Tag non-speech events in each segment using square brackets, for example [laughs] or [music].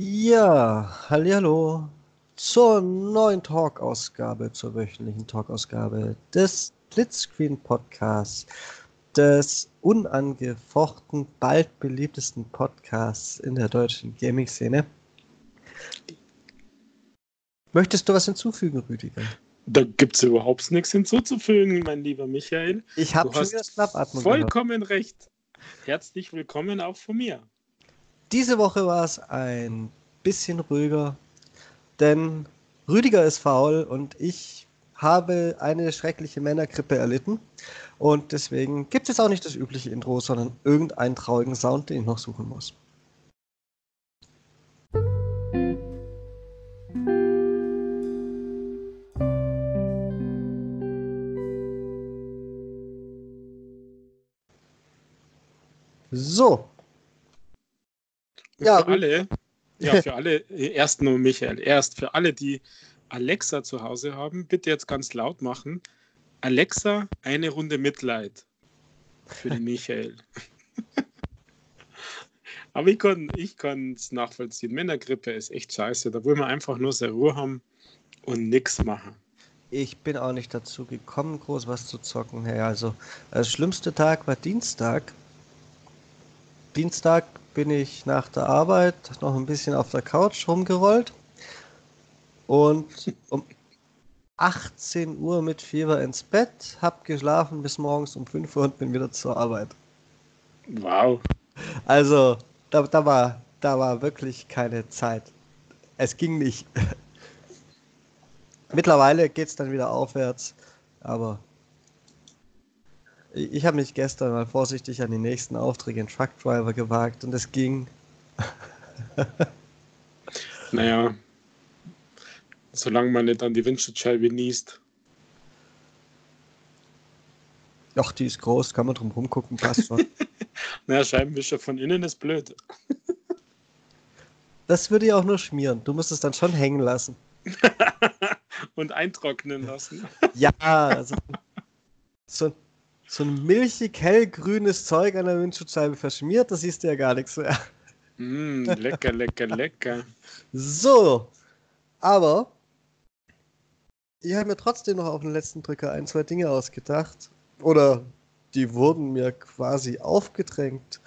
Ja, hallo zur neuen Talk-Ausgabe, zur wöchentlichen Talk-Ausgabe des Blitzscreen-Podcasts, des unangefochten, bald beliebtesten Podcasts in der deutschen Gaming-Szene. Möchtest du was hinzufügen, Rüdiger? Da gibt es überhaupt nichts hinzuzufügen, mein lieber Michael. Ich habe schon wieder Schnappatmung Vollkommen gehört. recht. Herzlich willkommen auch von mir. Diese Woche war es ein bisschen ruhiger, denn Rüdiger ist faul und ich habe eine schreckliche Männergrippe erlitten. Und deswegen gibt es auch nicht das übliche Intro, sondern irgendeinen traurigen Sound, den ich noch suchen muss. So, ja, für alle, ja, für alle, erst nur Michael, erst für alle, die Alexa zu Hause haben, bitte jetzt ganz laut machen. Alexa, eine Runde Mitleid für den Michael. [laughs] Aber ich kann es ich nachvollziehen. Männergrippe ist echt scheiße. Da wollen wir einfach nur seine Ruhe haben und nichts machen. Ich bin auch nicht dazu gekommen, groß was zu zocken. Hey, also, der schlimmste Tag war Dienstag. Dienstag bin ich nach der Arbeit noch ein bisschen auf der Couch rumgerollt und um 18 Uhr mit Fieber ins Bett, hab geschlafen bis morgens um 5 Uhr und bin wieder zur Arbeit. Wow. Also, da, da, war, da war wirklich keine Zeit. Es ging nicht. [laughs] Mittlerweile geht es dann wieder aufwärts, aber ich habe mich gestern mal vorsichtig an die nächsten Aufträge in Truckdriver gewagt und es ging. [laughs] naja, solange man nicht an die Windschutzscheibe niest. Doch, die ist groß, kann man drum rumgucken, passt schon. [laughs] naja, Scheibenwischer von innen ist blöd. das würde ich auch nur schmieren. Du musst es dann schon hängen lassen. [laughs] und eintrocknen lassen. ja, also, so, so ein milchig hellgrünes Zeug an der Windschutzscheibe verschmiert, das siehst du ja gar nichts mehr. Mm, lecker, lecker, lecker. So, aber ich habe mir trotzdem noch auf den letzten Drücker ein, zwei Dinge ausgedacht. Oder die wurden mir quasi aufgedrängt,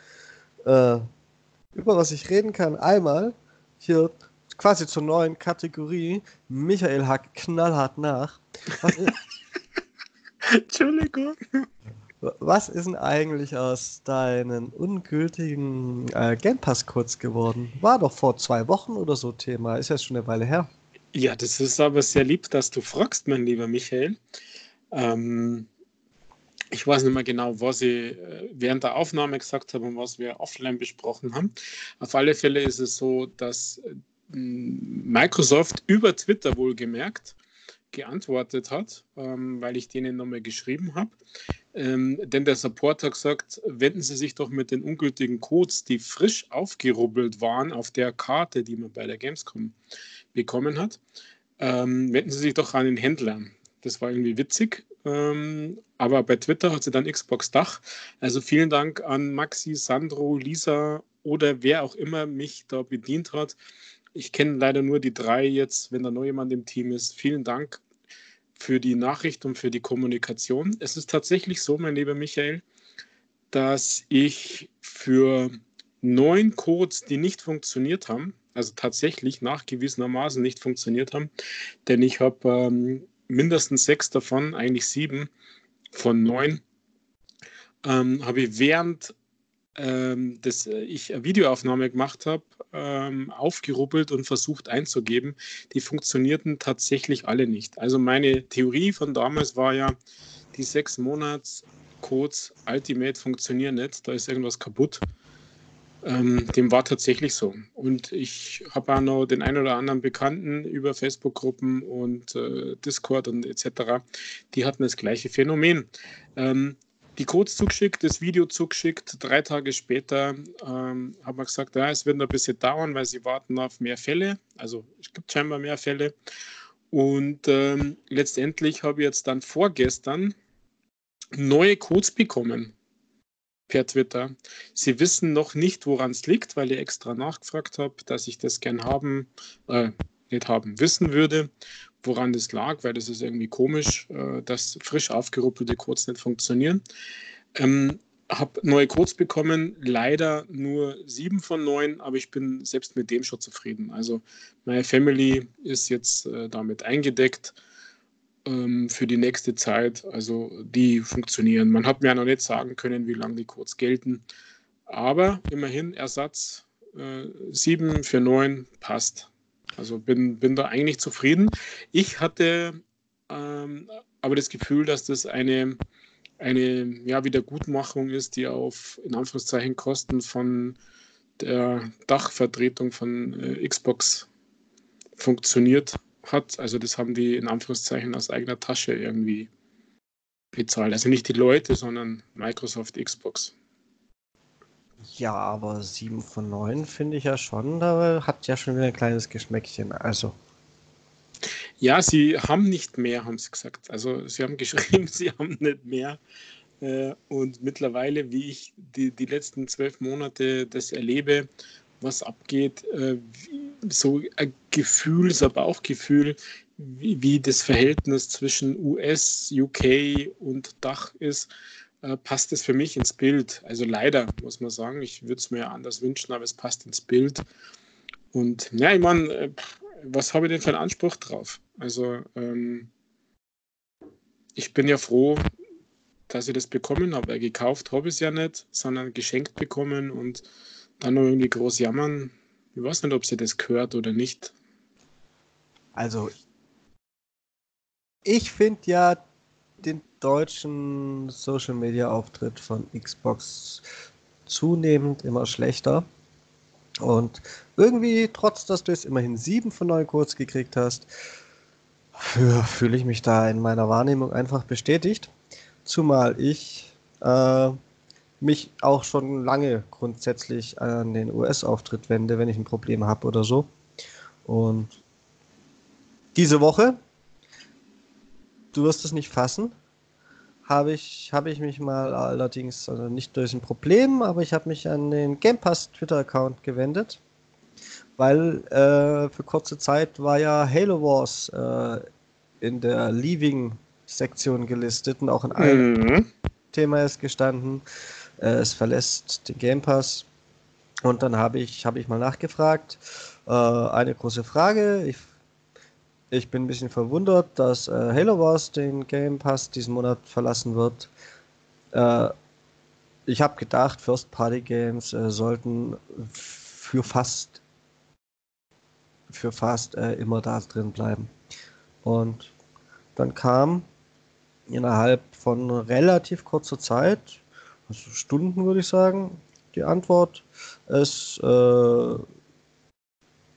äh, über was ich reden kann. Einmal hier quasi zur neuen Kategorie. Michael hackt knallhart nach. Was, [laughs] Entschuldigung. Was ist denn eigentlich aus deinen ungültigen äh, Game Pass Codes geworden? War doch vor zwei Wochen oder so Thema. Ist ja schon eine Weile her. Ja, das ist aber sehr lieb, dass du fragst, mein lieber Michael. Ähm, ich weiß nicht mehr genau, was ich äh, während der Aufnahme gesagt habe und was wir offline besprochen haben. Auf alle Fälle ist es so, dass äh, Microsoft über Twitter wohlgemerkt geantwortet hat, ähm, weil ich denen nochmal geschrieben habe. Ähm, denn der Support hat gesagt, wenden Sie sich doch mit den ungültigen Codes, die frisch aufgerubbelt waren auf der Karte, die man bei der Gamescom bekommen hat, ähm, wenden Sie sich doch an den Händler. Das war irgendwie witzig. Ähm, aber bei Twitter hat sie dann Xbox Dach. Also vielen Dank an Maxi, Sandro, Lisa oder wer auch immer mich da bedient hat. Ich kenne leider nur die drei jetzt, wenn da neu jemand im Team ist. Vielen Dank für die Nachricht und für die Kommunikation. Es ist tatsächlich so, mein lieber Michael, dass ich für neun Codes, die nicht funktioniert haben, also tatsächlich nachgewiesenermaßen nicht funktioniert haben, denn ich habe ähm, mindestens sechs davon, eigentlich sieben von neun, ähm, habe ich während ähm, dass ich eine Videoaufnahme gemacht habe, ähm, aufgerubbelt und versucht einzugeben. Die funktionierten tatsächlich alle nicht. Also meine Theorie von damals war ja, die sechs Monats Codes Ultimate funktionieren nicht, da ist irgendwas kaputt. Ähm, dem war tatsächlich so. Und ich habe auch noch den einen oder anderen Bekannten über Facebook-Gruppen und äh, Discord und etc., die hatten das gleiche Phänomen. Ähm, die Codes zugeschickt, das Video zugeschickt. Drei Tage später ähm, haben wir gesagt, ja, es wird noch ein bisschen dauern, weil sie warten auf mehr Fälle. Also es gibt scheinbar mehr Fälle. Und ähm, letztendlich habe ich jetzt dann vorgestern neue Codes bekommen. per Twitter. Sie wissen noch nicht, woran es liegt, weil ich extra nachgefragt habe, dass ich das gern haben, äh, nicht haben, wissen würde, woran das lag, weil das ist irgendwie komisch, äh, dass frisch aufgeruppelte Codes nicht funktionieren. Ähm, habe neue Codes bekommen, leider nur sieben von neun, aber ich bin selbst mit dem schon zufrieden. Also meine Family ist jetzt äh, damit eingedeckt ähm, für die nächste Zeit. Also die funktionieren. Man hat mir ja noch nicht sagen können, wie lange die Codes gelten, aber immerhin Ersatz äh, sieben für neun passt. Also bin, bin da eigentlich zufrieden. Ich hatte ähm, aber das Gefühl, dass das eine, eine ja, Wiedergutmachung ist, die auf in Anführungszeichen Kosten von der Dachvertretung von äh, Xbox funktioniert hat. Also das haben die in Anführungszeichen aus eigener Tasche irgendwie bezahlt. Also nicht die Leute, sondern Microsoft Xbox. Ja, aber 7 von 9 finde ich ja schon, da hat ja schon wieder ein kleines Geschmäckchen. Also. Ja, sie haben nicht mehr, haben sie gesagt. Also sie haben [laughs] geschrieben, sie haben nicht mehr. Äh, und mittlerweile, wie ich die, die letzten zwölf Monate das erlebe, was abgeht, äh, so ein Gefühl, so ein Bauchgefühl, wie, wie das Verhältnis zwischen US, UK und Dach ist, äh, passt es für mich ins Bild. Also leider, muss man sagen. Ich würde es mir anders wünschen, aber es passt ins Bild. Und ja, ich meine, äh, was habe ich denn für einen Anspruch drauf? Also ähm, ich bin ja froh, dass ich das bekommen habe. Gekauft habe ich es ja nicht, sondern geschenkt bekommen und dann noch irgendwie groß jammern. Ich weiß nicht, ob sie das gehört oder nicht. Also, ich finde ja den deutschen Social Media Auftritt von Xbox zunehmend immer schlechter. Und irgendwie, trotz dass du es immerhin sieben von neun kurz gekriegt hast, fühle ich mich da in meiner Wahrnehmung einfach bestätigt. Zumal ich äh, mich auch schon lange grundsätzlich an den US-Auftritt wende, wenn ich ein Problem habe oder so. Und diese Woche, du wirst es nicht fassen, habe ich, hab ich mich mal allerdings, also nicht durch ein Problem, aber ich habe mich an den Game Pass Twitter-Account gewendet, weil äh, für kurze Zeit war ja Halo Wars äh, in der Leaving-Sektion gelistet und auch in einem mhm. Thema ist gestanden. Äh, es verlässt den Game Pass. Und dann habe ich, hab ich mal nachgefragt. Äh, eine große Frage. Ich, ich bin ein bisschen verwundert, dass äh, Halo Wars den Game Pass diesen Monat verlassen wird. Äh, ich habe gedacht, First Party Games äh, sollten für fast für fast äh, immer da drin bleiben. Und dann kam innerhalb von relativ kurzer Zeit, also Stunden würde ich sagen, die Antwort. Es äh,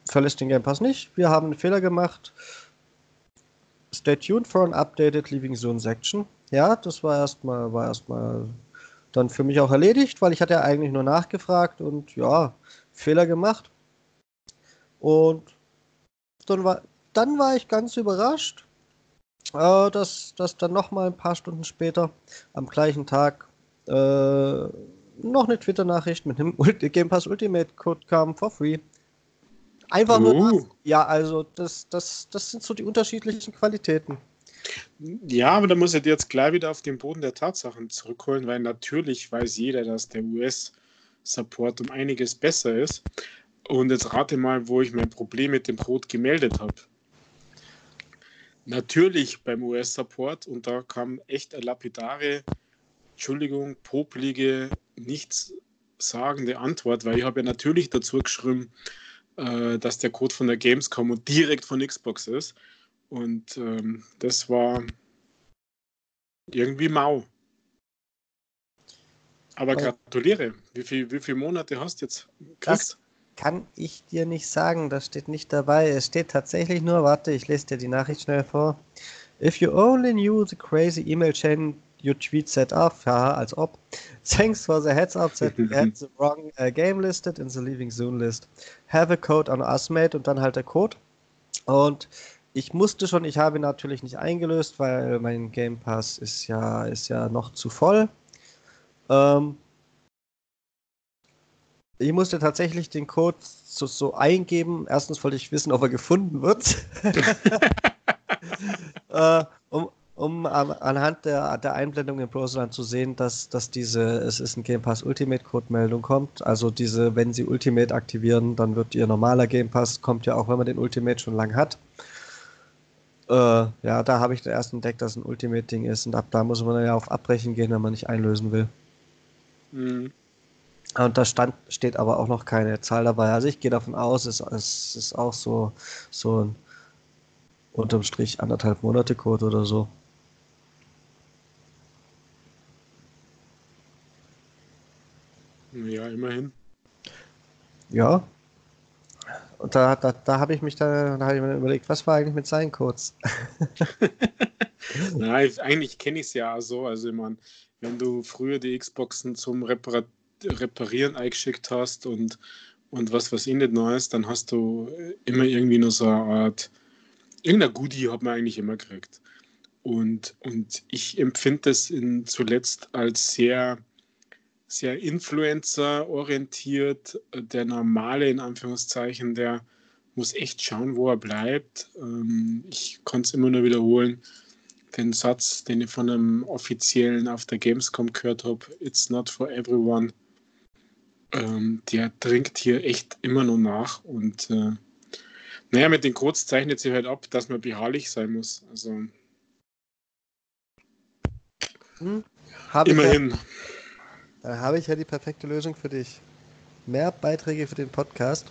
verlässt den Game Pass nicht. Wir haben einen Fehler gemacht. Stay tuned for an updated Leaving Zone Section. Ja, das war erstmal, war erstmal dann für mich auch erledigt, weil ich hatte ja eigentlich nur nachgefragt und ja, Fehler gemacht. Und dann war, dann war ich ganz überrascht, äh, dass, dass dann nochmal ein paar Stunden später am gleichen Tag äh, noch eine Twitter-Nachricht mit einem Game Pass Ultimate Code kam for free. Einfach uh. nur das. Ja, also das, das, das sind so die unterschiedlichen Qualitäten. Ja, aber da muss ich dir jetzt gleich wieder auf den Boden der Tatsachen zurückholen, weil natürlich weiß jeder, dass der US-Support um einiges besser ist. Und jetzt rate mal, wo ich mein Problem mit dem Code gemeldet habe. Natürlich beim US-Support und da kam echt eine lapidare Entschuldigung, poplige, nichtssagende Antwort, weil ich habe ja natürlich dazu geschrieben, äh, dass der Code von der Gamescom und direkt von Xbox ist. Und ähm, das war irgendwie mau. Aber gratuliere. Wie, viel, wie viele Monate hast du jetzt? Krass. Das kann ich dir nicht sagen. Das steht nicht dabei. Es steht tatsächlich nur, warte, ich lese dir die Nachricht schnell vor. If you only knew the crazy email chain your tweet set up, haha, als ob. [laughs] Thanks for the heads up that we had the wrong uh, game listed in the Leaving Soon list. Have a code on us made und dann halt der Code. Und ich musste schon, ich habe ihn natürlich nicht eingelöst, weil mein Game Pass ist ja, ist ja noch zu voll. Ähm, Ich musste tatsächlich den Code so, so eingeben. Erstens wollte ich wissen, ob er gefunden wird. [laughs] äh, um, anhand der, der Einblendung im Browser dann zu sehen, dass, dass diese, es ist ein Game Pass Ultimate Code Meldung kommt. Also diese, wenn sie Ultimate aktivieren, dann wird ihr normaler Game Pass, kommt ja auch, wenn man den Ultimate schon lang hat. Äh, ja, da habe ich erst entdeckt, dass ein Ultimate-Ding ist und ab da muss man ja auf Abbrechen gehen, wenn man nicht einlösen will. Mhm. Und da stand, steht aber auch noch keine Zahl dabei. Also ich gehe davon aus, es, es ist auch so, so ein unterm Strich anderthalb Monate Code oder so. Ja, immerhin. Ja. Und da, da, da habe ich mich dann, da habe ich mir überlegt, was war eigentlich mit seinen Codes? [laughs] Nein, eigentlich kenne ich es ja so. Also, ich meine, wenn du früher die Xboxen zum Repar Reparieren eingeschickt hast und, und was was in nicht Neues, dann hast du immer irgendwie nur so eine Art, irgendein Goodie hat man eigentlich immer gekriegt. Und, und ich empfinde das in, zuletzt als sehr sehr Influencer-orientiert. Der normale, in Anführungszeichen, der muss echt schauen, wo er bleibt. Ähm, ich konnte es immer nur wiederholen. Den Satz, den ich von einem Offiziellen auf der Gamescom gehört habe, It's not for everyone. Ähm, der dringt hier echt immer noch nach. Und äh, naja, mit den Codes zeichnet sich halt ab, dass man beharrlich sein muss. Also hm, immerhin. Ja da habe ich ja die perfekte Lösung für dich. Mehr Beiträge für den Podcast.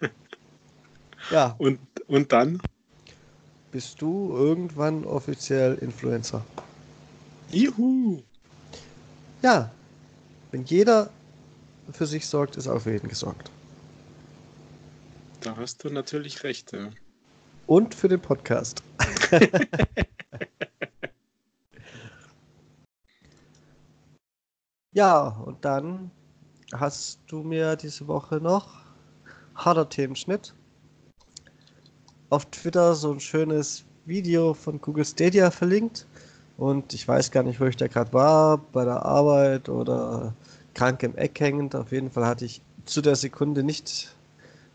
[laughs] ja. Und, und dann? Bist du irgendwann offiziell Influencer? Juhu! Ja. Wenn jeder für sich sorgt, ist auch für jeden gesorgt. Da hast du natürlich recht, ja. Und für den Podcast. [laughs] Ja, und dann hast du mir diese Woche noch harter Themenschnitt auf Twitter so ein schönes Video von Google Stadia verlinkt. Und ich weiß gar nicht, wo ich da gerade war, bei der Arbeit oder krank im Eck hängend. Auf jeden Fall hatte ich zu der Sekunde nicht,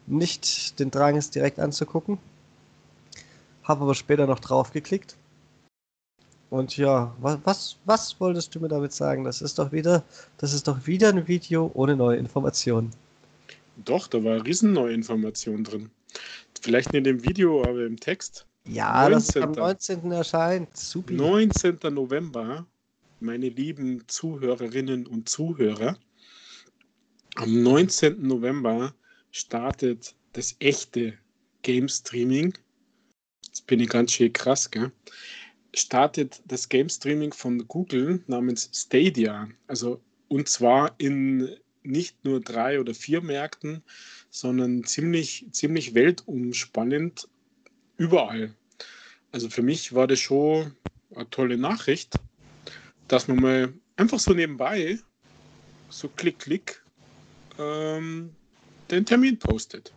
nicht den Drang, es direkt anzugucken. Habe aber später noch drauf geklickt und ja, was, was, was wolltest du mir damit sagen? Das ist doch wieder, das ist doch wieder ein Video ohne neue Informationen. Doch, da war riesen neue Information drin. Vielleicht nicht in dem Video, aber im Text. Ja, 19. das am 19. erscheint. Super. 19. November, meine lieben Zuhörerinnen und Zuhörer. Am 19. November startet das echte Game Streaming. Jetzt bin ich ganz schön krass, gell? Startet das Game Streaming von Google namens Stadia. Also und zwar in nicht nur drei oder vier Märkten, sondern ziemlich, ziemlich weltumspannend überall. Also für mich war das schon eine tolle Nachricht, dass man mal einfach so nebenbei, so klick, klick, ähm, den Termin postet.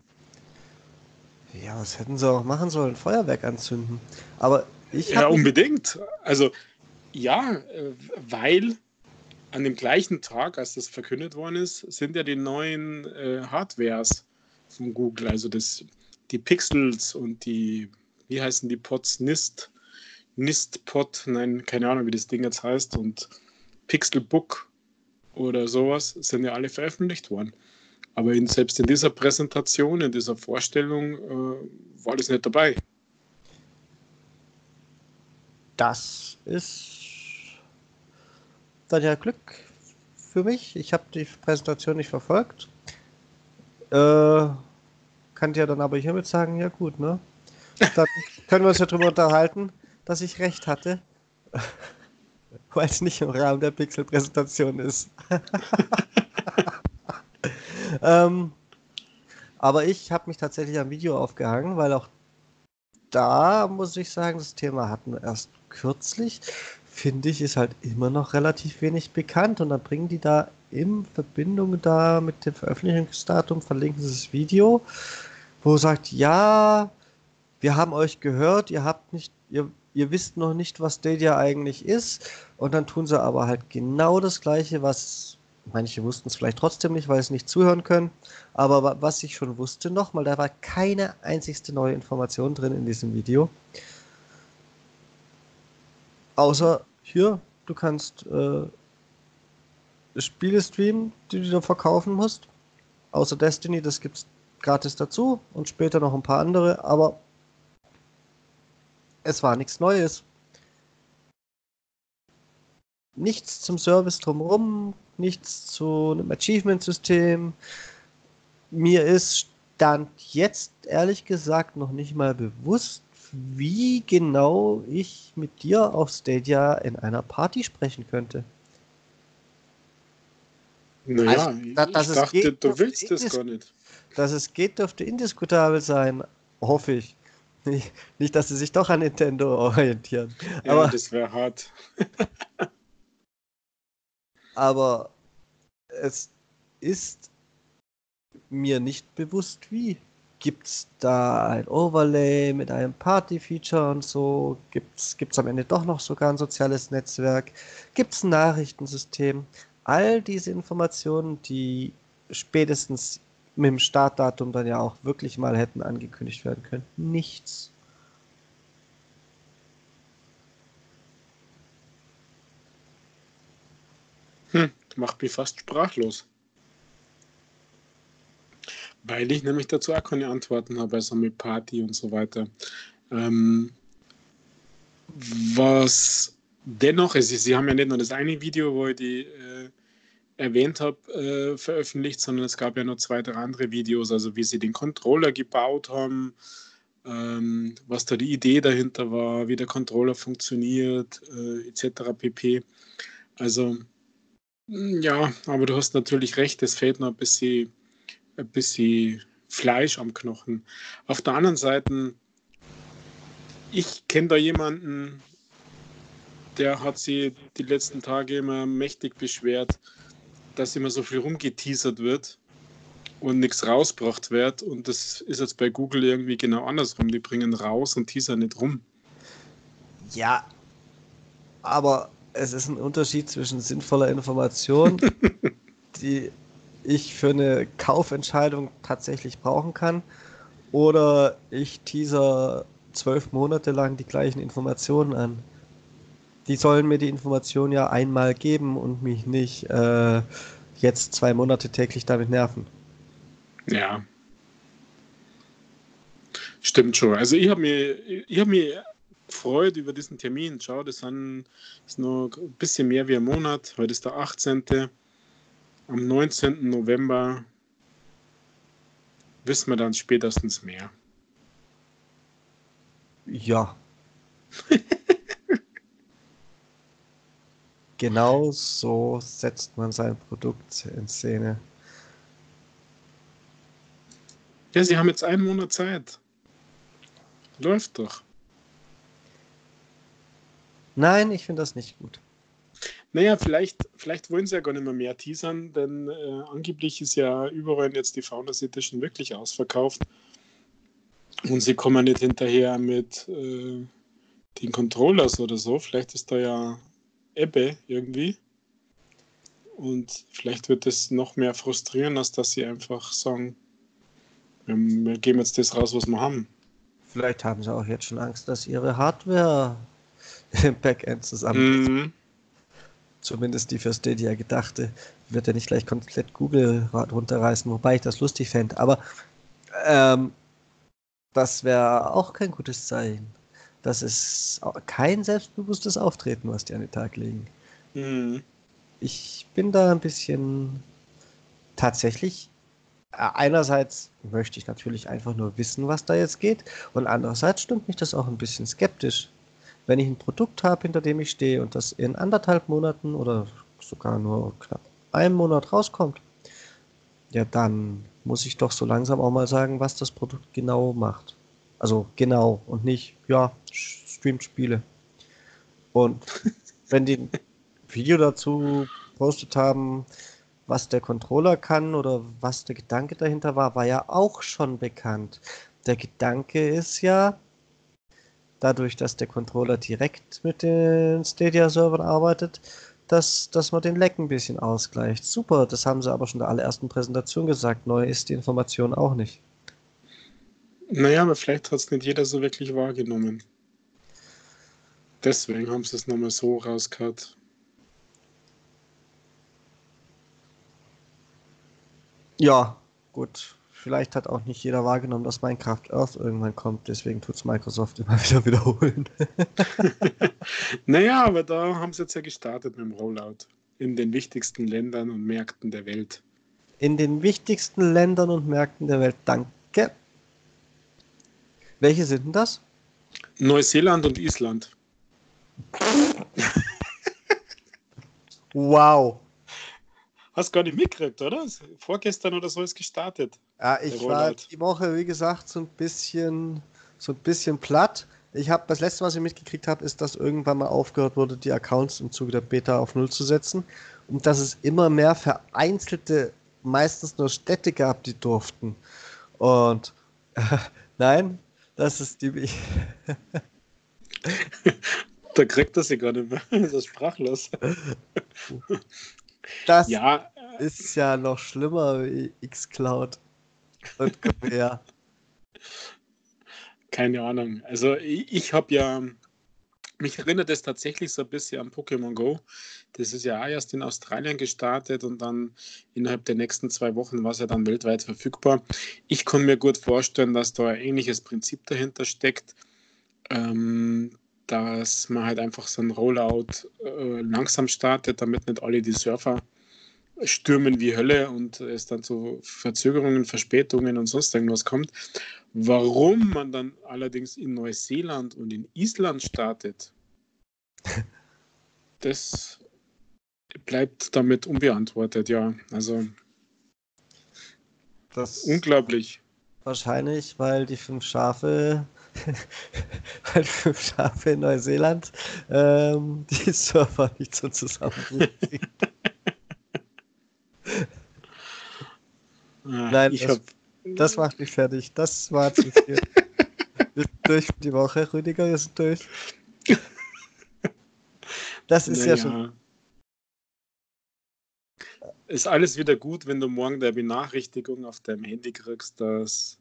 Ja, was hätten sie auch machen sollen? Feuerwerk anzünden. Aber ja, unbedingt. Also ja, äh, weil an dem gleichen Tag, als das verkündet worden ist, sind ja die neuen äh, Hardwares von Google, also das, die Pixels und die, wie heißen die Pods, NIST, NIST-Pod, nein, keine Ahnung, wie das Ding jetzt heißt, und Pixelbook oder sowas, sind ja alle veröffentlicht worden. Aber in, selbst in dieser Präsentation, in dieser Vorstellung äh, war das nicht dabei das ist dann ja Glück für mich. Ich habe die Präsentation nicht verfolgt. Äh, kann dir dann aber hiermit sagen, ja gut, ne? Dann [laughs] können wir uns ja darüber unterhalten, dass ich recht hatte. [laughs] Weil es nicht im Rahmen der Pixel-Präsentation ist. [laughs] ähm, aber ich habe mich tatsächlich am Video aufgehangen, weil auch da muss ich sagen, das Thema hatten wir erst kürzlich, finde ich, ist halt immer noch relativ wenig bekannt. Und dann bringen die da in Verbindung da mit dem Veröffentlichungsdatum, verlinken sie das Video, wo sagt, ja, wir haben euch gehört, ihr habt nicht, ihr, ihr wisst noch nicht, was Stadia eigentlich ist. Und dann tun sie aber halt genau das Gleiche, was Manche wussten es vielleicht trotzdem nicht, weil sie nicht zuhören können. Aber was ich schon wusste nochmal, da war keine einzigste neue Information drin in diesem Video. Außer hier, du kannst äh, Spiele streamen, die du verkaufen musst. Außer Destiny, das gibt es gratis dazu und später noch ein paar andere, aber es war nichts Neues. Nichts zum Service drumherum, nichts zu einem Achievement-System. Mir ist Stand jetzt ehrlich gesagt noch nicht mal bewusst, wie genau ich mit dir auf Stadia in einer Party sprechen könnte. Naja, also, da, ich dachte, geht, du willst das gar nicht. Dass es geht, dürfte indiskutabel sein, hoffe ich. Nicht, nicht, dass sie sich doch an Nintendo orientieren. Ja, aber, das wäre hart. [laughs] aber es ist mir nicht bewusst, wie. Gibt es da ein Overlay mit einem Party-Feature und so? Gibt es am Ende doch noch sogar ein soziales Netzwerk? Gibt es ein Nachrichtensystem? All diese Informationen, die spätestens mit dem Startdatum dann ja auch wirklich mal hätten angekündigt werden können. Nichts. Hm, macht mich fast sprachlos. Weil ich nämlich dazu auch keine Antworten habe, also mit Party und so weiter. Ähm, was dennoch, also Sie haben ja nicht nur das eine Video, wo ich die äh, erwähnt habe, äh, veröffentlicht, sondern es gab ja noch zwei, drei andere Videos, also wie sie den Controller gebaut haben, ähm, was da die Idee dahinter war, wie der Controller funktioniert, äh, etc. pp. Also ja, aber du hast natürlich recht, es fehlt noch ein bisschen, ein bisschen Fleisch am Knochen. Auf der anderen Seite, ich kenne da jemanden, der hat sie die letzten Tage immer mächtig beschwert, dass immer so viel rumgeteasert wird und nichts rausgebracht wird. Und das ist jetzt bei Google irgendwie genau andersrum. Die bringen raus und teasern nicht rum. Ja, aber es ist ein Unterschied zwischen sinnvoller Information, [laughs] die ich für eine Kaufentscheidung tatsächlich brauchen kann, oder ich teaser zwölf Monate lang die gleichen Informationen an die sollen mir die Information ja einmal geben und mich nicht äh, jetzt zwei Monate täglich damit nerven. Ja. Stimmt schon. Also ich habe mir, ich habe mir gefreut über diesen Termin. Schau, das sind, ist nur ein bisschen mehr wie ein Monat. Heute ist der 18. Am 19. November wissen wir dann spätestens mehr. Ja. [laughs] Genau so setzt man sein Produkt in Szene. Ja, sie haben jetzt einen Monat Zeit. Läuft doch. Nein, ich finde das nicht gut. Naja, vielleicht, vielleicht wollen sie ja gar nicht mehr mehr teasern, denn äh, angeblich ist ja überall jetzt die Founders Edition wirklich ausverkauft. Und sie kommen nicht hinterher mit äh, den Controllers oder so. Vielleicht ist da ja Ebbe irgendwie. Und vielleicht wird es noch mehr frustrieren, als dass sie einfach sagen, wir geben jetzt das raus, was wir haben. Vielleicht haben sie auch jetzt schon Angst, dass ihre Hardware [laughs] im Backend zusammenbricht. Mhm. Zumindest die für Stadia gedachte. Wird ja nicht gleich komplett Google runterreißen, wobei ich das lustig fände. Aber ähm, das wäre auch kein gutes Zeichen. Das ist kein selbstbewusstes Auftreten, was die an den Tag legen. Mhm. Ich bin da ein bisschen tatsächlich. Äh, einerseits möchte ich natürlich einfach nur wissen, was da jetzt geht, und andererseits stimmt mich das auch ein bisschen skeptisch. Wenn ich ein Produkt habe, hinter dem ich stehe und das in anderthalb Monaten oder sogar nur knapp einem Monat rauskommt, ja, dann muss ich doch so langsam auch mal sagen, was das Produkt genau macht. Also genau und nicht, ja, streamt Spiele. Und [laughs] wenn die ein Video dazu postet haben, was der Controller kann oder was der Gedanke dahinter war, war ja auch schon bekannt. Der Gedanke ist ja, dadurch, dass der Controller direkt mit den Stadia-Servern arbeitet, dass, dass man den Leck ein bisschen ausgleicht. Super, das haben sie aber schon in der allerersten Präsentation gesagt. Neu ist die Information auch nicht. Naja, aber vielleicht hat es nicht jeder so wirklich wahrgenommen. Deswegen haben sie es nochmal so rausgehört. Ja, gut. Vielleicht hat auch nicht jeder wahrgenommen, dass Minecraft Earth irgendwann kommt. Deswegen tut es Microsoft immer [laughs] wieder wiederholen. [laughs] naja, aber da haben sie jetzt ja gestartet mit dem Rollout. In den wichtigsten Ländern und Märkten der Welt. In den wichtigsten Ländern und Märkten der Welt. Danke. Welche sind denn das? Neuseeland und Island. wow. Hast gar nicht mitgekriegt, oder? Vorgestern oder so ist gestartet. Ja, ich war die Woche, wie gesagt, so ein bisschen, so ein bisschen platt. Ich habe das letzte, was ich mitgekriegt habe, ist, dass irgendwann mal aufgehört wurde, die Accounts im Zuge der Beta auf Null zu setzen und dass es immer mehr vereinzelte, meistens nur Städte gab, die durften. Und äh, [laughs] nein, das ist die. [laughs] da kriegt er sie gar nicht mehr. [laughs] Das ist sprachlos. Das ja, ist ja noch schlimmer wie Xcloud und Quer. [laughs] Keine Ahnung. Also ich, ich habe ja, mich erinnert es tatsächlich so ein bisschen an Pokémon Go. Das ist ja auch erst in Australien gestartet und dann innerhalb der nächsten zwei Wochen war es ja dann weltweit verfügbar. Ich kann mir gut vorstellen, dass da ein ähnliches Prinzip dahinter steckt. Ähm, dass man halt einfach so ein Rollout äh, langsam startet, damit nicht alle die Surfer stürmen wie Hölle und es dann zu Verzögerungen, Verspätungen und sonst irgendwas kommt. Warum man dann allerdings in Neuseeland und in Island startet, [laughs] das bleibt damit unbeantwortet, ja. Also das unglaublich. Wahrscheinlich, weil die fünf Schafe [laughs] weil fünf Schafe in Neuseeland ähm, die Surfer nicht so zusammenbringen. [laughs] Nein, ich das, das macht mich fertig. Das war zu viel. wir sind durch die Woche, Rüdiger, wir sind durch. Das ist naja. ja schon. Ist alles wieder gut, wenn du morgen der Benachrichtigung auf deinem Handy kriegst, dass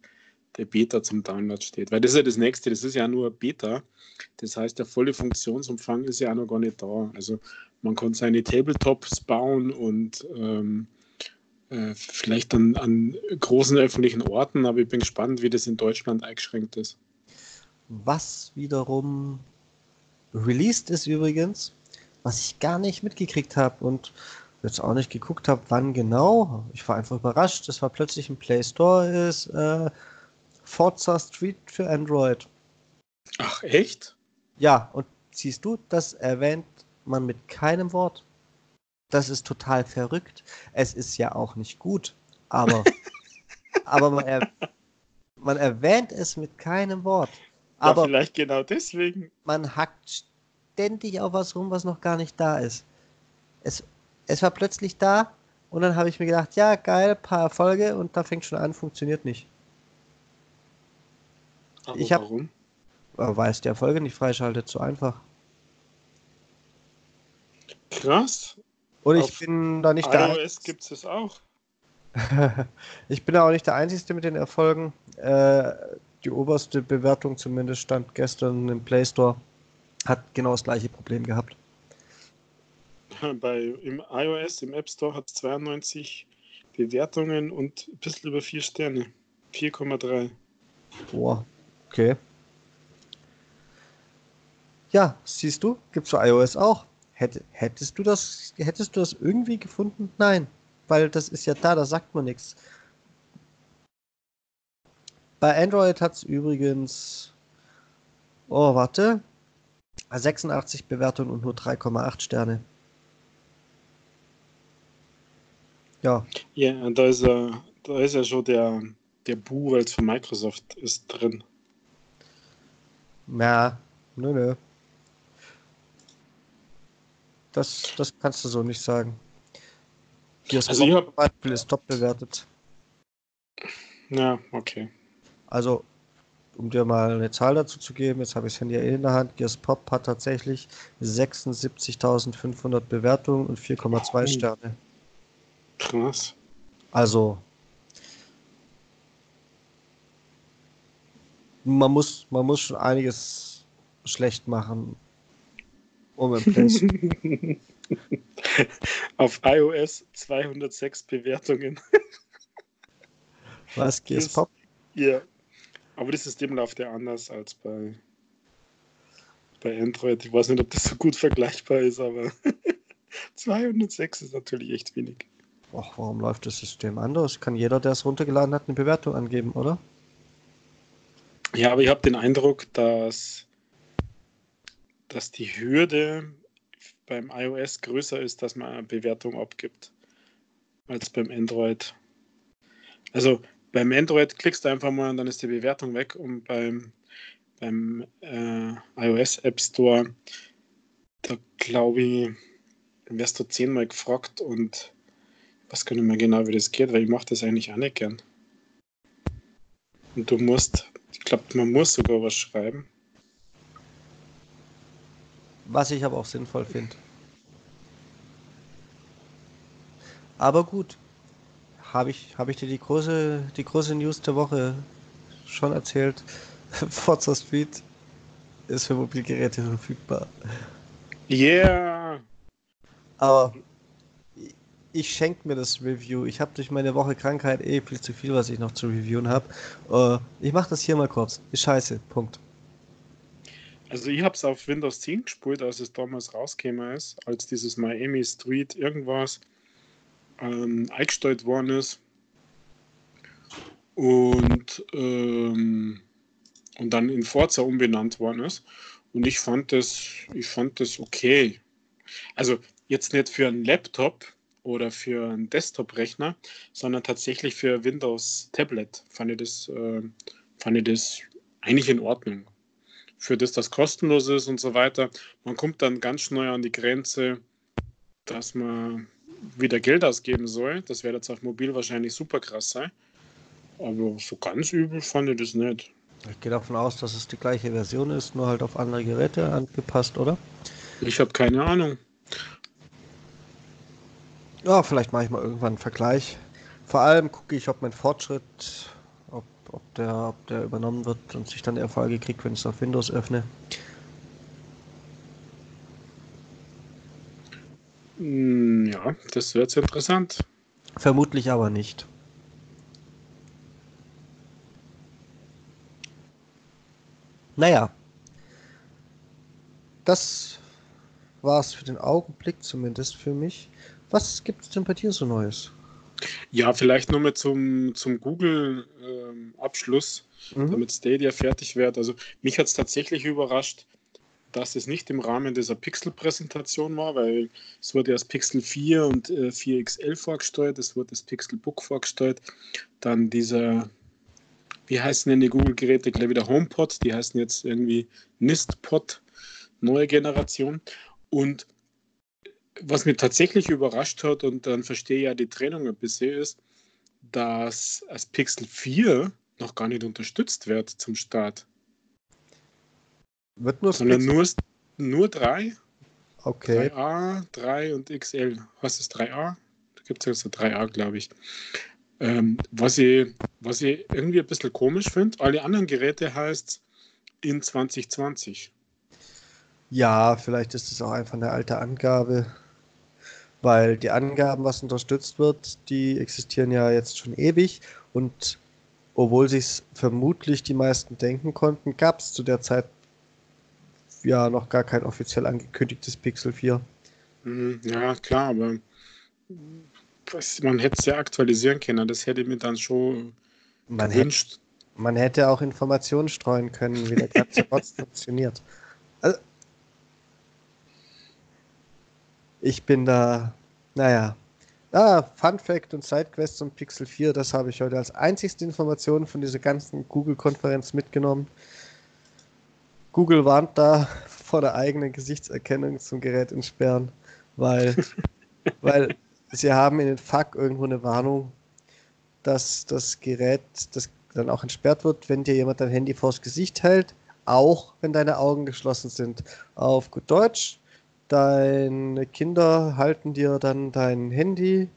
der Beta zum Download steht. Weil das ist ja das nächste, das ist ja nur Beta. Das heißt, der volle Funktionsumfang ist ja auch noch gar nicht da. Also man kann seine Tabletops bauen und ähm, äh, vielleicht dann an großen öffentlichen Orten, aber ich bin gespannt, wie das in Deutschland eingeschränkt ist. Was wiederum released ist übrigens, was ich gar nicht mitgekriegt habe und jetzt auch nicht geguckt habe, wann genau. Ich war einfach überrascht, dass war plötzlich im Play Store ist. Äh, Forza Street für Android. Ach, echt? Ja, und siehst du, das erwähnt man mit keinem Wort. Das ist total verrückt. Es ist ja auch nicht gut, aber, [laughs] aber man, er, man erwähnt es mit keinem Wort. Aber ja, vielleicht genau deswegen. Man hackt ständig auf was rum, was noch gar nicht da ist. Es, es war plötzlich da und dann habe ich mir gedacht, ja, geil, paar Erfolge und da fängt schon an, funktioniert nicht. Aber ich hab, warum? Weil es die Erfolge nicht freischaltet, so einfach. Krass. Und ich bin da nicht der iOS gibt es auch. [laughs] ich bin da auch nicht der Einzige mit den Erfolgen. Äh, die oberste Bewertung zumindest stand gestern im Play Store. Hat genau das gleiche Problem gehabt. [laughs] Bei im iOS, im App Store hat es 92 Bewertungen und ein bisschen über 4 Sterne. 4,3. Boah, Okay. Ja, siehst du, gibt's für iOS auch. Hätt, hättest du das, hättest du das irgendwie gefunden? Nein, weil das ist ja da, da sagt man nichts. Bei Android hat es übrigens, oh warte, 86 Bewertungen und nur 3,8 Sterne. Ja. Ja, da ist ja, da ist ja schon der, der Bu als von Microsoft ist drin. Ja, nö, nö. Das, das kannst du so nicht sagen. Das also ich hab... Beispiel ist top bewertet. Ja, okay. Also um dir mal eine Zahl dazu zu geben, jetzt habe ich das Handy in der Hand, Gears Pop hat tatsächlich 76.500 Bewertungen und 4,2 Sterne. Krass. Also, man muss, man muss schon einiges schlecht machen, um im Play [laughs] Auf iOS 206 Bewertungen. Was, Gears Pop? Ja. Aber das System läuft ja anders als bei, bei Android. Ich weiß nicht, ob das so gut vergleichbar ist, aber [laughs] 206 ist natürlich echt wenig. Ach, warum läuft das System anders? Kann jeder, der es runtergeladen hat, eine Bewertung angeben, oder? Ja, aber ich habe den Eindruck, dass, dass die Hürde beim iOS größer ist, dass man eine Bewertung abgibt, als beim Android. Also beim Android klickst du einfach mal und dann ist die Bewertung weg und beim, beim äh, iOS App Store, da glaube ich, wirst du zehnmal gefragt und was kann ich mir genau, wie das geht, weil ich mache das eigentlich auch nicht gern. Und du musst, ich glaube, man muss sogar was schreiben. Was ich aber auch sinnvoll finde. Aber gut, habe ich, hab ich dir die große, die große News der Woche schon erzählt. [laughs] Forza Street ist für Mobilgeräte verfügbar. Yeah! Aber ich schenke mir das Review. Ich habe durch meine Woche Krankheit eh viel zu viel, was ich noch zu reviewen habe. Uh, ich mache das hier mal kurz. Ist scheiße. Punkt. Also ich habe es auf Windows 10 gespielt, als es damals rausgekommen ist, als dieses Miami Street irgendwas ähm, eingestellt worden ist. Und, ähm, und dann in Forza umbenannt worden ist. Und ich fand das, ich fand das okay. Also jetzt nicht für einen Laptop oder für einen Desktop-Rechner, sondern tatsächlich für Windows Tablet fand ich das, äh, fand ich das eigentlich in Ordnung. Für das das kostenlos ist und so weiter. Man kommt dann ganz schnell an die Grenze, dass man wieder Geld ausgeben soll. Das wäre jetzt auf mobil wahrscheinlich super krass sein. Aber so ganz übel fand ich das nicht. Ich gehe davon aus, dass es die gleiche Version ist, nur halt auf andere Geräte angepasst, oder? Ich habe keine Ahnung. Ja, vielleicht mache ich mal irgendwann einen Vergleich. Vor allem gucke ich, ob mein Fortschritt, ob, ob, der, ob der übernommen wird und sich dann Erfolge kriegt, wenn ich es auf Windows öffne. Hm, ja, das wird interessant. Vermutlich aber nicht. Naja, das war's für den Augenblick, zumindest für mich. Was gibt es denn bei dir so Neues? Ja, vielleicht nur mal zum, zum Google-Abschluss, ähm, mhm. damit Stadia fertig wird. Also mich hat es tatsächlich überrascht, dass es nicht im Rahmen dieser Pixel-Präsentation war, weil es wurde erst Pixel 4 und äh, 4XL vorgestellt, es wurde das Pixel Book vorgestellt, dann dieser, wie heißen denn die Google-Geräte, glaube ich, der HomePod, die heißen jetzt irgendwie NistPod, neue Generation. Und was mich tatsächlich überrascht hat, und dann verstehe ich ja die Trennung ein bisschen, ist, dass das Pixel 4 noch gar nicht unterstützt wird zum Start. Wird nur Sondern nur, nur drei. Okay. 3A, 3 und XL. Was ist 3A? Da gibt es ja so 3A, glaube ich. Ähm, was, ich, was ich irgendwie ein bisschen komisch finde, alle anderen Geräte heißt in 2020. Ja, vielleicht ist es auch einfach eine alte Angabe, weil die Angaben, was unterstützt wird, die existieren ja jetzt schon ewig und obwohl sich es vermutlich die meisten denken konnten, gab es zu der Zeit ja noch gar kein offiziell angekündigtes Pixel 4. Mhm, ja, klar, aber man hätte es ja aktualisieren können. Das hätte mir dann schon man gewünscht. Hätte, man hätte auch Informationen streuen können, wie der ganze [laughs] Bot funktioniert. Also, ich bin da, naja. Ah, Fun Fact und Sidequest zum Pixel 4, das habe ich heute als einzigste Information von dieser ganzen Google-Konferenz mitgenommen. Google warnt da [laughs] vor der eigenen Gesichtserkennung zum Gerät entsperren, weil, [laughs] weil sie haben in den FAQ irgendwo eine Warnung, dass das Gerät, das dann auch entsperrt wird, wenn dir jemand dein Handy vors Gesicht hält, auch wenn deine Augen geschlossen sind. Auf gut Deutsch, deine Kinder halten dir dann dein Handy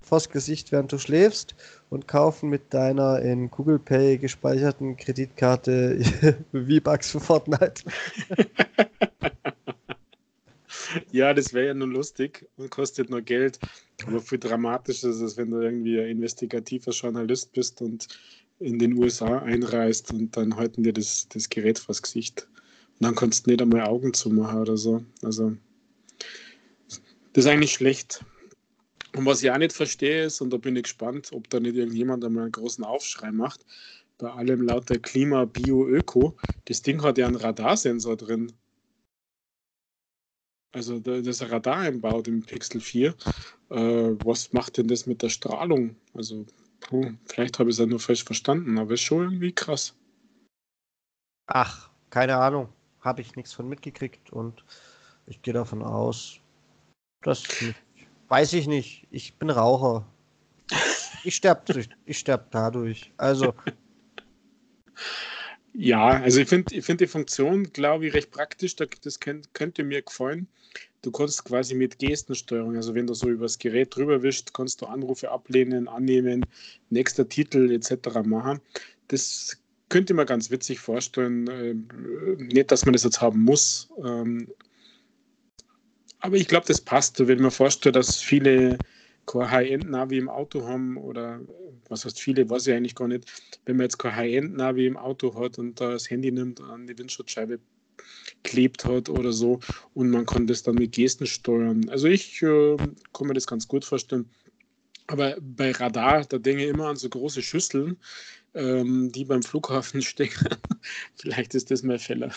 vors Gesicht, während du schläfst und kaufen mit deiner in Google Pay gespeicherten Kreditkarte [laughs] V-Bucks für Fortnite. [laughs] ja, das wäre ja nur lustig und kostet nur Geld. Aber viel dramatischer ist es, wenn du irgendwie ein investigativer Journalist bist und in den USA einreist und dann halten dir das, das Gerät vors Gesicht. Dann kannst du nicht einmal Augen zumachen oder so. Also, das ist eigentlich schlecht. Und was ich auch nicht verstehe ist, und da bin ich gespannt, ob da nicht irgendjemand einmal einen großen Aufschrei macht, bei allem lauter Klima, Bio, Öko, das Ding hat ja einen Radarsensor drin. Also da ist ein Radar einbaut im Pixel 4. Äh, was macht denn das mit der Strahlung? Also puh, vielleicht habe ich es ja nur falsch verstanden, aber ist schon irgendwie krass. Ach, keine Ahnung. Habe ich nichts von mitgekriegt und ich gehe davon aus, dass Weiß ich nicht. Ich bin Raucher. Ich sterbe [laughs] ich sterb dadurch. Also. Ja, also ich finde ich find die Funktion, glaube ich, recht praktisch. Das könnt, könnte mir gefallen. Du kannst quasi mit Gestensteuerung, also wenn du so übers Gerät drüber wischst, kannst du Anrufe ablehnen, annehmen, nächster Titel etc. machen. Das könnte man ganz witzig vorstellen. Ähm, nicht, dass man das jetzt haben muss, ähm, aber ich glaube, das passt. Wenn man vorstellt, dass viele kein High-End-Navi im Auto haben oder was heißt viele, weiß ich eigentlich gar nicht. Wenn man jetzt kein High-End-Navi im Auto hat und da das Handy nimmt und an die Windschutzscheibe klebt hat oder so und man kann das dann mit Gesten steuern. Also ich äh, kann mir das ganz gut vorstellen. Aber bei Radar, da denke ich immer an so große Schüsseln, ähm, die beim Flughafen [laughs] stecken. Vielleicht ist das mein Fehler.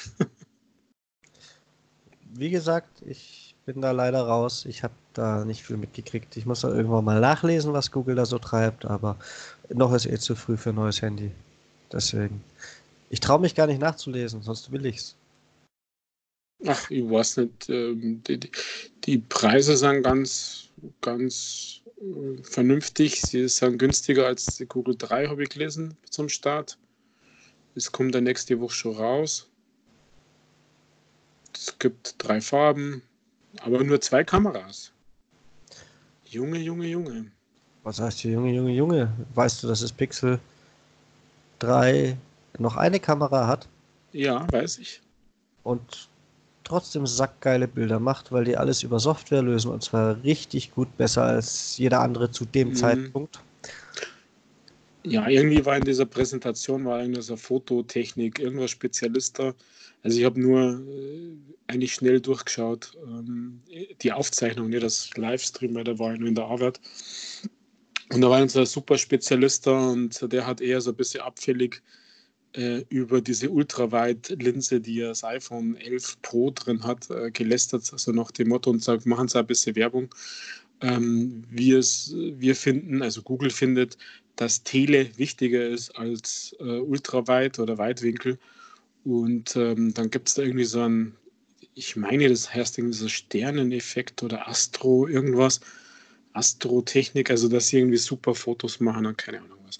Wie gesagt, ich bin da leider raus. Ich habe da nicht viel mitgekriegt. Ich muss da irgendwann mal nachlesen, was Google da so treibt, aber noch ist eh zu früh für ein neues Handy. Deswegen. Ich traue mich gar nicht nachzulesen, sonst will ich's. Ach, ich weiß nicht. Ähm, die, die Preise sind ganz, ganz vernünftig. Sie sind günstiger als die Google 3, habe ich gelesen, zum Start. Es kommt dann nächste Woche schon raus. Es gibt drei Farben, aber nur zwei Kameras. Junge, Junge, Junge. Was heißt hier, Junge, Junge, Junge? Weißt du, dass das Pixel 3 noch eine Kamera hat? Ja, weiß ich. Und trotzdem sackgeile Bilder macht, weil die alles über Software lösen und zwar richtig gut besser als jeder andere zu dem mhm. Zeitpunkt. Ja, irgendwie war in dieser Präsentation war irgendwas Fototechnik, irgendwas Spezialist da. Also ich habe nur äh, eigentlich schnell durchgeschaut, ähm, die Aufzeichnung, nicht das Livestream, weil der war nur in der Arbeit. Und da war ein super Spezialist da und der hat eher so ein bisschen abfällig äh, über diese Ultraweit-Linse, die das iPhone 11 Pro drin hat, äh, gelästert, also nach dem Motto und sagt, machen Sie ein bisschen Werbung. Ähm, wir, wir finden, also Google findet, dass Tele wichtiger ist als äh, Ultraweit oder Weitwinkel. Und ähm, dann gibt es da irgendwie so ein, ich meine, das heißt irgendwie so Sterneneffekt oder Astro, irgendwas. Astrotechnik, also dass sie irgendwie super Fotos machen und keine Ahnung was.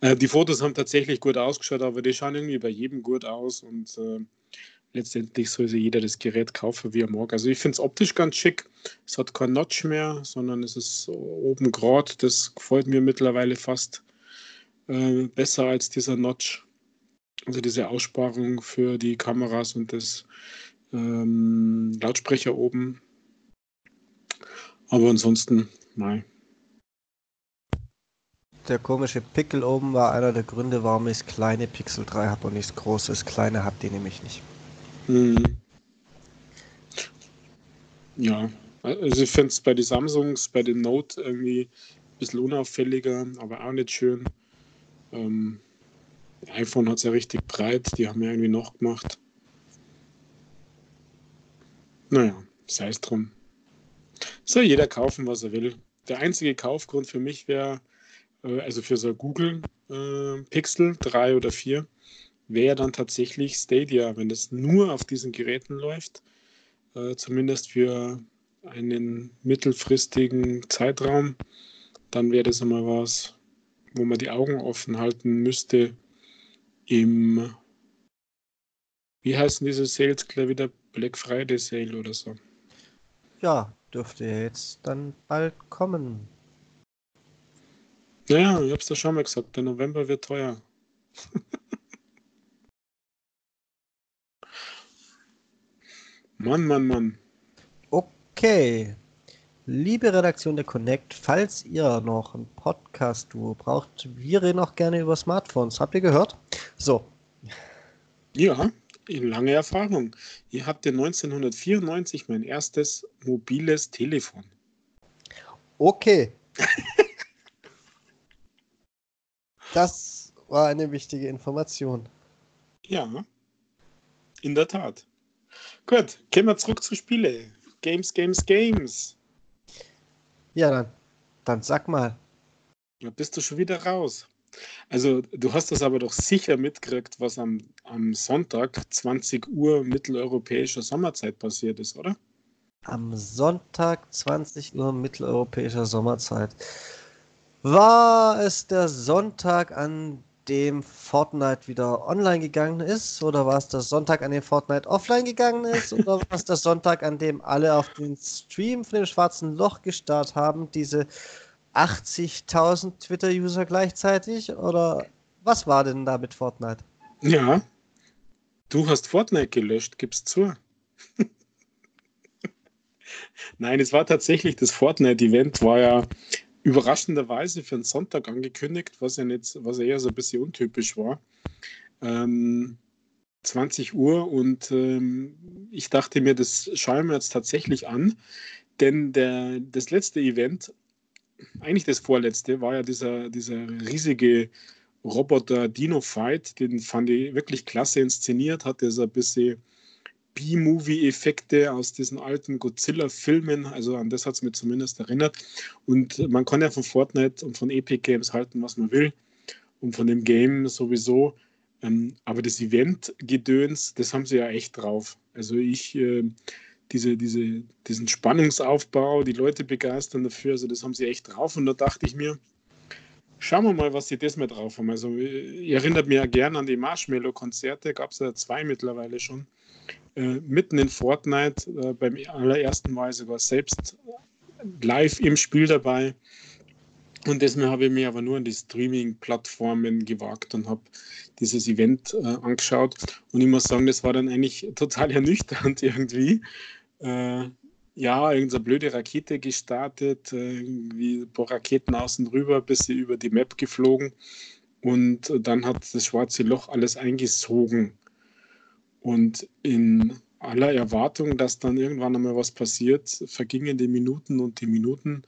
Äh, die Fotos haben tatsächlich gut ausgeschaut, aber die schauen irgendwie bei jedem gut aus und äh, letztendlich soll sich jeder das Gerät kaufen, wie er mag. Also ich finde es optisch ganz schick. Es hat kein Notch mehr, sondern es ist oben gerade. Das gefällt mir mittlerweile fast äh, besser als dieser Notch. Also diese Aussparung für die Kameras und das ähm, Lautsprecher oben. Aber ansonsten, nein. Der komische Pickel oben war einer der Gründe, warum ich das kleine Pixel 3 habe und nicht das große. Das kleine hat die nämlich nicht. Hm. Ja, also ich finde es bei den Samsungs, bei den Note irgendwie ein bisschen unauffälliger, aber auch nicht schön. Ähm, iPhone hat es ja richtig breit, die haben ja irgendwie noch gemacht. Naja, sei es drum. Soll jeder kaufen, was er will. Der einzige Kaufgrund für mich wäre, also für so Google äh, Pixel 3 oder 4, wäre dann tatsächlich Stadia, wenn es nur auf diesen Geräten läuft, äh, zumindest für einen mittelfristigen Zeitraum, dann wäre das einmal was, wo man die Augen offen halten müsste im, wie heißen diese Sales gleich wieder? Black Friday Sale oder so. Ja, dürfte jetzt dann bald kommen. Naja, ich hab's ja schon mal gesagt, der November wird teuer. [laughs] Mann, Mann, Mann. Okay. Liebe Redaktion der Connect, falls ihr noch ein Podcast-Duo braucht, wir reden auch gerne über Smartphones. Habt ihr gehört? So. Ja, lange Erfahrung. Ich hatte 1994 mein erstes mobiles Telefon. Okay. Das war eine wichtige Information. Ja, in der Tat. Gut, gehen wir zurück zu Spiele. Games, Games, Games. Ja, dann, dann sag mal. Da bist du schon wieder raus. Also, du hast das aber doch sicher mitgekriegt, was am, am Sonntag 20 Uhr mitteleuropäischer Sommerzeit passiert ist, oder? Am Sonntag 20 Uhr mitteleuropäischer Sommerzeit. War es der Sonntag, an dem Fortnite wieder online gegangen ist? Oder war es der Sonntag, an dem Fortnite offline gegangen ist? [laughs] Oder war es der Sonntag, an dem alle auf den Stream von dem schwarzen Loch gestarrt haben? Diese 80.000 Twitter-User gleichzeitig? Oder was war denn da mit Fortnite? Ja, du hast Fortnite gelöscht, gib's zu. [laughs] Nein, es war tatsächlich das Fortnite-Event, war ja überraschenderweise für einen Sonntag angekündigt, was ja, nicht, was ja eher so ein bisschen untypisch war. Ähm, 20 Uhr und ähm, ich dachte mir, das schauen wir jetzt tatsächlich an, denn der, das letzte Event, eigentlich das vorletzte, war ja dieser, dieser riesige Roboter Dino Fight, den fand ich wirklich klasse inszeniert, hatte so ein bisschen B-Movie-Effekte aus diesen alten Godzilla-Filmen. Also an das hat es mir zumindest erinnert. Und man kann ja von Fortnite und von Epic Games halten, was man will. Und von dem Game sowieso. Ähm, aber das Event-Gedöns, das haben sie ja echt drauf. Also ich, äh, diese, diese, diesen Spannungsaufbau, die Leute begeistern dafür, also das haben sie echt drauf. Und da dachte ich mir, Schauen wir mal, was sie das mit drauf haben. Also, ihr erinnert mich ja gerne an die Marshmallow-Konzerte, gab es ja zwei mittlerweile schon äh, mitten in Fortnite äh, beim allerersten Mal sogar selbst live im Spiel dabei. Und deswegen habe ich mich aber nur an die Streaming-Plattformen gewagt und habe dieses Event äh, angeschaut. Und ich muss sagen, das war dann eigentlich total ernüchternd [laughs] irgendwie. Äh, ja, irgendeine blöde Rakete gestartet, äh, irgendwie ein paar Raketen außen drüber, bis sie über die Map geflogen. Und dann hat das schwarze Loch alles eingesogen. Und in aller Erwartung, dass dann irgendwann einmal was passiert, vergingen die Minuten und die Minuten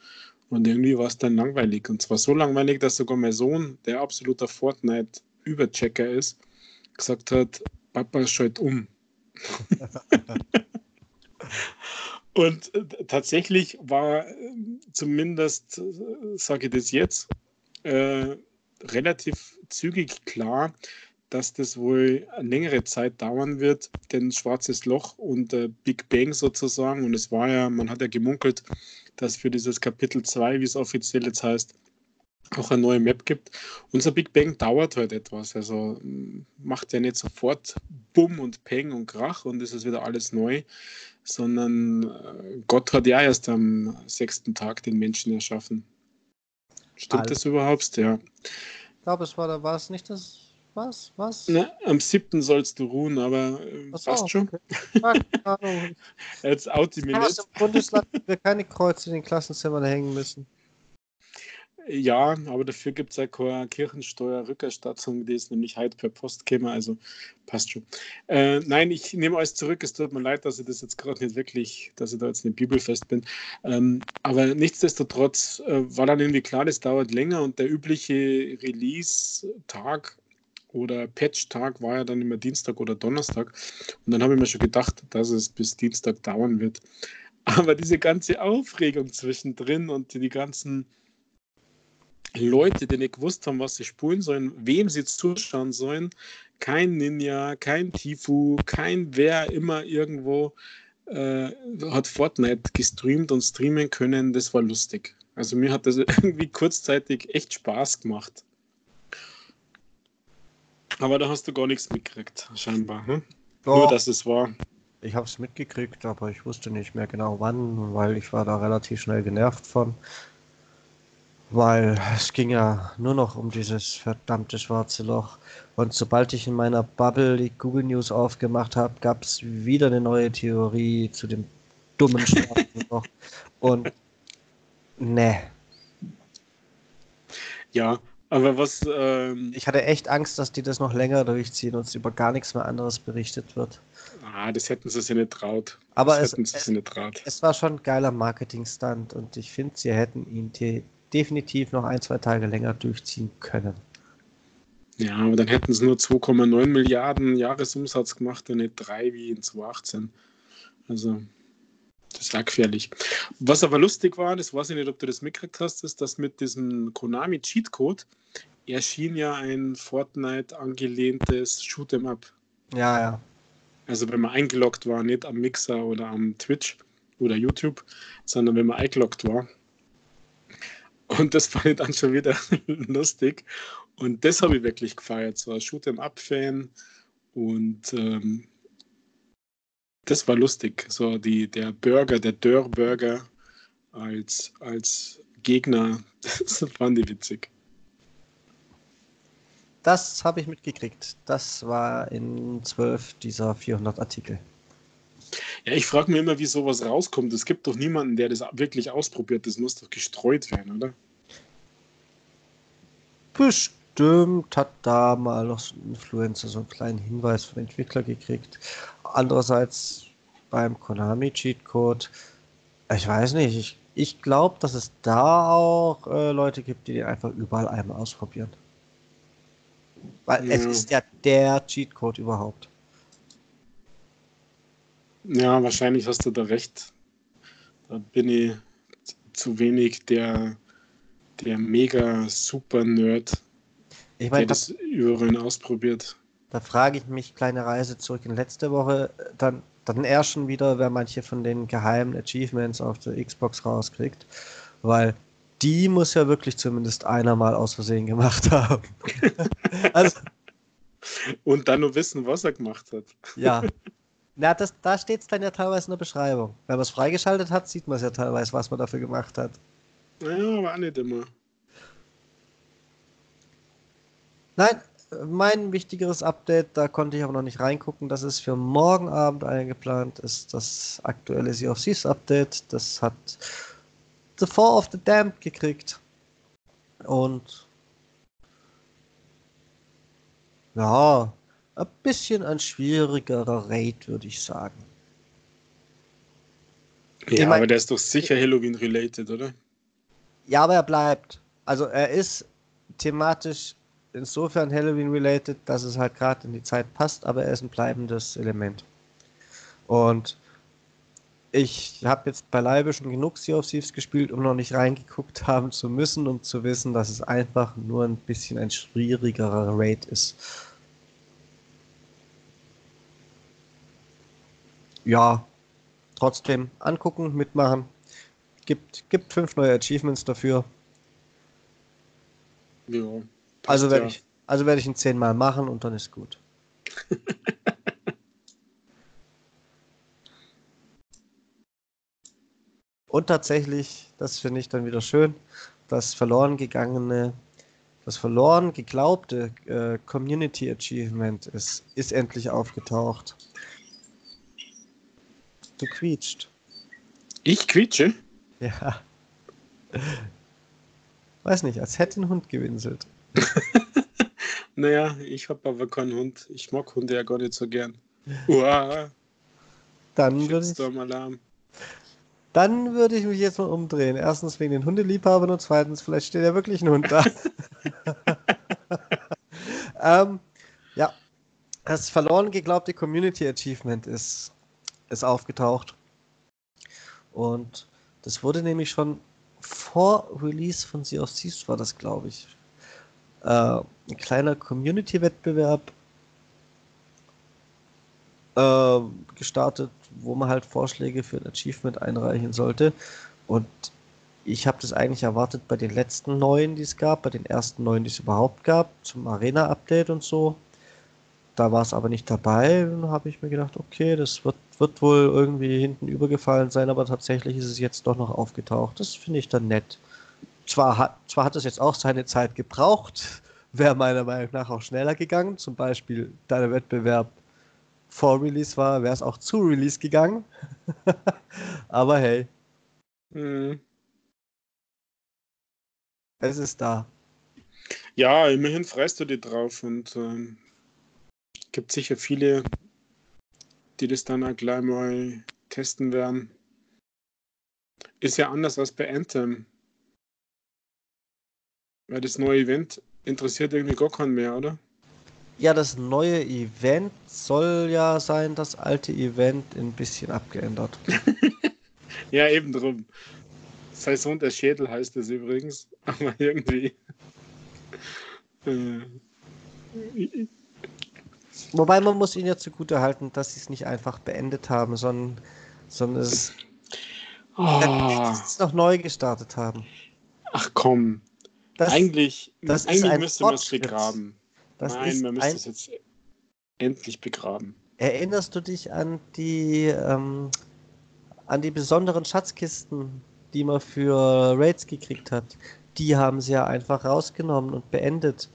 und irgendwie war es dann langweilig. Und zwar so langweilig, dass sogar mein Sohn, der absoluter Fortnite-Überchecker ist, gesagt hat, Papa schaltet um. [laughs] [laughs] und äh, tatsächlich war äh, zumindest, äh, sage ich das jetzt, äh, relativ zügig klar, dass das wohl eine längere Zeit dauern wird, denn Schwarzes Loch und äh, Big Bang sozusagen. Und es war ja, man hat ja gemunkelt, dass für dieses Kapitel 2, wie es offiziell jetzt heißt, auch eine neue Map gibt. Unser Big Bang dauert halt etwas. Also macht ja nicht sofort Bumm und Peng und Krach und es ist wieder alles neu, sondern äh, Gott hat ja erst am sechsten Tag den Menschen erschaffen. Stimmt also. das überhaupt? Ja. Ich glaube, es war da war es nicht das was? Was? Na, am 7. sollst du ruhen, aber äh, passt schon. Okay. [laughs] Jetzt out die Minute. Im Bundesland wir keine Kreuze in den Klassenzimmern hängen müssen. Ja, aber dafür gibt es ja keine Kirchensteuerrückerstattung, die ist nämlich heute per Post käme, also passt schon. Äh, nein, ich nehme alles zurück. Es tut mir leid, dass ich das jetzt gerade nicht wirklich, dass ich da jetzt nicht bibelfest bin. Ähm, aber nichtsdestotrotz äh, war dann irgendwie klar, das dauert länger und der übliche Release-Tag oder Patch-Tag war ja dann immer Dienstag oder Donnerstag. Und dann habe ich mir schon gedacht, dass es bis Dienstag dauern wird. Aber diese ganze Aufregung zwischendrin und die ganzen Leute, die nicht gewusst haben, was sie spulen sollen, wem sie zuschauen sollen, kein Ninja, kein Tifu, kein wer immer irgendwo äh, hat Fortnite gestreamt und streamen können, das war lustig. Also mir hat das [laughs] irgendwie kurzzeitig echt Spaß gemacht. Aber da hast du gar nichts mitgekriegt, scheinbar. Hm? Nur, dass es war. Ich habe es mitgekriegt, aber ich wusste nicht mehr genau wann, weil ich war da relativ schnell genervt von. Weil es ging ja nur noch um dieses verdammte schwarze Loch. Und sobald ich in meiner Bubble die Google News aufgemacht habe, gab es wieder eine neue Theorie zu dem dummen [laughs] schwarzen Loch. Und ne. Ja, aber was. Ähm, ich hatte echt Angst, dass die das noch länger durchziehen und es über gar nichts mehr anderes berichtet wird. Ah, das hätten sie sich nicht traut. Aber es, es, es, war schon ein geiler Marketing-Stunt und ich finde, sie hätten ihn definitiv noch ein, zwei Tage länger durchziehen können. Ja, aber dann hätten sie nur 2,9 Milliarden Jahresumsatz gemacht und nicht drei wie in 2018. Also, das war gefährlich. Was aber lustig war, das weiß ich nicht, ob du das mitgekriegt hast, ist, dass mit diesem Konami Cheatcode erschien ja ein Fortnite angelehntes Shoot'em Up. Ja, ja. Also wenn man eingeloggt war, nicht am Mixer oder am Twitch oder YouTube, sondern wenn man eingeloggt war. Und das fand ich dann schon wieder [laughs] lustig. Und das habe ich wirklich gefeiert. So ein Shoot'em Up-Fan. Und ähm, das war lustig. So die, der Burger, der Dörr-Burger als, als Gegner, [laughs] das fand ich witzig. Das habe ich mitgekriegt. Das war in zwölf dieser 400 Artikel. Ja, ich frage mich immer, wie sowas rauskommt. Es gibt doch niemanden, der das wirklich ausprobiert. Das muss doch gestreut werden, oder? Bestimmt hat da mal noch so ein Influencer so einen kleinen Hinweis von Entwickler gekriegt. Andererseits beim Konami Cheatcode, ich weiß nicht, ich, ich glaube, dass es da auch äh, Leute gibt, die den einfach überall einmal ausprobieren. Weil ja. es ist ja der Cheatcode überhaupt. Ja, wahrscheinlich hast du da recht. Da bin ich zu wenig der, der mega super Nerd, ich mein, der das überall ausprobiert. Da frage ich mich, kleine Reise zurück in letzte Woche, dann, dann eher schon wieder, wer manche von den geheimen Achievements auf der Xbox rauskriegt. Weil die muss ja wirklich zumindest einer mal aus Versehen gemacht haben. [laughs] also, und dann nur wissen, was er gemacht hat. ja. [laughs] Na, das, da steht es dann ja teilweise in der Beschreibung. Wenn man es freigeschaltet hat, sieht man es ja teilweise, was man dafür gemacht hat. Naja, aber auch nicht immer. Nein, mein wichtigeres Update, da konnte ich aber noch nicht reingucken, das ist für morgen Abend eingeplant, ist das aktuelle Sea of Thieves Update. Das hat The Fall of the Damned gekriegt. Und ja, ein bisschen ein schwierigerer Raid, würde ich sagen. Ja, ich mein, aber der ist doch sicher Halloween-related, oder? Ja, aber er bleibt. Also er ist thematisch insofern Halloween-related, dass es halt gerade in die Zeit passt, aber er ist ein bleibendes Element. Und ich habe jetzt beileibe schon genug Sea of Thieves gespielt, um noch nicht reingeguckt [laughs] haben zu müssen, um zu wissen, dass es einfach nur ein bisschen ein schwierigerer Raid ist. Ja, trotzdem angucken, mitmachen. Gibt, gibt fünf neue Achievements dafür. Ja, also werde ja. ich, also werd ich ihn zehnmal machen und dann ist gut. [laughs] Und tatsächlich, das finde ich dann wieder schön, das verloren gegangene, das verloren geglaubte äh, Community Achievement ist, ist endlich aufgetaucht. Du quietscht. Ich quietsche? Ja. Weiß nicht, als hätte ein Hund gewinselt. [laughs] naja, ich habe aber keinen Hund. Ich mag Hunde ja gar nicht so gern. Uah. Dann würde ich. Alarm. Dann würde ich mich jetzt mal umdrehen. Erstens wegen den Hundeliebhabern und zweitens, vielleicht steht ja wirklich ein Hund da. [laughs] [laughs] ähm, ja, das verloren geglaubte Community Achievement ist, ist aufgetaucht. Und das wurde nämlich schon vor Release von Sea of Thieves, war das, glaube ich. Äh, ein kleiner Community-Wettbewerb äh, gestartet, wo man halt Vorschläge für ein Achievement einreichen sollte. Und ich habe das eigentlich erwartet bei den letzten neuen, die es gab, bei den ersten neuen, die es überhaupt gab, zum Arena-Update und so. Da war es aber nicht dabei. Dann habe ich mir gedacht, okay, das wird, wird wohl irgendwie hinten übergefallen sein, aber tatsächlich ist es jetzt doch noch aufgetaucht. Das finde ich dann nett. Zwar hat, zwar hat es jetzt auch seine Zeit gebraucht, [laughs] wäre meiner Meinung nach auch schneller gegangen. Zum Beispiel, da der Wettbewerb vor Release war, wäre es auch zu Release gegangen. [laughs] aber hey. Mhm. Es ist da. Ja, immerhin freust du dich drauf und ähm, gibt sicher viele, die das dann auch gleich mal testen werden. Ist ja anders als bei Anthem. Weil das neue Event interessiert irgendwie gar keinen mehr, oder? Ja, das neue Event soll ja sein, das alte Event ein bisschen abgeändert. [laughs] ja, eben drum. Saison der Schädel heißt es übrigens, [laughs] aber irgendwie. Äh, Wobei man muss ihnen ja zugute halten, dass sie es nicht einfach beendet haben, sondern, sondern es oh. noch neu gestartet haben. Ach komm. Das, eigentlich das eigentlich müsste man es begraben. Das Nein, man müsste es jetzt endlich begraben. Erinnerst du dich an die, ähm, an die besonderen Schatzkisten, die man für Raids gekriegt hat? Die haben sie ja einfach rausgenommen und beendet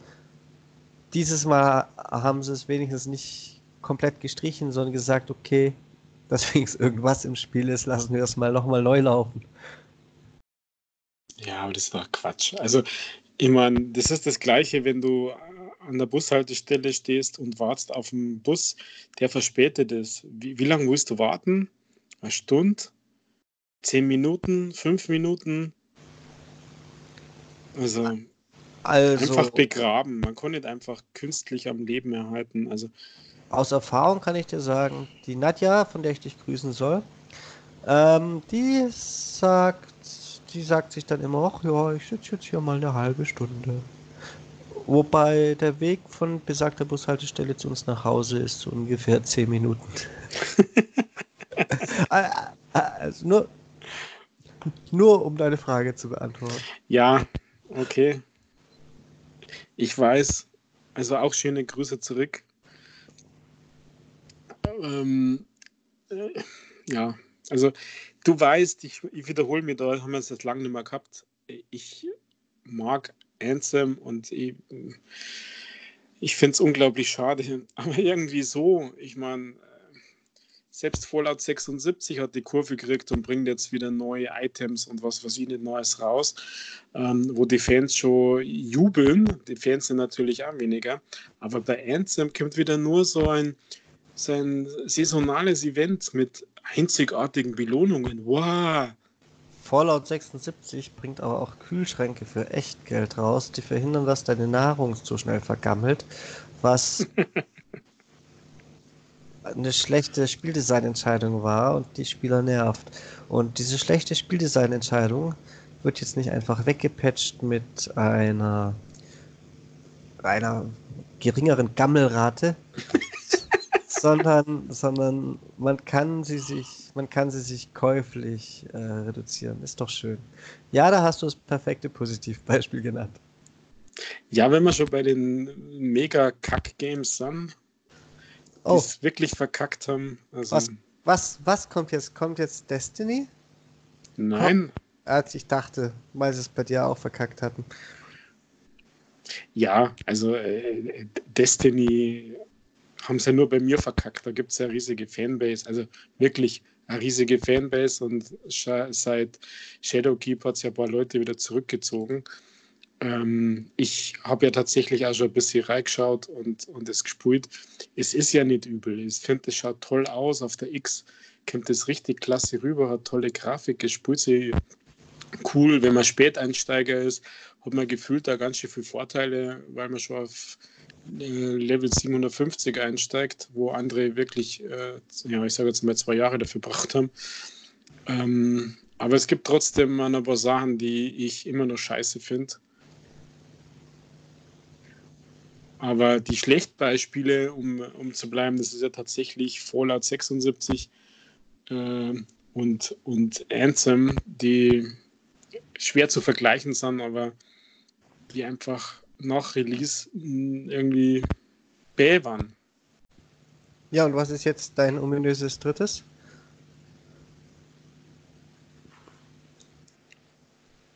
dieses Mal haben sie es wenigstens nicht komplett gestrichen, sondern gesagt, okay, [laughs] dass wenigstens irgendwas im Spiel ist, lassen wir das mal nochmal neu laufen. Ja, aber das doch Quatsch. Also, ich meine, das ist das Gleiche, wenn du an der Bushaltestelle stehst und wartest auf einen Bus, der verspätet ist. Wie, wie lange willst du warten? Eine Stunde? Zehn Minuten? Fünf Minuten? Also. Also, einfach begraben. Man kann nicht einfach künstlich am Leben erhalten. Also, aus Erfahrung kann ich dir sagen, die Nadja, von der ich dich grüßen soll, ähm, die sagt, die sagt sich dann immer, ach ja, ich sitze jetzt hier mal eine halbe Stunde. Wobei der Weg von besagter Bushaltestelle zu uns nach Hause ist so ungefähr zehn Minuten. [laughs] Äh, äh, also nur, nur um deine Frage zu beantworten. Ja, okay. Ich weiß, also auch schöne Grüße zurück. Ähm, äh, ja, also du weißt, ich, ich wiederhole mir da, haben wir es jetzt lange nicht mehr gehabt. Ich mag Anthem und ich, ich finde es unglaublich schade. [laughs] Aber irgendwie so, ich meine, selbst Fallout 76 hat die Kurve gekriegt und bringt jetzt wieder neue Items und was weiß ich nicht Neues raus, ähm, wo die Fans schon jubeln. Die Fans sind natürlich auch weniger. Aber bei Anthem kommt wieder nur so ein, so ein saisonales Event mit einzigartigen Belohnungen. Wow! Fallout 76 bringt aber auch Kühlschränke für Echtgeld raus, die verhindern, dass deine Nahrung zu schnell vergammelt, was [laughs] eine schlechte Spieldesignentscheidung war und die Spieler nervt. Und diese schlechte Spieldesignentscheidung wird jetzt nicht einfach weggepatcht mit einer, einer geringeren Gammelrate, [laughs] sondern, sondern man kann sie sich, man kann sie sich käuflich äh, reduzieren. Ist doch schön. Ja, da hast du das perfekte Positivbeispiel genannt. Ja, wenn wir schon bei den Mega-Kack-Games sind, oh. die es wirklich verkackt haben. Also, was, was, was kommt jetzt? Kommt jetzt Destiny? Nein. Als ich dachte, weil sie es bei dir auch verkackt hatten. Ja, also äh, Destiny haben es ja nur bei mir verkackt. Da gibt es ja eine riesige Fanbase, also wirklich eine riesige Fanbase und seit Shadowkeep hat es ja ein paar Leute wieder zurückgezogen. Ähm, ich habe ja tatsächlich auch schon ein bisschen reingeschaut und, und es gespult. Es ist ja nicht übel. Ich finde, es schaut toll aus. Auf der X kommt es richtig klasse rüber, hat tolle Grafik, es spult sie cool. Wenn man Späteinsteiger ist, hat man gefühlt da ganz schön viele Vorteile, weil man schon auf äh, Level 750 einsteigt, wo andere wirklich, äh, ja, ich sage jetzt mal zwei Jahre dafür gebracht haben. Ähm, aber es gibt trotzdem ein paar Sachen, die ich immer noch scheiße finde. Aber die Schlechtbeispiele, um, um zu bleiben, das ist ja tatsächlich Fallout 76 äh, und, und Anthem, die schwer zu vergleichen sind, aber die einfach nach Release irgendwie bäh waren. Ja, und was ist jetzt dein ominöses drittes?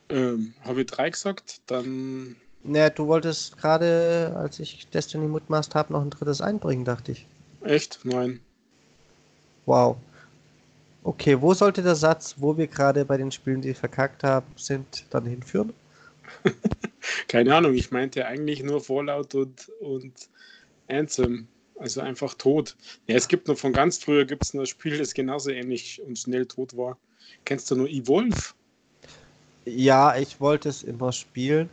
Ähm, Habe ich drei gesagt? Dann. Naja, du wolltest gerade, als ich Destiny mutmaßt habe, noch ein drittes einbringen, dachte ich. Echt? Nein. Wow. Okay, wo sollte der Satz, wo wir gerade bei den Spielen, die verkackt haben, sind, dann hinführen? [laughs] Keine Ahnung, ich meinte eigentlich nur Fallout und, und Anthem. Also einfach tot. Ja, es gibt noch von ganz früher gibt es ein Spiel, das genauso ähnlich und schnell tot war. Kennst du nur Evolve? Ja, ich wollte es immer spielen.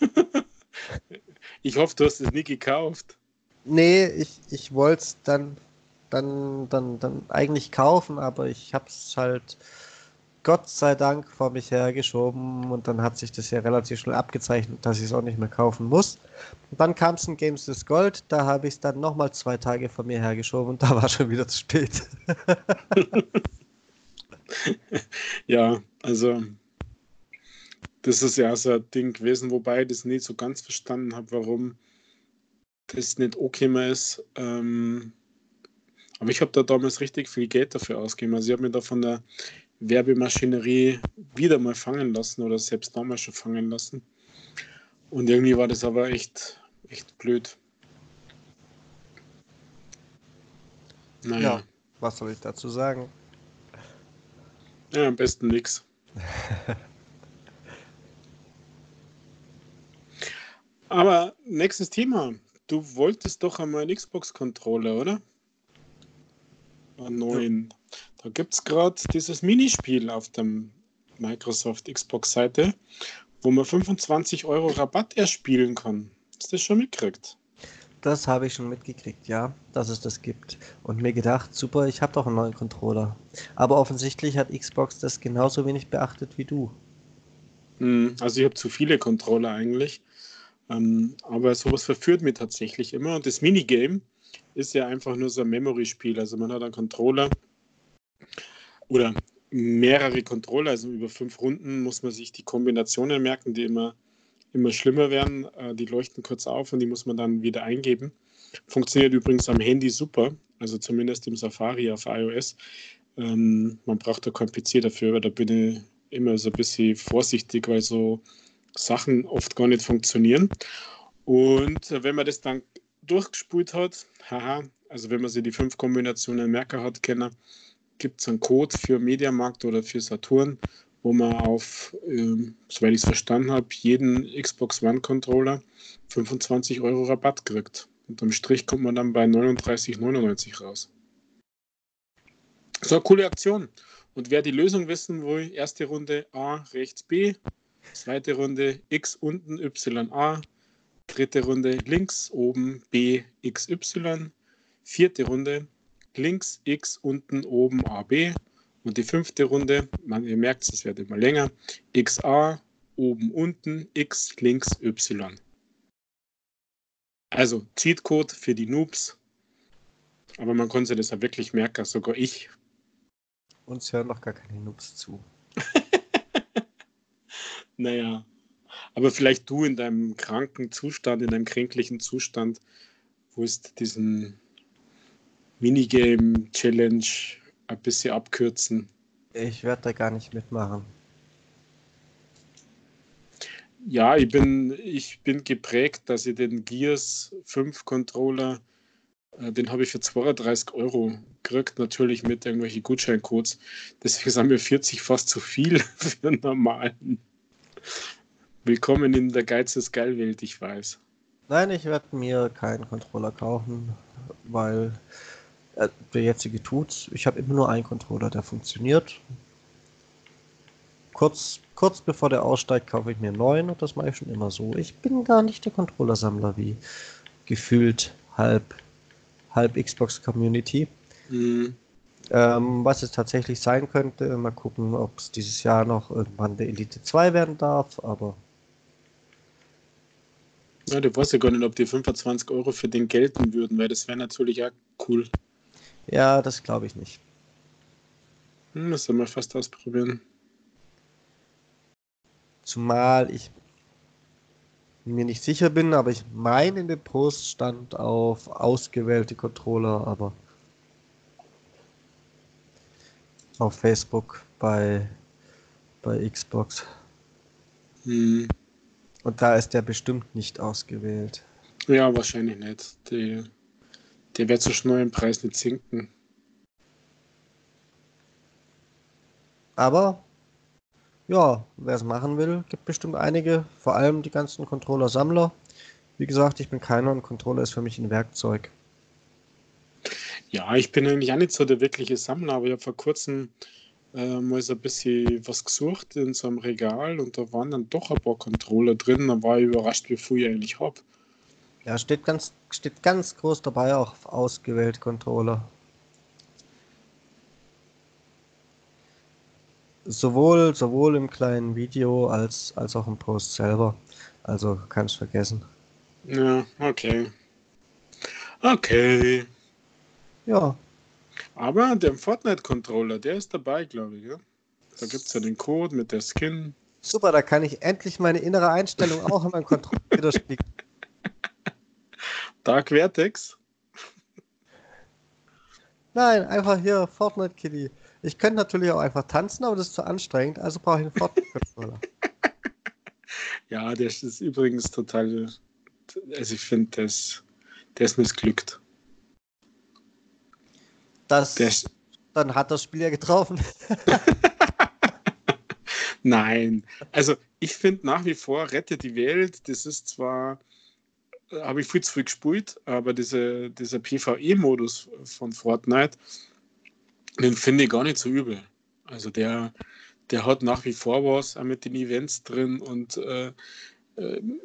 [laughs] ich hoffe, du hast es nie gekauft. Nee, ich, ich wollte es dann, dann, dann, dann eigentlich kaufen, aber ich habe es halt Gott sei Dank vor mich hergeschoben und dann hat sich das ja relativ schnell abgezeichnet, dass ich es auch nicht mehr kaufen muss. Und dann kam es in Games des Gold, da habe ich es dann nochmal zwei Tage vor mir hergeschoben und da war schon wieder zu spät. [laughs] ja, also das ist ja so ein Ding gewesen, wobei ich das nicht so ganz verstanden habe, warum das nicht okay mehr ist. Ähm, aber ich habe da damals richtig viel Geld dafür ausgegeben. Also ich habe mir da von der Werbemaschinerie wieder mal fangen lassen oder selbst damals schon fangen lassen. Und irgendwie war das aber echt, echt blöd. Naja. Ja, was soll ich dazu sagen? Ja, am besten nichts. [laughs] Aber nächstes Thema. Du wolltest doch einmal einen Xbox-Controller, oder? Einen neuen. Da gibt es gerade dieses Minispiel auf der Microsoft Xbox-Seite, wo man 25 Euro Rabatt erspielen kann. Hast du das schon mitgekriegt? Das habe ich schon mitgekriegt, ja, dass es das gibt. Und mir gedacht, super, ich habe doch einen neuen Controller. Aber offensichtlich hat Xbox das genauso wenig beachtet wie du. Hm, also ich habe zu viele Controller eigentlich. Ähm, aber sowas verführt mich tatsächlich immer. Und das Minigame ist ja einfach nur so ein Memory-Spiel. Also man hat einen Controller oder mehrere Controller, also über fünf Runden muss man sich die Kombinationen merken, die immer, immer schlimmer werden. Äh, die leuchten kurz auf und die muss man dann wieder eingeben. Funktioniert übrigens am Handy super, also zumindest im Safari auf iOS. Ähm, man braucht da kein PC dafür, weil da bin ich immer so ein bisschen vorsichtig, weil so Sachen oft gar nicht funktionieren. Und wenn man das dann durchgespult hat, haha, also wenn man sich die fünf Kombinationen merker hat, kennen, gibt es einen Code für Mediamarkt oder für Saturn, wo man auf, ähm, soweit ich es verstanden habe, jeden Xbox One Controller 25 Euro Rabatt kriegt. Unterm Strich kommt man dann bei 39,99 raus. So eine coole Aktion. Und wer die Lösung wissen will, erste Runde A, rechts B, Zweite Runde X unten YA. Dritte Runde links oben B XY. Vierte Runde links X unten oben AB. Und die fünfte Runde, man, ihr merkt es, wird immer länger, XA oben unten X links Y. Also Cheatcode für die Noobs. Aber man konnte das ja wirklich merken, sogar ich. Uns hören noch gar keine Noobs zu. Naja, aber vielleicht du in deinem kranken Zustand, in deinem kränklichen Zustand, wo es diesen Minigame-Challenge ein bisschen abkürzen. Ich werde da gar nicht mitmachen. Ja, ich bin, ich bin geprägt, dass ich den Gears 5 Controller, äh, den habe ich für 32 Euro gekriegt, natürlich mit irgendwelchen Gutscheincodes. Deswegen sind mir 40 fast zu viel [laughs] für einen normalen. Willkommen in der Geiz ist geil Welt, ich weiß. Nein, ich werde mir keinen Controller kaufen, weil äh, der jetzige tut's. Ich habe immer nur einen Controller, der funktioniert. Kurz, kurz bevor der aussteigt, kaufe ich mir einen neuen und das mache ich schon immer so. Ich bin gar nicht der Controllersammler wie gefühlt halb, halb Xbox Community. Mhm. Ähm, was es tatsächlich sein könnte, mal gucken, ob es dieses Jahr noch irgendwann der Elite 2 werden darf, aber. Ja, du weißt ja gar nicht, ob die 25 Euro für den gelten würden, weil das wäre natürlich auch cool. Ja, das glaube ich nicht. Hm, das soll mal fast ausprobieren. Zumal ich mir nicht sicher bin, aber ich meine in dem Post stand auf ausgewählte Controller, aber auf Facebook bei, bei Xbox. Hm. Und da ist der bestimmt nicht ausgewählt. Ja, wahrscheinlich nicht. Die, der wird so schnell im Preis nicht sinken. Aber ja, wer es machen will, gibt bestimmt einige, vor allem die ganzen Controller-Sammler. Wie gesagt, ich bin keiner und Controller ist für mich ein Werkzeug. Ja, ich bin eigentlich auch nicht so der wirkliche Sammler, aber ich habe vor kurzem äh, mal so ein bisschen was gesucht in so einem Regal und da waren dann doch ein paar Controller drin. Da war ich überrascht, wie viel ich eigentlich habe. Ja, steht ganz, steht ganz groß dabei auch ausgewählt Controller. Sowohl, sowohl im kleinen Video als, als auch im Post selber. Also kannst vergessen. Ja, okay. Okay. Ja, Aber der Fortnite-Controller, der ist dabei, glaube ich. Ja? Da gibt es ja den Code mit der Skin. super, da kann ich endlich meine innere Einstellung auch in meinem Controller [laughs] widerspiegeln. Dark Vertex. Nein, einfach hier Fortnite Kitty. Ich könnte natürlich auch einfach tanzen, aber das ist zu anstrengend, also brauche ich einen Fortnite-Controller. [laughs] Ja, der ist übrigens total. Also, ich finde, das, der ist missglückt. Das, dann hat das Spiel ja getroffen. [laughs] Nein, also ich finde nach wie vor Rette die Welt, das ist zwar, äh, habe ich viel zu viel gespielt, aber diese, dieser PvE-Modus von Fortnite, den finde ich gar nicht so übel. Also der, der hat nach wie vor was auch mit den Events drin und äh,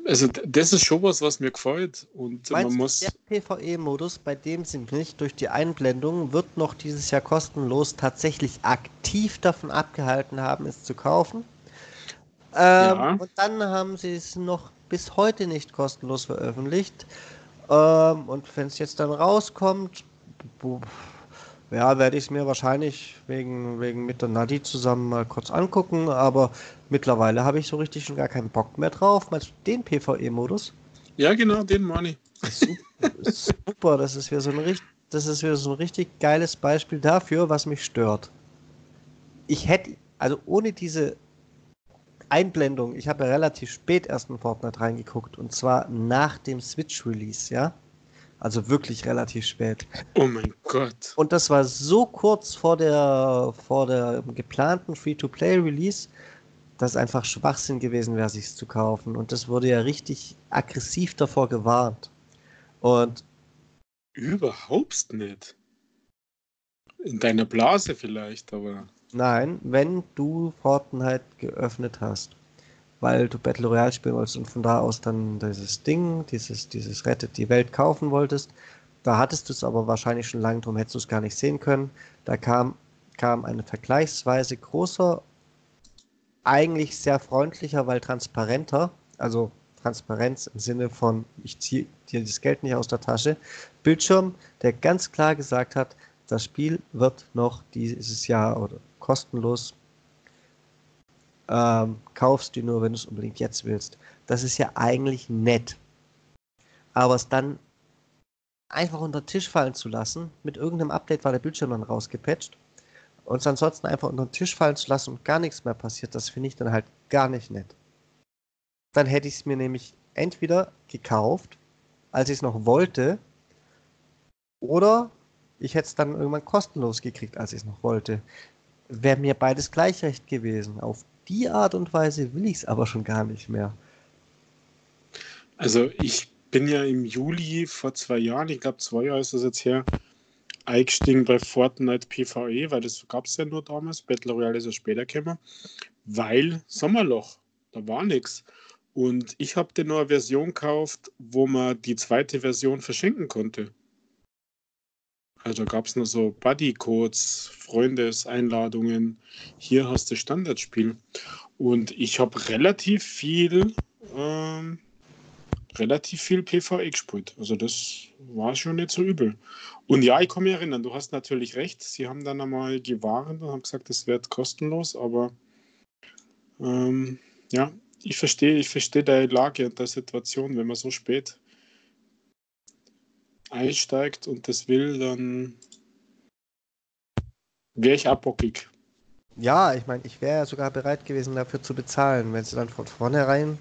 also das ist schon was, was mir gefällt und Meinst man muss, der PvE-Modus, bei dem sie mich durch die Einblendung wird noch dieses Jahr kostenlos tatsächlich aktiv davon abgehalten haben, es zu kaufen. Ähm, Ja. Und dann haben sie es noch bis heute nicht kostenlos veröffentlicht. Ähm, und wenn es jetzt dann rauskommt, ja, werde ich es mir wahrscheinlich wegen, wegen mit der Nadi zusammen mal kurz angucken. Aber mittlerweile habe ich so richtig schon gar keinen Bock mehr drauf. Meinst du den PvE-Modus? ja genau, den meine ich. [laughs] Super, das ist wieder so ein richtig, das ist wieder so ein richtig geiles Beispiel dafür, was mich stört. Ich hätte, also ohne diese Einblendung, ich habe ja relativ spät erst in Fortnite reingeguckt und zwar nach dem Switch-Release, ja. Also wirklich relativ spät. Oh mein Gott. Und das war so kurz vor der, vor der geplanten Free-to-Play-Release, dass es einfach Schwachsinn gewesen wäre, sich zu kaufen. Und das wurde ja richtig aggressiv davor gewarnt. Und Überhaupt nicht. In deiner Blase vielleicht, aber. Nein, wenn du Fortnite geöffnet hast, weil du Battle Royale spielen wolltest und von da aus dann dieses Ding, dieses, dieses Rettet die Welt kaufen wolltest, da hattest du es aber wahrscheinlich schon lange drum, hättest du es gar nicht sehen können. Da kam, kam ein vergleichsweise großer, eigentlich sehr freundlicher, weil transparenter, also Transparenz im Sinne von, ich ziehe dir das Geld nicht aus der Tasche, Bildschirm, der ganz klar gesagt hat, das Spiel wird noch dieses Jahr oder kostenlos. Ähm, kaufst du nur, wenn du es unbedingt jetzt willst. Das ist ja eigentlich nett. Aber es dann einfach unter den Tisch fallen zu lassen, mit irgendeinem Update war der Bildschirm dann rausgepatcht und es ansonsten einfach unter den Tisch fallen zu lassen und gar nichts mehr passiert, das finde ich dann halt gar nicht nett. Dann hätte ich es mir nämlich entweder gekauft, als ich es noch wollte, oder ich hätte es dann irgendwann kostenlos gekriegt, als ich es noch wollte. Wäre mir beides gleich recht gewesen. Auf die Art und Weise will ich es aber schon gar nicht mehr. Also ich bin ja im Juli vor zwei Jahren, ich glaube zwei Jahre ist das jetzt her, eingestiegen bei Fortnite PvE, weil das gab es ja nur damals. Battle Royale ist ja später gekommen, weil Sommerloch, da war nichts. Und ich habe dir nur eine Version gekauft, wo man die zweite Version verschenken konnte. Also gab es nur so Buddy-Codes, Freundeseinladungen. Hier hast du Standardspiel. Und ich habe relativ viel, ähm, relativ viel PvE gespielt. Also das war schon nicht so übel. Und ja, ich kann mich erinnern, du hast natürlich recht. Sie haben dann einmal gewarnt und haben gesagt, es wird kostenlos, aber ähm, ja, ich verstehe, ich verstehe deine Lage und der Situation, wenn man so spät einsteigt und das will, dann wäre ich abbockig. Ja, ich meine, ich wäre ja sogar bereit gewesen, dafür zu bezahlen, wenn sie dann von vornherein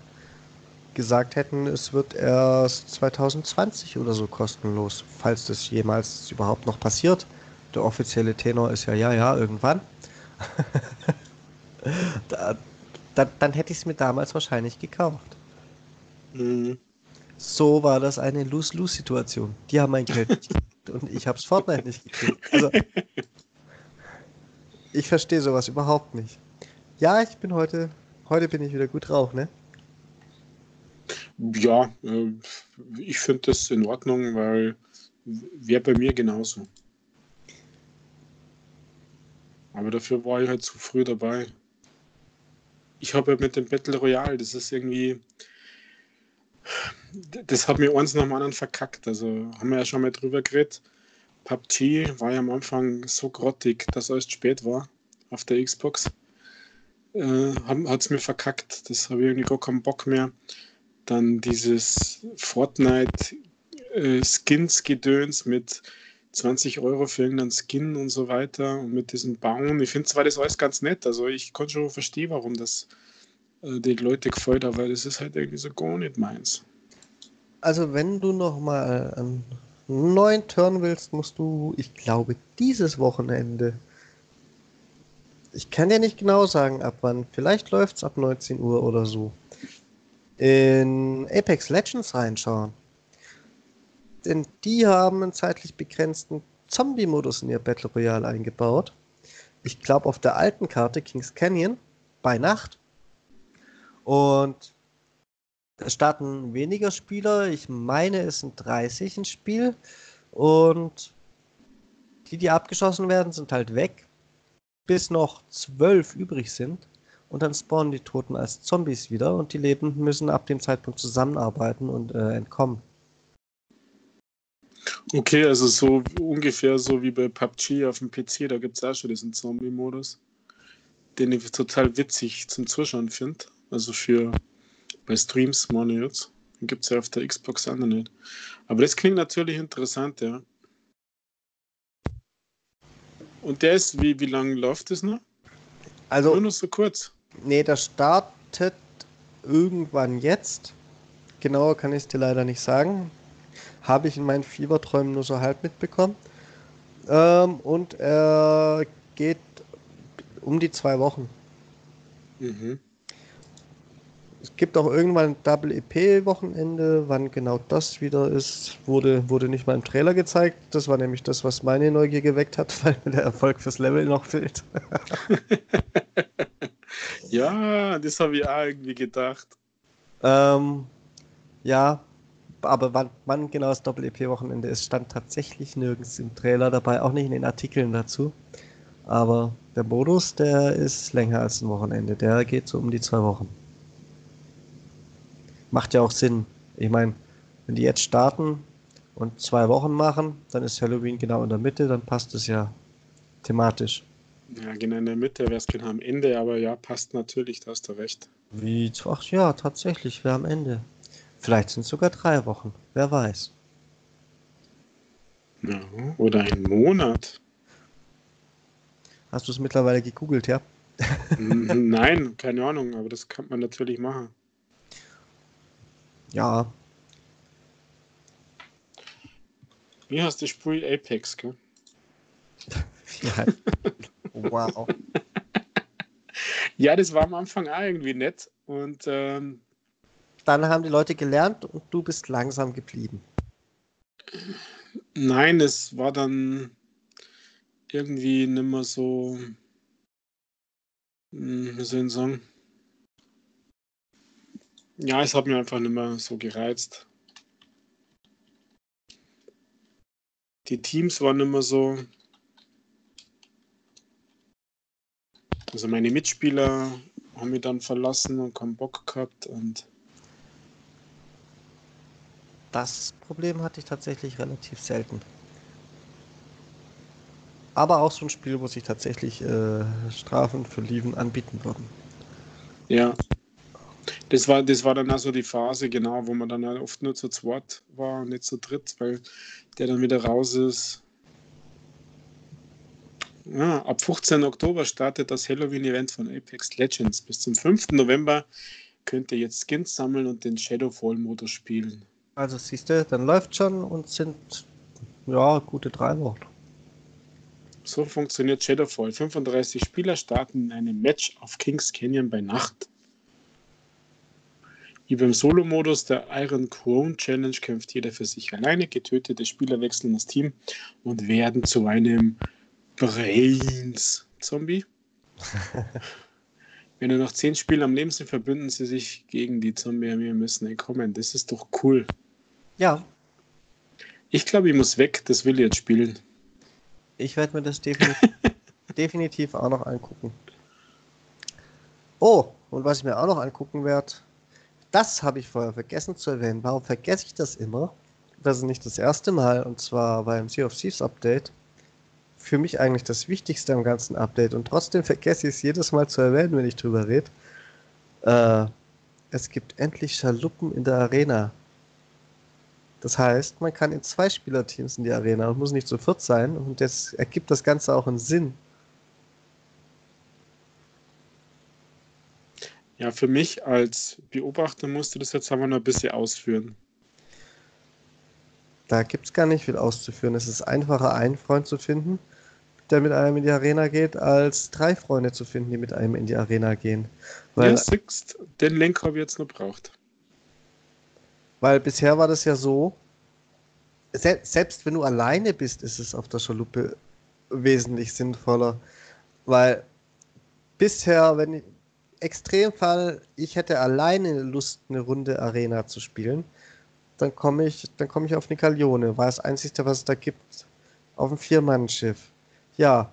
gesagt hätten, es wird erst 2020 oder so kostenlos, falls das jemals überhaupt noch passiert. Der offizielle Tenor ist ja, ja, ja, irgendwann. [laughs] da, da, dann hätte ich es mir damals wahrscheinlich gekauft. Mhm. So war das eine Lose-Lose-Situation. Die haben mein Geld nicht gekriegt und ich habe es Fortnite nicht gekriegt. Also, ich verstehe sowas überhaupt nicht. Ja, ich bin heute, heute bin ich wieder gut drauf, ne? Ja, äh, ich finde das in Ordnung, weil wäre bei mir genauso. Aber dafür war ich halt zu früh dabei. Ich habe ja mit dem Battle Royale, das ist irgendwie. Das hat mir eins nach dem anderen verkackt. Also haben wir ja schon mal drüber geredet. PUBG war ja am Anfang so grottig, dass es spät war auf der Xbox. Äh, hat es mir verkackt. Das habe ich irgendwie gar keinen Bock mehr. Dann dieses Fortnite äh, mit 20 Euro für irgendeinen Skin und so weiter und mit diesem Bauen. Ich finde zwar das alles ganz nett, also ich konnte schon verstehen, warum das äh, die Leute gefällt, aber das ist halt irgendwie so gar nicht meins. Also wenn du noch mal einen neuen Turn willst, musst du, ich glaube, dieses Wochenende ich kann dir nicht genau sagen, ab wann. Vielleicht läuft es ab 19 Uhr oder so. In Apex Legends reinschauen. Denn die haben einen zeitlich begrenzten Zombie-Modus in ihr Battle Royale eingebaut. Ich glaube auf der alten Karte Kings Canyon bei Nacht. Und starten weniger Spieler. Ich meine, es sind 30 ein Spiel. Und die, die abgeschossen werden, sind halt weg, bis noch zwölf übrig sind. Und dann spawnen die Toten als Zombies wieder und die Lebenden müssen ab dem Zeitpunkt zusammenarbeiten und äh, entkommen. Okay, also so ungefähr so wie bei PUBG auf dem PC, da gibt es auch schon diesen Zombie-Modus, den ich total witzig zum Zuschauen finde. Also für bei Streams meine jetzt. Den gibt es ja auf der Xbox auch noch nicht. Aber das klingt natürlich interessant, ja. Und der ist, wie, wie lange läuft das noch? Also. Nur noch so kurz. Nee, das startet irgendwann jetzt. Genauer kann ich es dir leider nicht sagen habe ich in meinen Fieberträumen nur so halb mitbekommen. Ähm, und er geht um die zwei Wochen. Mhm. Es gibt auch irgendwann ein Double EP-Wochenende. Wann genau das wieder ist, wurde, wurde nicht mal im Trailer gezeigt. Das war nämlich das, was meine Neugier geweckt hat, [laughs] weil mir der Erfolg fürs Level noch fehlt. [laughs] ja, das habe ich auch irgendwie gedacht. Ähm, ja, aber wann, wann genau das Doppel-EP-Wochenende ist, stand tatsächlich nirgends im Trailer dabei, auch nicht in den Artikeln dazu. Aber der Modus, der ist länger als ein Wochenende. Der geht so um die zwei Wochen. Macht ja auch Sinn. Ich meine, wenn die jetzt starten und zwei Wochen machen, dann ist Halloween genau in der Mitte, dann passt es ja thematisch. Ja, genau in der Mitte wäre es genau am Ende, aber ja, passt natürlich, da hast du recht. Wie, ach ja, tatsächlich, wäre am Ende. Vielleicht sind es sogar drei Wochen. Wer weiß. Ja, oder ein Monat. Hast du es mittlerweile gegoogelt, ja? Nein, keine Ahnung, aber das kann man natürlich machen. Ja. Wie hast du Spiel Apex, gell? [laughs] ja. wow. ja, das war am Anfang auch irgendwie nett und ähm, dann haben die Leute gelernt und du bist langsam geblieben. Nein, es war dann irgendwie nicht mehr so, hm, wie soll ich sagen? Ja, es hat mir einfach nicht mehr so gereizt. Die Teams waren immer so. Also meine Mitspieler haben mich dann verlassen und keinen Bock gehabt und das Problem hatte ich tatsächlich relativ selten. Aber auch so ein Spiel, wo sich tatsächlich äh, Strafen für Lieven anbieten würden. Ja. Das war, das war dann also die Phase, genau, wo man dann halt oft nur zu zweit war und nicht zu dritt, weil der dann wieder raus ist. Ja, ab 15. Oktober startet das Halloween-Event von Apex Legends. Bis zum 5. November könnt ihr jetzt Skins sammeln und den Shadowfall-Modus spielen. Also siehst du, dann läuft schon und sind ja gute drei Wochen. So funktioniert Shadowfall. 35 Spieler starten in einem Match auf Kings Canyon bei Nacht. Wie beim Solo-Modus der Iron Crown Challenge kämpft jeder für sich alleine. Getötete Spieler wechseln das Team und werden zu einem Brains-Zombie. [laughs] Wenn nur noch zehn Spieler am Leben sind, verbünden sie sich gegen die Zombie-Armee und müssen entkommen. Das ist doch cool. Ja. Ich glaube, ich muss weg. Das will ich jetzt spielen. Ich werde mir das definitiv, [laughs] definitiv auch noch angucken. Oh, und was ich mir auch noch angucken werde, das habe ich vorher vergessen zu erwähnen. Warum vergesse ich das immer? Das ist nicht das erste Mal, und zwar beim Sea of Thieves Update. Für mich eigentlich das Wichtigste am ganzen Update. Und trotzdem vergesse ich es jedes Mal zu erwähnen, wenn ich drüber rede. Äh, es gibt endlich Schaluppen in der Arena. Das heißt, man kann in zwei Spielerteams in die Arena und muss nicht zu viert sein. Und das ergibt das Ganze auch einen Sinn. Ja, für mich als Beobachter musst du das jetzt aber noch ein bisschen ausführen. Da gibt es gar nicht viel auszuführen. Es ist einfacher, einen Freund zu finden, der mit einem in die Arena geht, als drei Freunde zu finden, die mit einem in die Arena gehen. Weil, ja, siehst, den Link habe ich jetzt noch braucht. Weil bisher war das ja so, selbst wenn du alleine bist, ist es auf der Schaluppe wesentlich sinnvoller. Weil bisher, wenn ich, Extremfall, ich hätte alleine Lust, eine Runde Arena zu spielen, dann komme ich, dann komme ich auf eine Galeone, war das Einzige, was es da gibt, auf ein Viermann-Schiff. Ja.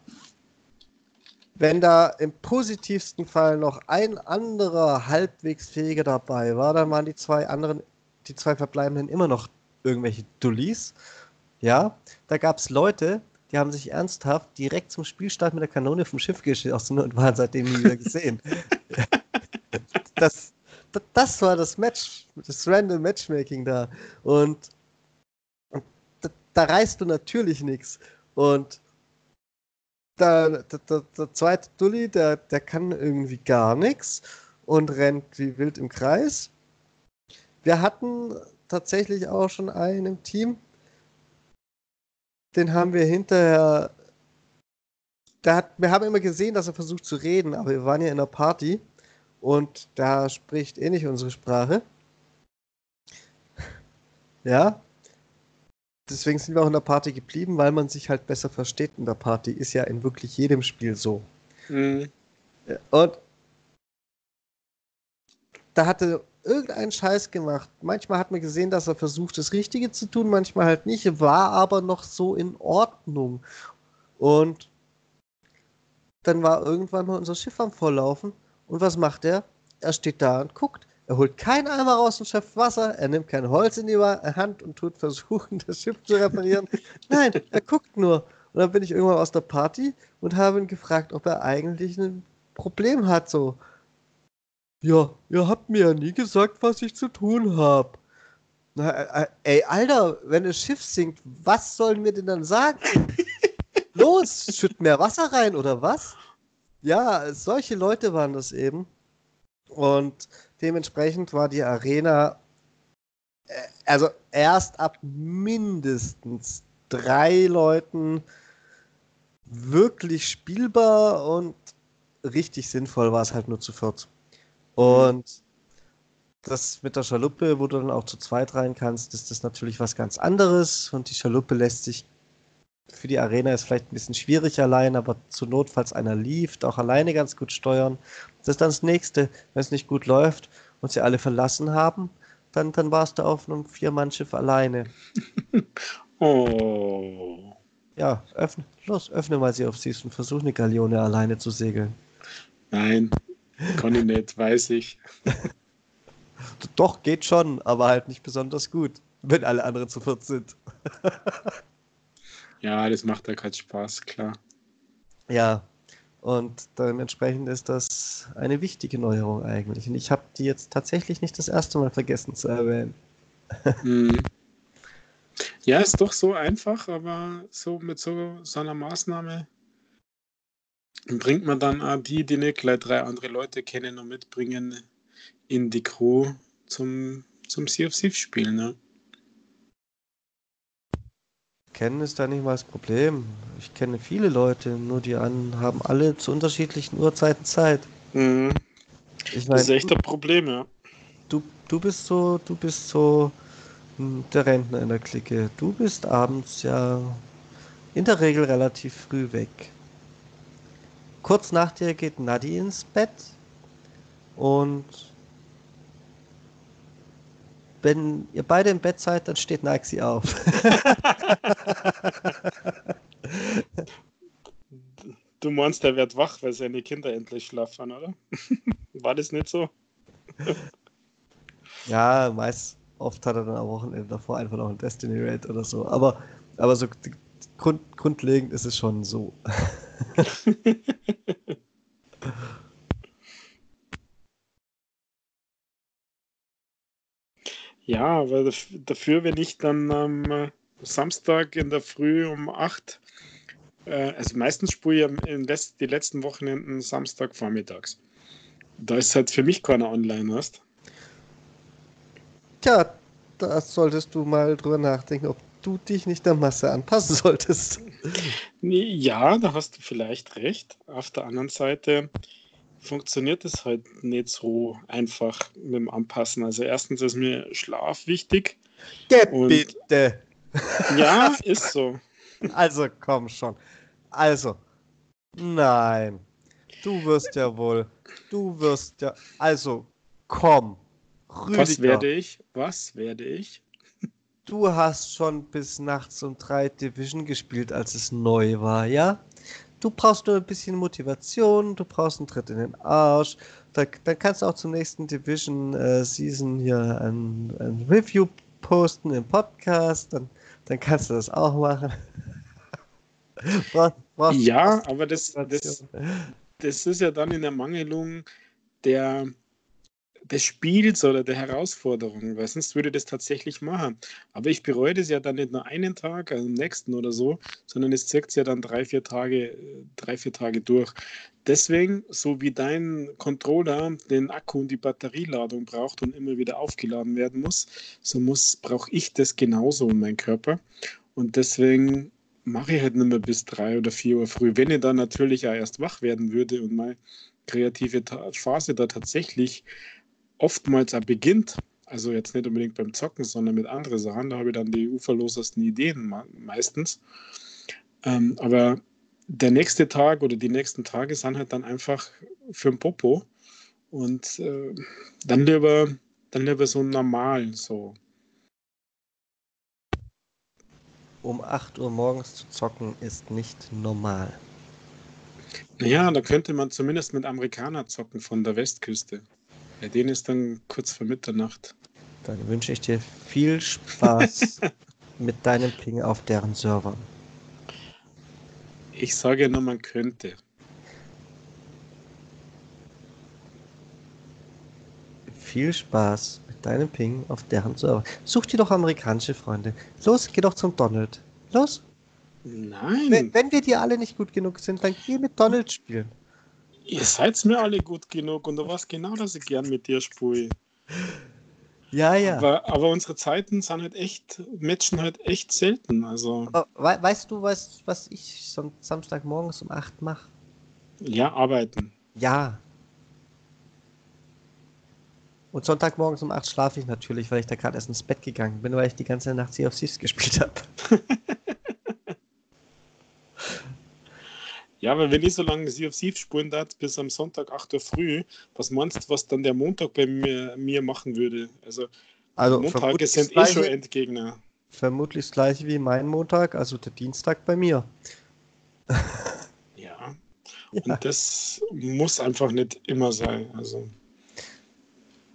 Wenn da im positivsten Fall noch ein anderer halbwegs fähiger dabei war, dann waren die zwei anderen, die zwei verbleibenden immer noch irgendwelche Dullis. Ja, da gab es Leute, die haben sich ernsthaft direkt zum Spielstart mit der Kanone vom Schiff geschossen und waren seitdem nie wieder gesehen. [laughs] das, das, war das Match, das Random Matchmaking da. Und, da, reißt du natürlich nichts. Und der, der, der, der, zweite Dulli, der, der kann irgendwie gar nichts und rennt wie wild im Kreis. Wir hatten tatsächlich auch schon einen im Team, den haben wir hinterher. Da hat, wir haben immer gesehen, dass er versucht zu reden, aber wir waren ja in einer Party und da spricht eh nicht unsere Sprache. Ja. Deswegen sind wir auch in der Party geblieben, weil man sich halt besser versteht in der Party. Ist ja in wirklich jedem Spiel so. Mhm. Und da hatte irgendeinen Scheiß gemacht. Manchmal hat man gesehen, dass er versucht, das Richtige zu tun, manchmal halt nicht, war aber noch so in Ordnung. Und dann war irgendwann mal unser Schiff am Vorlaufen. Und was macht er? Er steht da und guckt. Er holt keinen Eimer raus und schöpft Wasser. Er nimmt kein Holz in die Hand und tut versuchen, [laughs] das Schiff zu reparieren. Nein, er guckt nur. Und dann bin ich irgendwann aus der Party und habe ihn gefragt, ob er eigentlich ein Problem hat. So, ja, ihr habt mir ja nie gesagt, was ich zu tun habe. Äh, äh, ey, Alter, wenn das Schiff sinkt, was sollen wir denn dann sagen? [laughs] Los, schütt mehr Wasser rein oder was? Ja, solche Leute waren das eben. Und dementsprechend war die Arena, äh, also erst ab mindestens drei Leuten wirklich spielbar und richtig sinnvoll war es halt nur zu viert. Und das mit der Schaluppe, wo du dann auch zu zweit rein kannst, ist das natürlich was ganz anderes. Und die Schaluppe lässt sich für die Arena ist vielleicht ein bisschen schwierig allein, aber zu Not, falls einer lief, auch alleine ganz gut steuern. Das ist dann das nächste. Wenn es nicht gut läuft und sie alle verlassen haben, dann, dann warst du auf einem Vier-Mann-Schiff alleine. [laughs] oh. Ja, öffne, los, öffne mal sie auf sie und versuch eine Galeone alleine zu segeln. Nein, kann ich nicht, weiß ich. [laughs] Doch, geht schon, aber halt nicht besonders gut, wenn alle anderen zu viert sind. [laughs] ja, das macht ja keinen Spaß, klar. Ja, Und dementsprechend ist das eine wichtige Neuerung eigentlich. Und ich habe die jetzt tatsächlich nicht das erste Mal vergessen zu erwähnen. Hm. [laughs] Ja, ist doch so einfach, aber so mit so, so einer Maßnahme bringt man dann auch die, die nicht gleich drei andere Leute kennen und mitbringen in die Crew zum, zum Sea of Thieves spielen. Ne? Kennen ist da nicht mal das Problem. Ich kenne viele Leute, nur die an haben alle zu unterschiedlichen Uhrzeiten Zeit. Mhm. Ich mein, das ist echt ein Problem, ja. Du, du bist so, du bist so hm, der Rentner in der Clique. Du bist abends ja in der Regel relativ früh weg. Kurz nach dir geht Nadi ins Bett und wenn ihr beide im Bett seid, dann steht Nike auf. [laughs] du meinst, er wird wach, weil seine Kinder endlich schlafen, oder? [laughs] War das nicht so? [laughs] ja, meist oft hat er dann am Wochenende davor einfach noch ein Destiny Raid oder so. Aber, aber so grund, grundlegend ist es schon so. [laughs] Ja, aber dafür, wenn ich dann am ähm, Samstag in der Früh um 8, äh, also meistens spiele ich die letzten Wochenenden Samstag vormittags. Da ist halt für mich keiner online, hast. Tja, da solltest du mal drüber nachdenken, ob du dich nicht der Masse anpassen [laughs] solltest. Ja, da hast du vielleicht recht. Auf der anderen Seite funktioniert es halt nicht so einfach mit dem Anpassen. Also erstens ist mir Schlaf wichtig. bitte. Ja, [laughs] ist so. Also komm schon. Also, nein. Du wirst ja wohl. Du wirst ja. Also, komm. Rüdiger. Was werde ich? Was werde ich? Du hast schon bis nachts um drei Division gespielt, als es neu war, ja? du brauchst nur ein bisschen Motivation, du brauchst einen Tritt in den Arsch. Da, dann kannst du auch zum nächsten Division äh, Season hier ein, ein, Review posten im Podcast. Dann, dann kannst du das auch machen. [laughs] brauchst ja, aber das, das, das ist ja dann in der Mangelung der des Spiels oder der Herausforderung, weil sonst würde das tatsächlich machen. Aber ich bereue das ja dann nicht nur einen Tag, also am nächsten oder so, sondern es zirkt ja dann drei, vier Tage, drei, vier Tage durch. Deswegen, so wie dein Controller den Akku und die Batterieladung braucht und immer wieder aufgeladen werden muss, so muss, brauche ich das genauso in meinem Körper. Und deswegen mache ich halt nicht mehr bis drei oder vier Uhr früh. Wenn ich dann natürlich auch erst wach werden würde und meine kreative Phase da tatsächlich oftmals beginnt, also jetzt nicht unbedingt beim Zocken, sondern mit anderen Sachen, da habe ich dann die uferlosesten Ideen meistens. Ähm, aber der nächste Tag oder die nächsten Tage sind halt dann einfach für ein Popo und äh, dann lieber dann lieber so normal so. Um 8 Uhr morgens zu zocken ist nicht normal. Naja, da könnte man zumindest mit Amerikaner zocken von der Westküste. Bei denen ist dann kurz vor Mitternacht. Dann wünsche ich dir viel Spaß [laughs] mit deinem Ping auf deren Servern. Ich sage nur, man könnte. Viel Spaß mit deinem Ping auf deren Server. Such dir doch amerikanische Freunde. Los, geh doch zum Donald. Los. Nein. Wenn, wenn wir dir alle nicht gut genug sind, dann geh mit Donald spielen. Ihr seid mir alle gut genug und du weißt genau, dass ich gern mit dir spiele. Ja, ja. Aber, aber, unsere Zeiten sind halt echt, matchen halt echt selten. Also. We weißt du, was, was ich Samstagmorgens um 8 mache? Ja, arbeiten. Ja. Und Sonntagmorgens um 8 schlafe ich natürlich, weil ich da gerade erst ins Bett gegangen bin, weil ich die ganze Nacht Sea of Thieves gespielt habe. [laughs] Ja, aber wenn ich so lange Sea of Thieves spielen darf, bis am Sonntag 8 Uhr früh, was meinst du, was dann der Montag bei mir, mir machen würde? Also, also Montage sind eh schon Endgegner. Vermutlich das gleiche wie mein Montag, also der Dienstag bei mir. ja. ja. Und das muss einfach nicht immer sein. Also.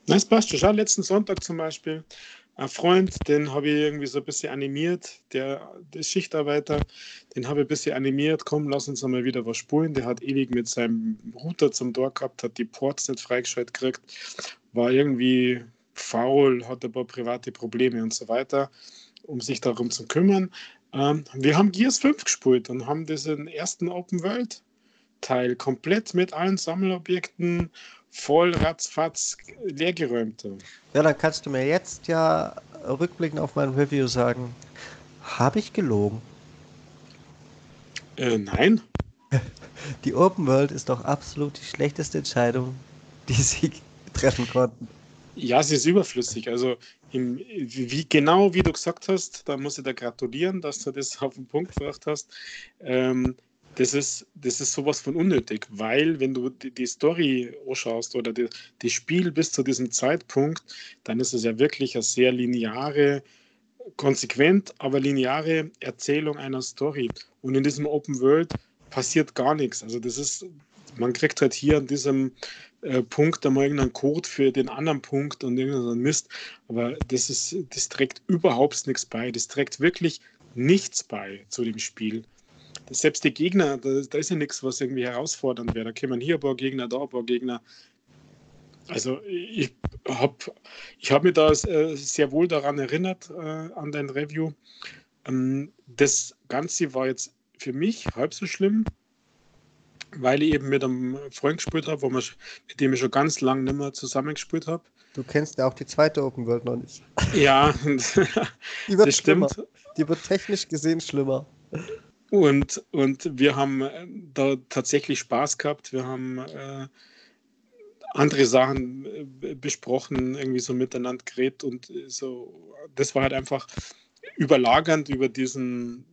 Nein, es passt schon. Schau, letzten Sonntag zum Beispiel, ein Freund, den habe ich irgendwie so ein bisschen animiert, der, der ist Schichtarbeiter, den habe ich ein bisschen animiert, komm, lass uns einmal wieder was spulen. Der hat ewig mit seinem Router zum Tor gehabt, hat die Ports nicht freigeschaltet gekriegt, war irgendwie faul, hat ein paar private Probleme und so weiter, um sich darum zu kümmern. Ähm, wir haben Gears 5 gespielt und haben diesen ersten Open World Teil komplett mit allen Sammelobjekten voll ratzfatz leergeräumt. Ja, dann kannst du mir jetzt ja rückblickend auf mein Review sagen, habe ich gelogen? Äh, nein. [laughs] Die Open World ist doch absolut die schlechteste Entscheidung, die [laughs] sie treffen konnten. Ja, sie ist überflüssig. Also im, wie genau wie du gesagt hast, da muss ich dir gratulieren, dass du das auf den Punkt gebracht hast. Ähm, das ist, das ist sowas von unnötig, weil wenn du die, die Story anschaust oder die, die Spiel bis zu diesem Zeitpunkt, dann ist es ja wirklich eine sehr lineare, konsequent, aber lineare Erzählung einer Story. Und in diesem Open World passiert gar nichts. Also das ist, man kriegt halt hier an diesem äh, Punkt einmal irgendeinen Code für den anderen Punkt und irgendeinen Mist. Aber das ist, das trägt überhaupt nichts bei. Das trägt wirklich nichts bei zu dem Spiel selbst die Gegner, da, da ist ja nichts, was irgendwie herausfordernd wäre. Da kommen hier ein paar Gegner, da ein paar Gegner. Also ich habe ich hab mich da äh, sehr wohl daran erinnert, äh, an dein Review. Ähm, das Ganze war jetzt für mich halb so schlimm, weil ich eben mit einem Freund gespielt habe, mit dem ich schon ganz lange nicht mehr zusammengespielt habe. Du kennst ja auch die zweite Open World noch nicht. Ja, die wird [laughs] das schlimmer. stimmt. Die wird technisch gesehen schlimmer. Und, und wir haben äh, da tatsächlich Spaß gehabt. Wir haben äh, andere Sachen äh, besprochen, irgendwie so miteinander geredet und so. Das war halt einfach überlagernd über diesen,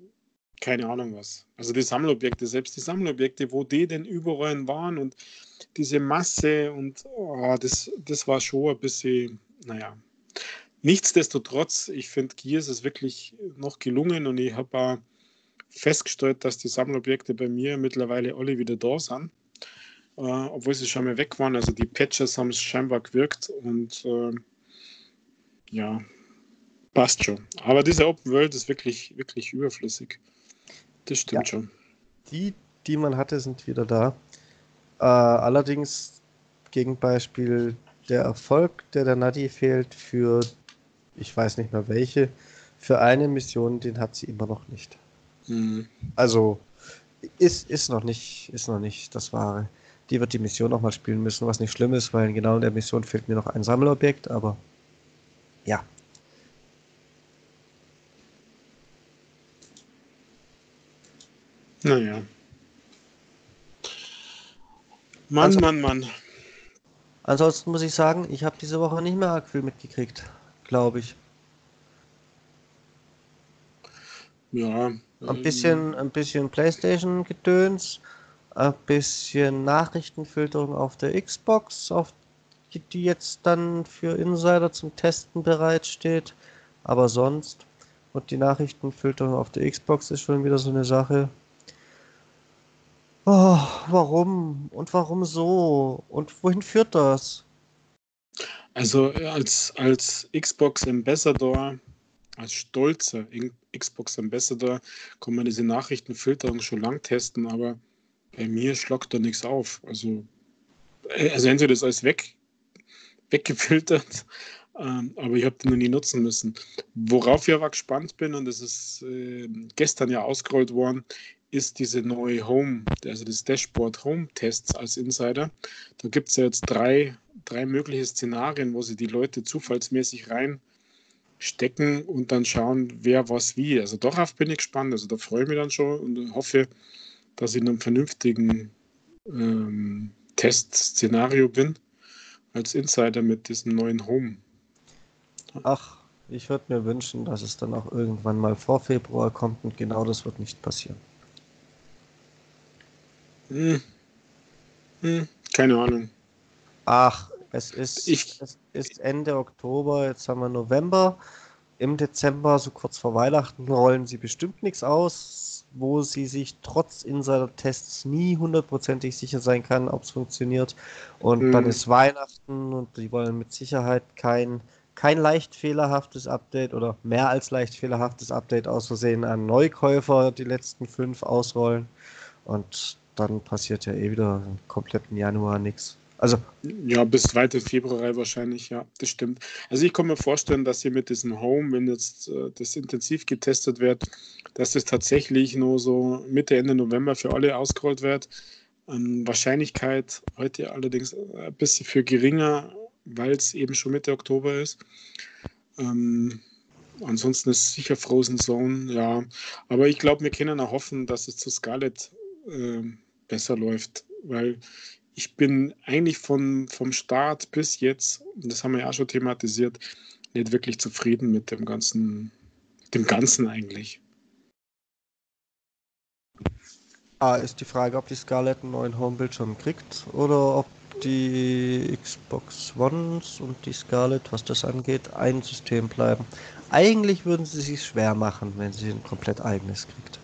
keine Ahnung was. Also die Sammelobjekte, selbst die Sammelobjekte, wo die denn überall waren und diese Masse und oh, das, das war schon ein bisschen, naja. Nichtsdestotrotz, ich finde, Gears ist wirklich noch gelungen und ich habe auch festgestellt, dass die Sammelobjekte bei mir mittlerweile alle wieder da sind, äh, obwohl sie schon mal weg waren. Also die Patches haben es scheinbar gewirkt und äh, ja, passt schon. Aber diese Open World ist wirklich, wirklich überflüssig. Das stimmt ja. schon. Die, die man hatte, sind wieder da. Äh, allerdings Gegenbeispiel der Erfolg, der der Nadi fehlt für, ich weiß nicht mehr welche, für eine Mission, den hat sie immer noch nicht. Mhm. Also ist, ist, noch nicht, ist noch nicht das Wahre. Die wird die Mission nochmal spielen müssen, was nicht schlimm ist, weil genau in der Mission fehlt mir noch ein Sammelobjekt, aber ja. Naja. Mann, also, Mann, Mann. Ansonsten muss ich sagen, ich habe diese Woche nicht mehr arg viel mitgekriegt, glaube ich. Ja, ein bisschen, ein bisschen Playstation-Gedöns, ein bisschen Nachrichtenfilterung auf der Xbox, auf die, die jetzt dann für Insider zum Testen bereitsteht. Aber sonst. Und die Nachrichtenfilterung auf der Xbox ist schon wieder so eine Sache. Oh, warum? Und warum so? Und wohin führt das? Also als, als Xbox Ambassador als stolzer Xbox Ambassador kann man diese Nachrichtenfilterung schon lang testen, aber bei mir schlagt da nichts auf. Also, äh, also entweder ist alles weg, weggefiltert, [laughs] ähm, aber ich habe den noch nie nutzen müssen. Worauf ich aber gespannt bin, und das ist äh, gestern ja ausgerollt worden, ist diese neue Home, also das Dashboard Home Tests als Insider. Da gibt es ja jetzt drei, drei mögliche Szenarien, wo sie die Leute zufallsmäßig rein stecken und dann schauen, wer was wie. Also darauf bin ich gespannt. Also da freue ich mich dann schon und hoffe, dass ich in einem vernünftigen ähm, Testszenario bin als Insider mit diesem neuen Home. Ach, ich würde mir wünschen, dass es dann auch irgendwann mal vor Februar kommt und genau das wird nicht passieren. Hm. Hm, keine Ahnung. Ach, es ist, ich, es ist Ende Oktober, jetzt haben wir November. Im Dezember, so kurz vor Weihnachten, rollen sie bestimmt nichts aus, wo sie sich trotz Insider-Tests nie hundertprozentig sicher sein kann, ob es funktioniert. Und mhm. dann ist Weihnachten und die wollen mit Sicherheit kein kein leicht fehlerhaftes Update oder mehr als leicht fehlerhaftes Update aus Versehen an Neukäufer die letzten fünf ausrollen. Und dann passiert ja eh wieder im kompletten Januar nichts. Also. Ja, bis 2. Februar wahrscheinlich, ja, das stimmt. Also ich kann mir vorstellen, dass hier mit diesem Home, wenn jetzt äh, das intensiv getestet wird, dass das tatsächlich nur so Mitte, Ende November für alle ausgerollt wird. An Wahrscheinlichkeit heute allerdings ein bisschen für geringer, weil es eben schon Mitte Oktober ist. Ähm, ansonsten ist sicher Frozen Zone, ja. Aber ich glaube, wir können auch hoffen, dass es zu Scarlet äh, besser läuft, weil ich bin eigentlich von, vom Start bis jetzt, das haben wir ja auch schon thematisiert, nicht wirklich zufrieden mit dem ganzen, dem Ganzen eigentlich. Ah, ist die Frage, ob die Scarlett einen neuen Homebildschirm kriegt oder ob die Xbox Ones und die Scarlett, was das angeht, ein System bleiben. Eigentlich würden sie sich schwer machen, wenn sie ein komplett eigenes kriegt.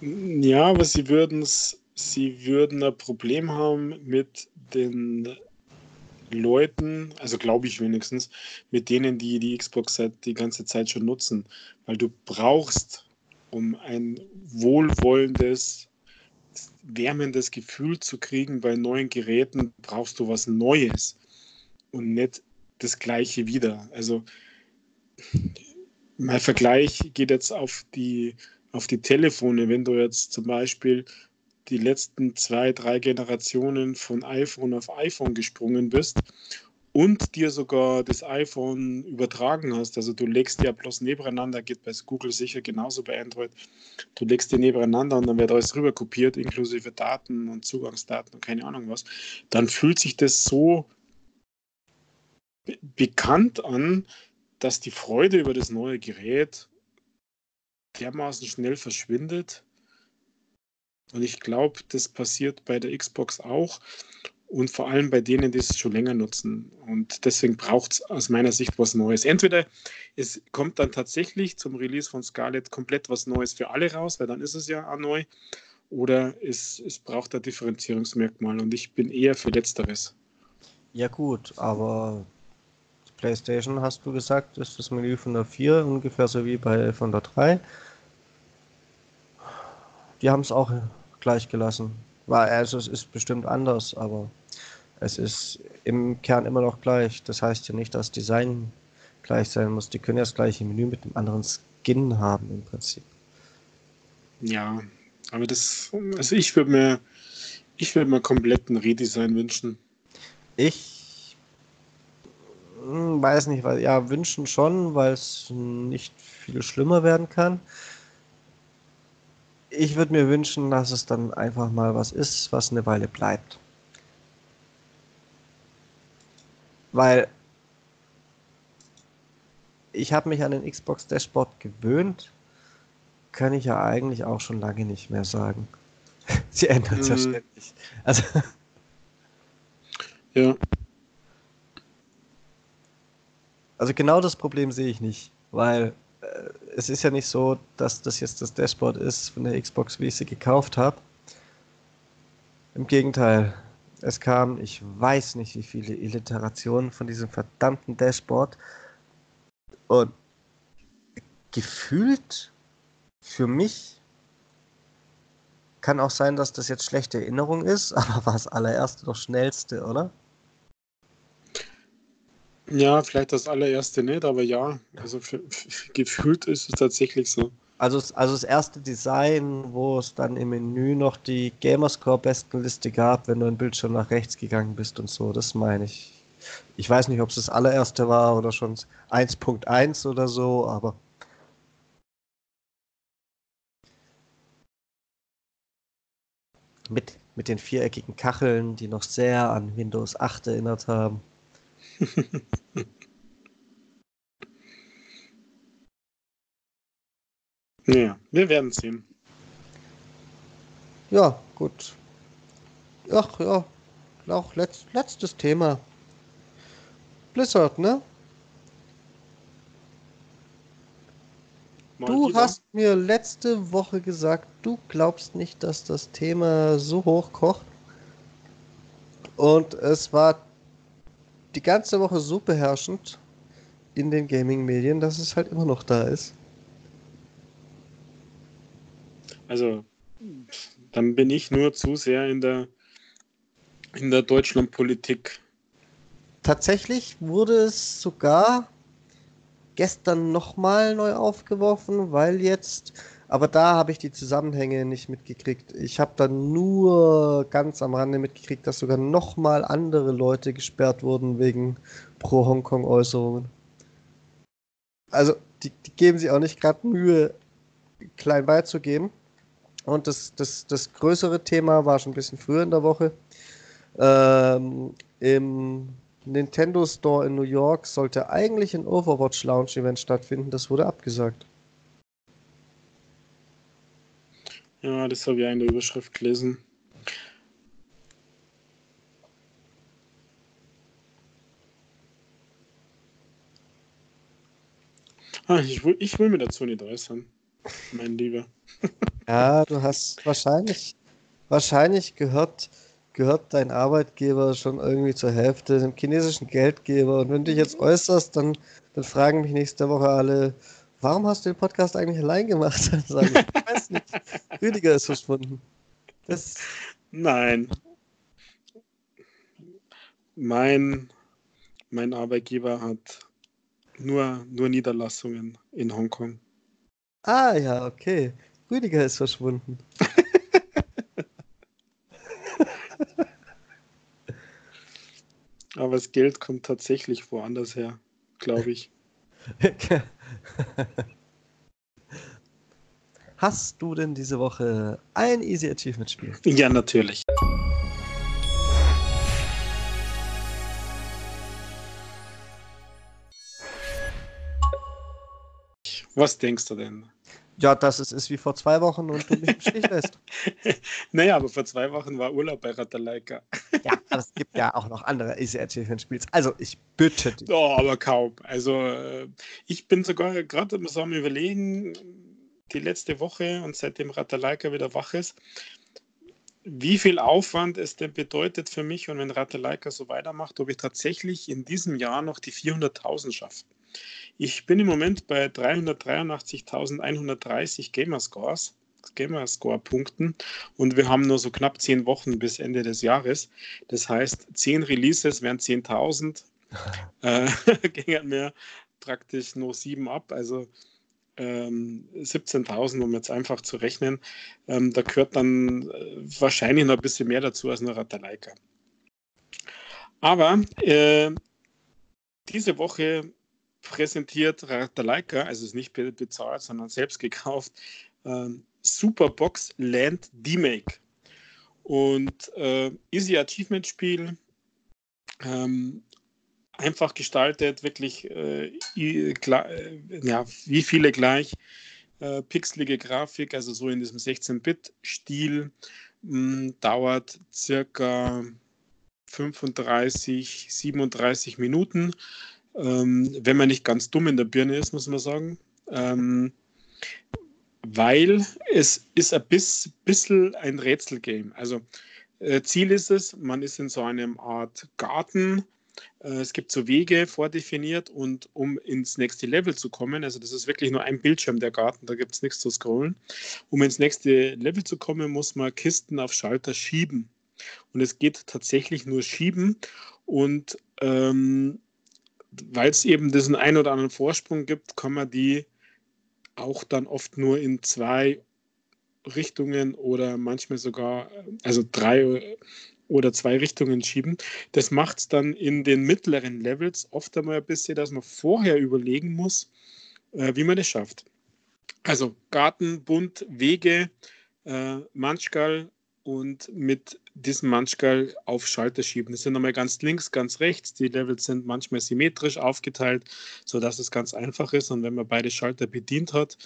Ja, aber sie würden es sie würden ein Problem haben mit den Leuten, also glaube ich wenigstens, mit denen, die die Xbox seit die ganze Zeit schon nutzen. Weil du brauchst, um ein wohlwollendes, wärmendes Gefühl zu kriegen bei neuen Geräten, brauchst du was Neues und nicht das Gleiche wieder. Also mein Vergleich geht jetzt auf die, auf die Telefone. Wenn du jetzt zum Beispiel die letzten zwei, drei Generationen von iPhone auf iPhone gesprungen bist und dir sogar das iPhone übertragen hast. Also du legst ja bloß nebeneinander, geht bei Google sicher genauso bei Android. Du legst die nebeneinander und dann wird alles rüber kopiert, inklusive Daten und Zugangsdaten und keine Ahnung was. Dann fühlt sich das so bekannt an, dass die Freude über das neue Gerät dermaßen schnell verschwindet, und ich glaube, das passiert bei der Xbox auch und vor allem bei denen, die es schon länger nutzen. Und deswegen braucht es aus meiner Sicht was Neues. Entweder es kommt dann tatsächlich zum Release von Scarlett komplett was Neues für alle raus, weil dann ist es ja auch neu, oder es, es braucht ein Differenzierungsmerkmal und ich bin eher für Letzteres. Ja gut, aber PlayStation, hast du gesagt, ist das Menü von der 4 ungefähr so wie bei von der 3 die haben es auch gleich gelassen. War, also es ist bestimmt anders, aber es ist im Kern immer noch gleich. Das heißt ja nicht, dass Design gleich sein muss. Die können ja das gleiche Menü mit einem anderen Skin haben im Prinzip. Ja, aber das, also ich würde mir, ich würde mir kompletten Redesign wünschen. Ich hm, weiß nicht, weil ja, wünschen schon, weil es nicht viel schlimmer werden kann ich würde mir wünschen, dass es dann einfach mal was ist, was eine Weile bleibt. Weil ich habe mich an den Xbox Dashboard gewöhnt, kann ich ja eigentlich auch schon lange nicht mehr sagen. [laughs] Sie ändert es mhm. ja ständig. Also ja. Also genau das Problem sehe ich nicht, weil es ist ja nicht so, dass das jetzt das Dashboard ist von der Xbox, wie ich sie gekauft habe. Im Gegenteil, es kamen, ich weiß nicht, wie viele Illiterationen von diesem verdammten Dashboard. Und gefühlt für mich kann auch sein, dass das jetzt schlechte Erinnerung ist, [laughs] aber war das allererste doch schnellste, oder? Ja, vielleicht das allererste nicht, aber ja, also gefühlt ist es tatsächlich so. Also, also das erste Design, wo es dann im Menü noch die Gamerscore-Bestenliste gab, wenn du ein Bildschirm nach rechts gegangen bist und so, das meine ich. Ich weiß nicht, ob es das allererste war oder schon 1.1 oder so, aber. Mit, mit den viereckigen Kacheln, die noch sehr an Windows 8 erinnert haben. [laughs] ja, wir werden sehen. Ja, gut. Ach ja, auch letzt, letztes Thema. Blizzard, ne? Mal du wieder. hast mir letzte Woche gesagt, du glaubst nicht, dass das Thema so hoch kocht. Und es war die ganze Woche so beherrschend in den Gaming-Medien, dass es halt immer noch da ist. Also, dann bin ich nur zu sehr in der, in der Deutschlandpolitik. Tatsächlich wurde es sogar gestern nochmal neu aufgeworfen, weil jetzt, aber da habe ich die Zusammenhänge nicht mitgekriegt. Ich habe dann nur ganz am Rande mitgekriegt, dass sogar nochmal andere Leute gesperrt wurden wegen Pro-Hongkong-Äußerungen. Also, die, die geben sich auch nicht gerade Mühe, klein beizugeben. Und das, das, das größere Thema war schon ein bisschen früher in der Woche. Ähm, Im Nintendo Store in New York sollte eigentlich ein Overwatch Launch Event stattfinden. Das wurde abgesagt. Ja, das habe ich in der Überschrift gelesen. Ah, ich, will, ich will mir dazu nicht äußern, mein Lieber. [laughs] Ja, du hast wahrscheinlich, wahrscheinlich gehört, gehört dein Arbeitgeber schon irgendwie zur Hälfte dem chinesischen Geldgeber. Und wenn du dich jetzt äußerst, dann, dann fragen mich nächste Woche alle, warum hast du den Podcast eigentlich allein gemacht? [laughs] Dann sage ich, ich weiß nicht. Rüdiger ist verschwunden. Das Nein. Mein, mein Arbeitgeber hat nur, nur Niederlassungen in Hongkong. Ah ja, okay. Rüdiger ist verschwunden. [laughs] Aber das Geld kommt tatsächlich woanders her, glaube ich. [laughs] [laughs] Hast du denn diese Woche ein Easy Achievement Spiel? Ja, natürlich. Was denkst du denn? Ja, dass es ist wie vor zwei Wochen und du mich im Stich lässt. [laughs] naja, aber vor zwei Wochen war Urlaub bei Ratalaika. ja, aber es gibt ja auch noch andere Easy Achievement Spiels. Also, ich bitte dich. Oh, aber kaum. Also, äh, ich bin sogar gerade so am Überlegen, die letzte Woche und seitdem Ratalaika wieder wach ist, wie viel Aufwand es denn bedeutet für mich und wenn Ratalaika so weitermacht, ob ich tatsächlich in diesem Jahr noch die 400.000 schaffe. Ich bin im Moment bei 383.130 Gamerscores, Gamerscore-Punkten und wir haben nur so knapp zehn Wochen bis Ende des Jahres. Das heißt, zehn Releases wären 10.000. [laughs] äh, [laughs] gingen mir praktisch nur sieben ab, also ähm, 17.000, um jetzt einfach zu rechnen. Ähm, da gehört dann äh, wahrscheinlich noch ein bisschen mehr dazu als nur Ratalaika. Aber äh, diese Woche präsentiert Ratalaika, also ist nicht bezahlt, sondern selbst gekauft, äh, Superbox Land D-Make. Und äh, Easy Achievement Spiel, ähm, einfach gestaltet, wirklich äh, äh, ja, wie viele gleich, äh, pixelige Grafik, also so in diesem 16-Bit-Stil, hm, dauert circa 35, 37 Minuten ähm, wenn man nicht ganz dumm in der Birne ist, muss man sagen. Ähm, weil es ist ein bisschen ein Rätselgame. Also äh, Ziel ist es, man ist in so einem Art Garten. Äh, es gibt so Wege vordefiniert und um ins nächste Level zu kommen, also das ist wirklich nur ein Bildschirm der Garten, da gibt es nichts zu scrollen. Um ins nächste Level zu kommen, muss man Kisten auf Schalter schieben. Und es geht tatsächlich nur schieben und ähm, weil es eben diesen ein oder anderen Vorsprung gibt, kann man die auch dann oft nur in zwei Richtungen oder manchmal sogar, also drei oder zwei Richtungen schieben. Das macht es dann in den mittleren Levels oft einmal ein bisschen, dass man vorher überlegen muss, äh, wie man das schafft. Also Garten, Bund, Wege, äh, Manchgal und mit diesem Manchgal auf Schalter schieben. Das sind nochmal ganz links, ganz rechts. Die Levels sind manchmal symmetrisch aufgeteilt, sodass es ganz einfach ist. Und wenn man beide Schalter bedient hat,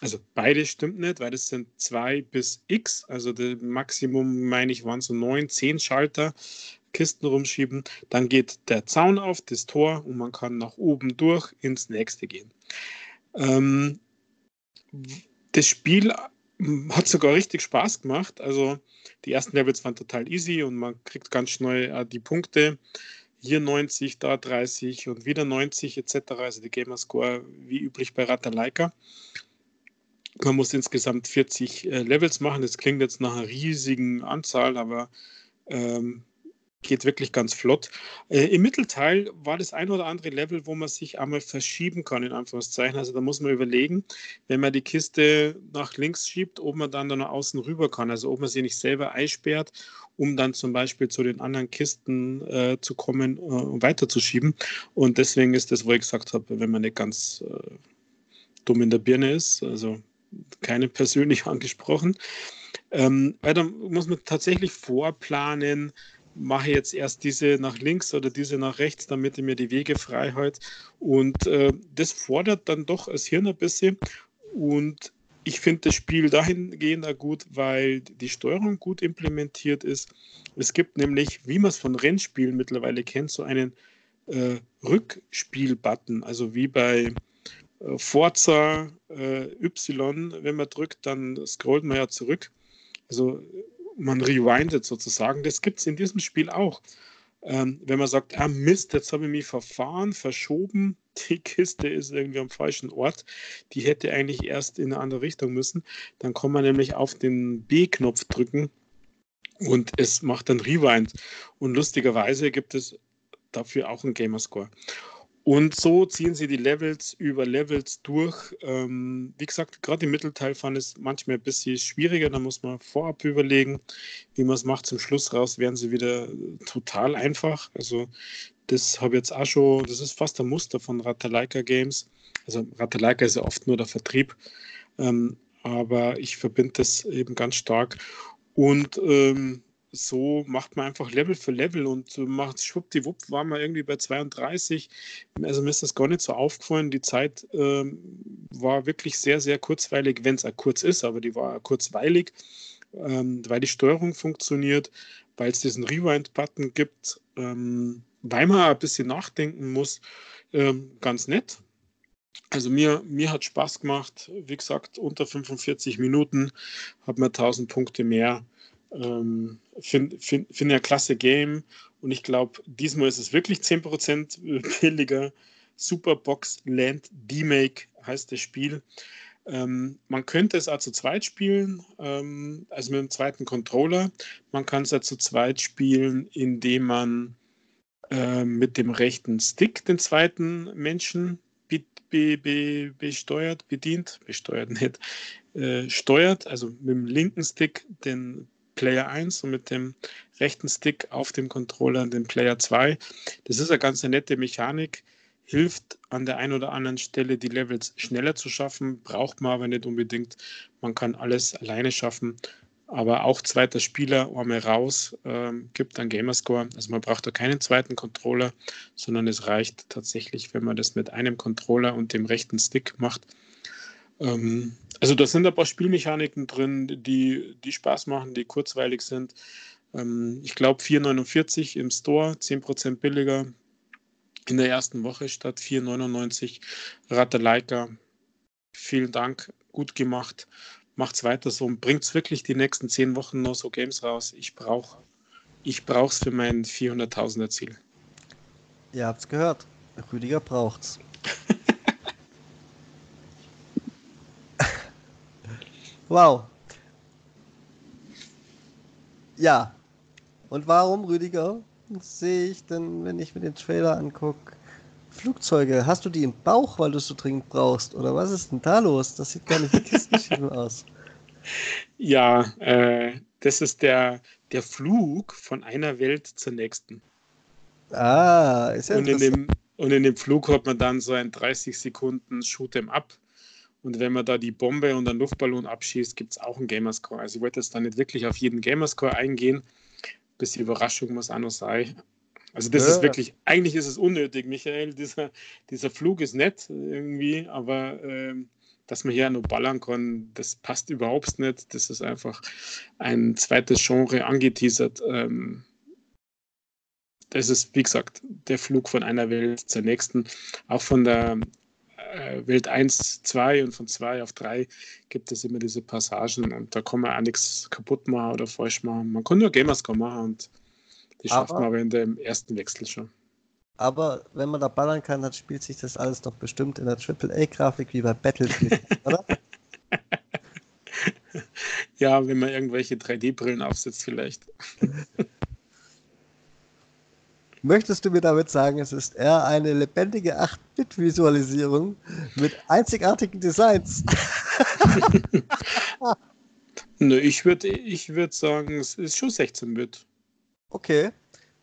also beide stimmt nicht, weil das sind zwei bis x, also das Maximum, meine ich, waren so neun, zehn Schalter, Kisten rumschieben. Dann geht der Zaun auf, das Tor, und man kann nach oben durch ins nächste gehen. Ähm, das Spiel hat sogar richtig Spaß gemacht. Also die ersten Levels waren total easy und man kriegt ganz schnell äh, die Punkte hier 90, da 30 und wieder 90 etc. Also die Gamerscore wie üblich bei Ratalaika. Man muss insgesamt 40 äh, Levels machen. Das klingt jetzt nach einer riesigen Anzahl, aber ähm, geht wirklich ganz flott. Äh, Im Mittelteil war das ein oder andere Level, wo man sich einmal verschieben kann, in Anführungszeichen. Also da muss man überlegen, wenn man die Kiste nach links schiebt, ob man dann, dann nach außen rüber kann. Also ob man sie nicht selber einsperrt, um dann zum Beispiel zu den anderen Kisten äh, zu kommen und äh, weiterzuschieben. Und deswegen ist das, wo ich gesagt habe, wenn man nicht ganz äh, dumm in der Birne ist, also keine persönlich [laughs] angesprochen. Ähm, weil dann muss man tatsächlich vorplanen, mache jetzt erst diese nach links oder diese nach rechts, damit ich mir die Wege frei halte. Und äh, das fordert dann doch das Hirn ein bisschen. Und ich finde das Spiel dahingehend auch gut, weil die Steuerung gut implementiert ist. Es gibt nämlich, wie man es von Rennspielen mittlerweile kennt, so einen äh, Rückspiel-Button. Also wie bei äh, Forza äh, Y, wenn man drückt, dann scrollt man ja zurück. Also man rewindet sozusagen. Das gibt es in diesem Spiel auch. Ähm, wenn man sagt, ah Mist, jetzt habe ich mich verfahren, verschoben, [laughs] die Kiste ist irgendwie am falschen Ort, die hätte eigentlich erst in eine andere Richtung müssen, dann kann man nämlich auf den B-Knopf drücken und es macht dann Rewind. Und lustigerweise gibt es dafür auch einen Gamerscore. Und so ziehen sie die Levels über Levels durch. Ähm, wie gesagt, gerade im Mittelteil fand es manchmal ein bisschen schwieriger. Da muss man vorab überlegen, wie man es macht. Zum Schluss raus werden sie wieder total einfach. Also das habe ich jetzt auch schon, das ist fast ein Muster von Ratalaika Games. Also Ratalaika ist ja oft nur der Vertrieb. Ähm, aber ich verbinde das eben ganz stark. Und ähm, so macht man einfach Level für Level und macht schwuppdiwupp, waren wir irgendwie bei 32. Also mir ist das gar nicht so aufgefallen. Die Zeit ähm, war wirklich sehr, sehr kurzweilig, wenn es kurz ist, aber die war kurzweilig, ähm, weil die Steuerung funktioniert, weil es diesen Rewind-Button gibt, ähm, weil man ein bisschen nachdenken muss. Ähm, ganz nett. Also mir, mir hat Spaß gemacht. Wie gesagt, unter 45 Minuten hat man 1000 Punkte mehr ähm, Finde find, find ein klasse Game und ich glaube, diesmal ist es wirklich 10% [laughs] billiger. Superbox Land D-Make heißt das Spiel. Ähm, man könnte es auch zu zweit spielen, ähm, also mit dem zweiten Controller. Man kann es auch zu zweit spielen, indem man äh, mit dem rechten Stick den zweiten Menschen be be be besteuert, bedient, besteuert nicht, äh, steuert, also mit dem linken Stick den Player 1 und mit dem rechten Stick auf dem Controller den Player 2. Das ist eine ganz nette Mechanik, hilft an der einen oder anderen Stelle die Levels schneller zu schaffen, braucht man aber nicht unbedingt. Man kann alles alleine schaffen, aber auch zweiter Spieler einmal raus äh, gibt einen Gamerscore. Also man braucht da keinen zweiten Controller, sondern es reicht tatsächlich, wenn man das mit einem Controller und dem rechten Stick macht. Ähm, also da sind ein paar Spielmechaniken drin, die, die Spaß machen, die kurzweilig sind. Ähm, ich glaube 4,49 im Store, 10% billiger in der ersten Woche statt 4,99. Ratalaika, vielen Dank, gut gemacht. Macht's weiter so und bringt's wirklich die nächsten 10 Wochen noch so Games raus. Ich brauche ich brauch's für mein 400.000er Ziel. Ihr habt's gehört. Rüdiger braucht's. Wow. Ja. Und warum, Rüdiger, sehe ich denn, wenn ich mir den Trailer angucke, Flugzeuge? Hast du die im Bauch, weil du es so dringend brauchst? Oder was ist denn da los? Das sieht gar nicht wie [laughs] aus. Ja, äh, das ist der, der Flug von einer Welt zur nächsten. Ah, ist ja und in, dem, und in dem Flug hat man dann so ein 30 Sekunden Shoot'em Up und wenn man da die Bombe und einen Luftballon abschießt, gibt es auch einen Gamerscore. Also ich wollte jetzt da nicht wirklich auf jeden Gamerscore eingehen, bis die Überraschung muss auch noch sein. Also das ja. ist wirklich, eigentlich ist es unnötig, Michael. Dieser, dieser Flug ist nett irgendwie, aber ähm, dass man hier nur ballern kann, das passt überhaupt nicht. Das ist einfach ein zweites Genre angeteasert. Ähm, das ist, wie gesagt, der Flug von einer Welt zur nächsten. Auch von der äh, Welt 1, 2 und von 2 auf 3 gibt es immer diese Passagen und da kann man auch nichts kaputt machen oder falsch machen. Man kann nur Gamerscore machen und die schafft man aber in dem ersten Wechsel schon. Aber wenn man da ballern kann, dann spielt sich das alles doch bestimmt in der AAA-Grafik wie bei Battlefield, [laughs] oder? Ja, wenn man irgendwelche 3D-Brillen aufsetzt, vielleicht. [laughs] Möchtest du mir damit sagen, es ist eher eine lebendige 8-Bit-Visualisierung mit einzigartigen Designs? [laughs] Nö, ich würde ich würd sagen, es ist schon 16-Bit. Okay,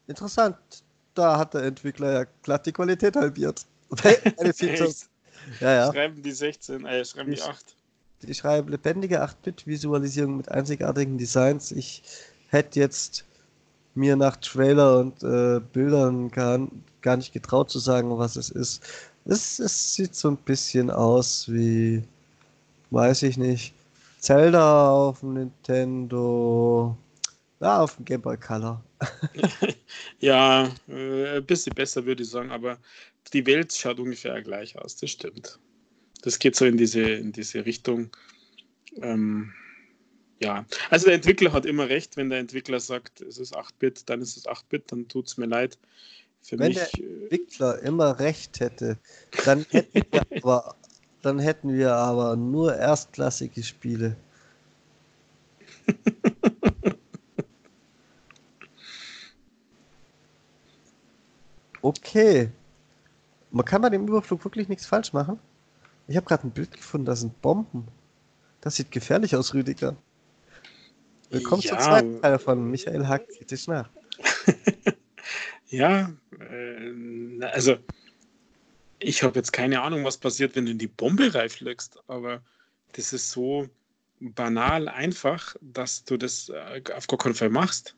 interessant. Da hat der Entwickler ja glatt die Qualität halbiert. [laughs] Eine Features. [laughs] Ja, ja. Schreiben die 16, äh, schreiben die 8. Die schreiben lebendige 8-Bit-Visualisierung mit einzigartigen Designs. Ich hätte jetzt mir nach Trailer und äh, Bildern gar, gar nicht getraut zu sagen, was es ist. Es, es sieht so ein bisschen aus wie, weiß ich nicht, Zelda auf dem Nintendo, ja, auf dem Game Boy Color. [laughs] ja, äh, ein bisschen besser würde ich sagen, aber die Welt schaut ungefähr gleich aus, das stimmt. Das geht so in diese, in diese Richtung. Ähm, ja, also der Entwickler hat immer recht, wenn der Entwickler sagt, es ist 8-Bit, dann ist es 8-Bit, dann tut es mir leid. Für wenn mich, der äh, Entwickler immer recht hätte, dann hätten wir [laughs] aber dann hätten wir aber nur erstklassige Spiele. [laughs] okay. Man kann bei dem Überflug wirklich nichts falsch machen. Ich habe gerade ein Bild gefunden, da sind Bomben. Das sieht gefährlich aus, Rüdiger. Willkommen ja. zum zweiten Teil von Michael Hack kritisch nach. [laughs] ja, äh, also ich habe jetzt keine Ahnung, was passiert, wenn du in die Bombe reinfliegst, aber das ist so banal einfach, dass du das äh, auf gar keinen Fall machst.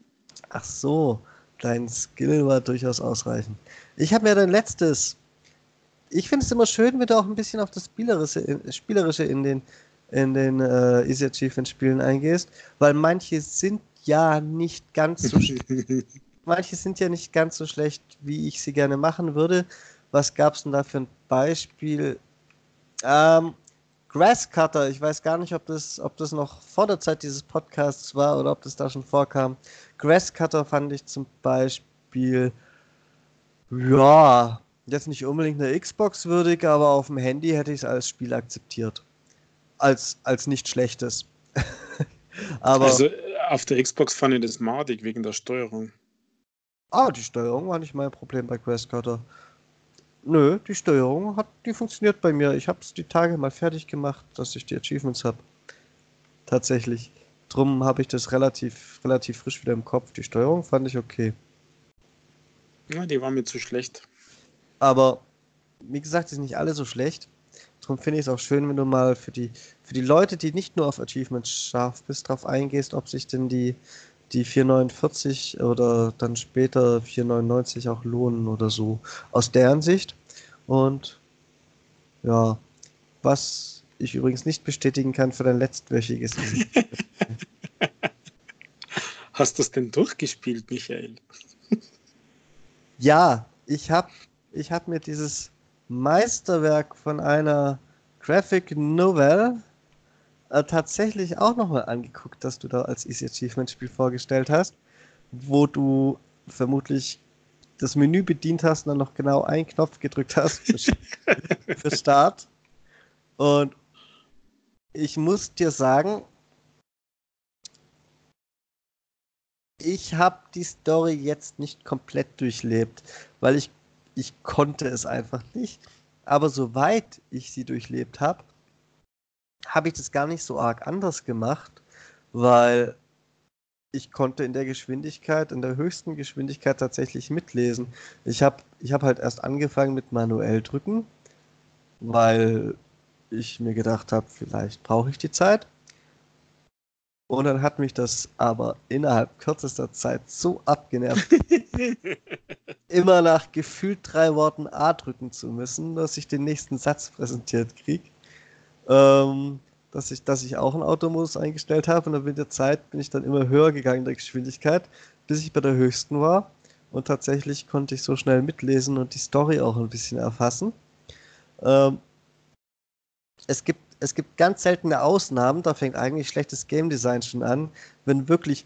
Ach so, dein Skill war durchaus ausreichend. Ich habe mir dein letztes. Ich finde es immer schön, wenn du auch ein bisschen auf das Spielerische, Spielerische in den, in den äh, Easy Achievement Spielen eingehst, weil manche sind ja nicht ganz so [laughs] manche sind ja nicht ganz so schlecht, wie ich sie gerne machen würde. Was gab es denn da für ein Beispiel? Ähm, Grasscutter, ich weiß gar nicht, ob das, ob das noch vor der Zeit dieses Podcasts war oder ob das da schon vorkam. Grasscutter fand ich zum Beispiel, ja, jetzt nicht unbedingt eine Xbox würdig, aber auf dem Handy hätte ich es als Spiel akzeptiert. Als, als nicht schlechtes. [laughs] aber also auf der Xbox fand ich das madig wegen der Steuerung. Ah, die Steuerung war nicht mein Problem bei Grasscutter. Nö, die Steuerung hat, die funktioniert bei mir. Ich habe es die Tage mal fertig gemacht, dass ich die Achievements habe. Tatsächlich. Drum habe ich das relativ, relativ frisch wieder im Kopf. Die Steuerung fand ich okay. Ja, die war mir zu schlecht. Aber wie gesagt, die sind nicht alle so schlecht. Darum finde ich es auch schön, wenn du mal für die, für die Leute, die nicht nur auf Achievements scharf bist, darauf eingehst, ob sich denn die, die 449 oder dann später 499 auch lohnen oder so. Aus deren Sicht. Und ja, was ich übrigens nicht bestätigen kann für dein letztwöchiges. [laughs] Hast du es denn durchgespielt, Michael? ja, ich habe ich hab mir dieses Meisterwerk von einer Graphic Novel äh, tatsächlich auch nochmal angeguckt, dass du da als Easy Achievement Spiel vorgestellt hast, wo du vermutlich das Menü bedient hast und dann noch genau einen Knopf gedrückt hast für, [laughs] für Start. Und ich muss dir sagen, ich habe die Story jetzt nicht komplett durchlebt, weil ich, ich konnte es einfach nicht. Aber soweit ich sie durchlebt habe, habe ich das gar nicht so arg anders gemacht, weil ich konnte in der Geschwindigkeit, in der höchsten Geschwindigkeit tatsächlich mitlesen. Ich habe ich hab halt erst angefangen mit manuell drücken, weil ich mir gedacht habe, vielleicht brauche ich die Zeit. Und dann hat mich das aber innerhalb kürzester Zeit so abgenervt, [laughs] immer nach gefühlt drei Worten A drücken zu müssen, dass ich den nächsten Satz präsentiert kriege ähm, dass, ich, dass ich auch einen Automodus eingestellt habe und dann mit der Zeit bin ich dann immer höher gegangen in der Geschwindigkeit, bis ich bei der höchsten war. Und tatsächlich konnte ich so schnell mitlesen und die Story auch ein bisschen erfassen. Ähm, es, gibt, es gibt ganz seltene Ausnahmen, da fängt eigentlich schlechtes Game Design schon an, wenn wirklich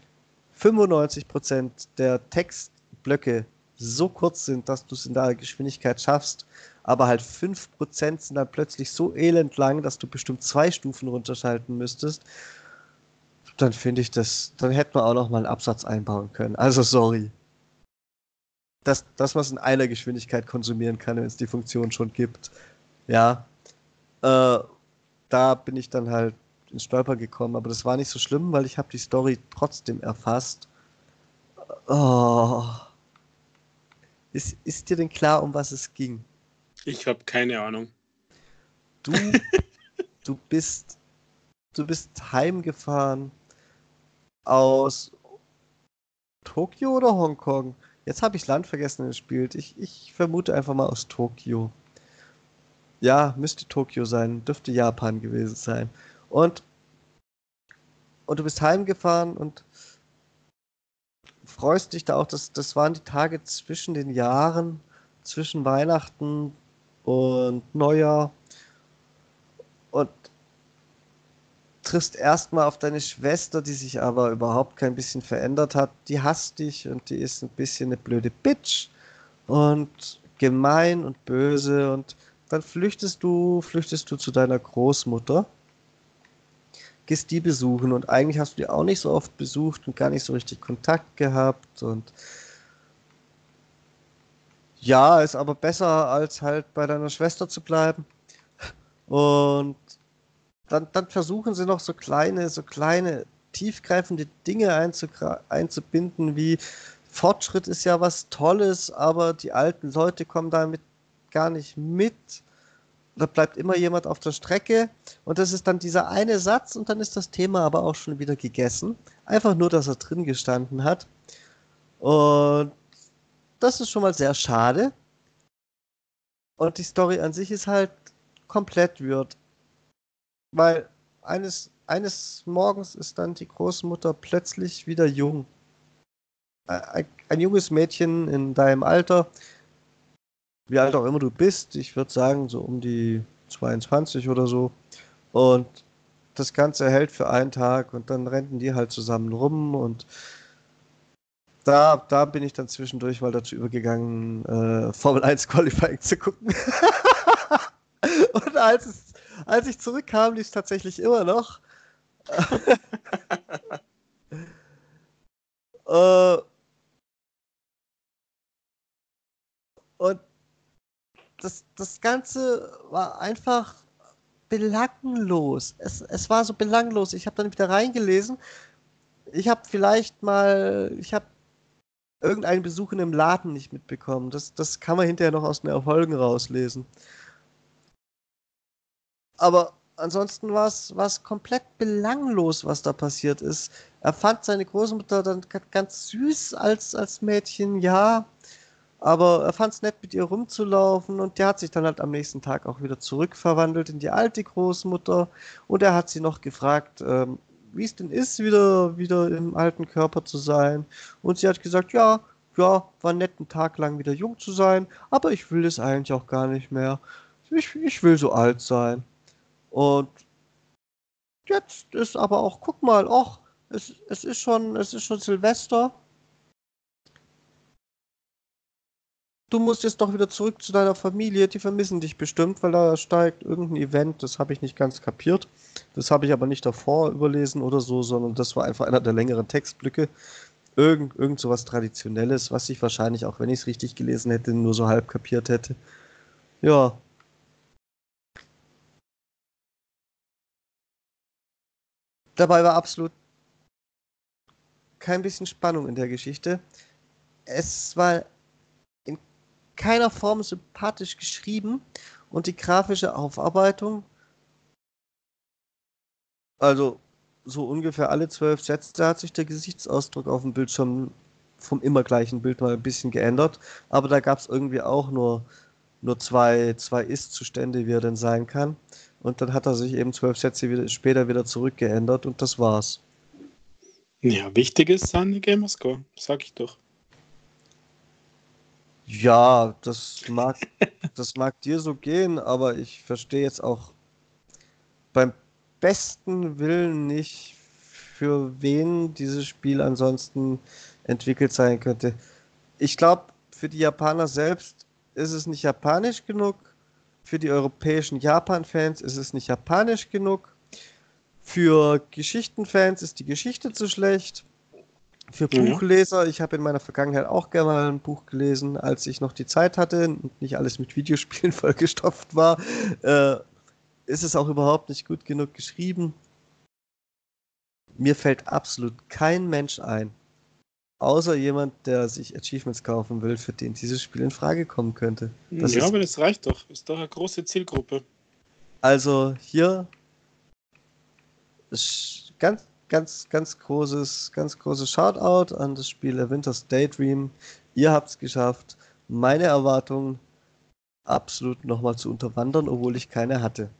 95% der Textblöcke so kurz sind, dass du es in der Geschwindigkeit schaffst, aber halt 5% sind dann plötzlich so elend lang, dass du bestimmt zwei Stufen runterschalten müsstest, dann finde ich das, dann hätten wir auch noch mal einen Absatz einbauen können. Also sorry. Dass, dass man es in einer Geschwindigkeit konsumieren kann, wenn es die Funktion schon gibt. Ja. Äh, da bin ich dann halt ins Stolper gekommen, aber das war nicht so schlimm, weil ich habe die Story trotzdem erfasst. Oh. Ist, ist dir denn klar, um was es ging? Ich habe keine Ahnung. Du, [laughs] du bist, du bist heimgefahren aus Tokio oder Hongkong? Jetzt habe ich Land vergessen gespielt. Ich, ich vermute einfach mal aus Tokio. Ja, müsste Tokio sein, dürfte Japan gewesen sein. Und, und du bist heimgefahren und freust dich da auch, das, das waren die Tage zwischen den Jahren, zwischen Weihnachten und Neujahr. Und triffst erstmal auf deine Schwester, die sich aber überhaupt kein bisschen verändert hat. Die hasst dich und die ist ein bisschen eine blöde Bitch und gemein und böse und dann flüchtest du, flüchtest du zu deiner Großmutter, gehst die besuchen. Und eigentlich hast du die auch nicht so oft besucht und gar nicht so richtig Kontakt gehabt. Und ja, ist aber besser als halt bei deiner Schwester zu bleiben. Und dann, dann versuchen sie noch so kleine, so kleine, tiefgreifende Dinge einzubinden, wie Fortschritt ist ja was Tolles, aber die alten Leute kommen damit gar nicht mit. Da bleibt immer jemand auf der Strecke und das ist dann dieser eine Satz und dann ist das Thema aber auch schon wieder gegessen. Einfach nur, dass er drin gestanden hat. Und das ist schon mal sehr schade. Und die Story an sich ist halt komplett wird. Weil eines, eines Morgens ist dann die Großmutter plötzlich wieder jung. Ein, ein junges Mädchen in deinem Alter, wie alt auch immer du bist, ich würde sagen so um die 22 oder so. Und das Ganze hält für einen Tag und dann rennen die halt zusammen rum und da, da bin ich dann zwischendurch mal dazu übergegangen, äh, Formel 1 Qualifying zu gucken. [laughs] und als es als ich zurückkam, lief es tatsächlich immer noch. [laughs] äh, und das, das Ganze war einfach belanglos. Es, es war so belanglos. Ich habe dann wieder reingelesen. Ich habe vielleicht mal, ich habe irgendeinen Besuch in einem Laden nicht mitbekommen. Das, das kann man hinterher noch aus den Erfolgen rauslesen. Aber ansonsten war es komplett belanglos, was da passiert ist. Er fand seine Großmutter dann ganz süß als, als Mädchen, ja. Aber er fand es nett, mit ihr rumzulaufen und der hat sich dann halt am nächsten Tag auch wieder zurückverwandelt in die alte Großmutter. Und er hat sie noch gefragt, ähm, wie es denn ist, wieder, wieder im alten Körper zu sein. Und sie hat gesagt, ja, ja, war nett, einen Tag lang wieder jung zu sein, aber ich will es eigentlich auch gar nicht mehr. Ich, ich will so alt sein. Und jetzt ist aber auch, guck mal, ach, es, es ist schon, es ist schon Silvester. Du musst jetzt doch wieder zurück zu deiner Familie, die vermissen dich bestimmt, weil da steigt irgendein Event, das habe ich nicht ganz kapiert. Das habe ich aber nicht davor überlesen oder so, sondern das war einfach einer der längeren Textblöcke. Irgend, irgend so was Traditionelles, was ich wahrscheinlich, auch wenn ich es richtig gelesen hätte, nur so halb kapiert hätte. Ja, Dabei war absolut kein bisschen Spannung in der Geschichte. Es war keiner Form sympathisch geschrieben und die grafische Aufarbeitung, also so ungefähr alle zwölf Sätze, hat sich der Gesichtsausdruck auf dem Bildschirm vom immer gleichen Bild mal ein bisschen geändert, aber da gab es irgendwie auch nur, nur zwei, zwei Ist-Zustände, wie er denn sein kann. Und dann hat er sich eben zwölf Sätze wieder, später wieder zurückgeändert und das war's. Ja, wichtig ist Sunny Gamerscore, sag ich doch. Ja, das mag, [laughs] das mag dir so gehen, aber ich verstehe jetzt auch beim besten Willen nicht, für wen dieses Spiel ansonsten entwickelt sein könnte. Ich glaube, für die Japaner selbst ist es nicht japanisch genug. Für die europäischen Japan-Fans ist es nicht japanisch genug. Für Geschichtenfans ist die Geschichte zu schlecht. Für Mhm. Buchleser, ich habe in meiner Vergangenheit auch gerne mal ein Buch gelesen, als ich noch die Zeit hatte und nicht alles mit Videospielen [laughs] vollgestopft war, äh, ist es auch überhaupt nicht gut genug geschrieben. Mir fällt absolut kein Mensch ein, außer jemand, der sich Achievements kaufen will, für den dieses Spiel in Frage kommen könnte. Das ja, ist- aber das reicht doch. Ist doch eine große Zielgruppe. Also hier ist ganz, ganz, ganz großes, ganz großes Shoutout an das Spiel A Winter's Daydream. Ihr habt es geschafft, meine Erwartungen absolut nochmal zu unterwandern, obwohl ich keine hatte.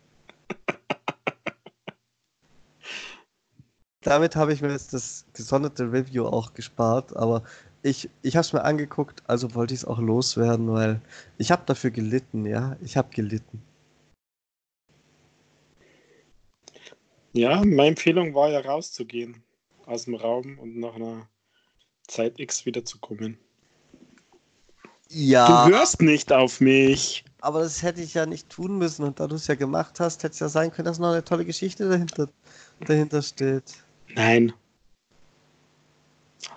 [laughs] Damit habe ich mir jetzt das gesonderte Review auch gespart, aber ich, ich habe es mir angeguckt, also wollte ich es auch loswerden, weil ich habe dafür gelitten, ja, ich habe gelitten. Ja, meine Empfehlung war ja rauszugehen aus dem Raum und nach einer Zeit X wiederzukommen. Ja. Du hörst nicht auf mich. Aber das hätte ich ja nicht tun müssen. Und da du es ja gemacht hast, hätte es ja sein können, dass noch eine tolle Geschichte dahinter, dahinter steht. Nein.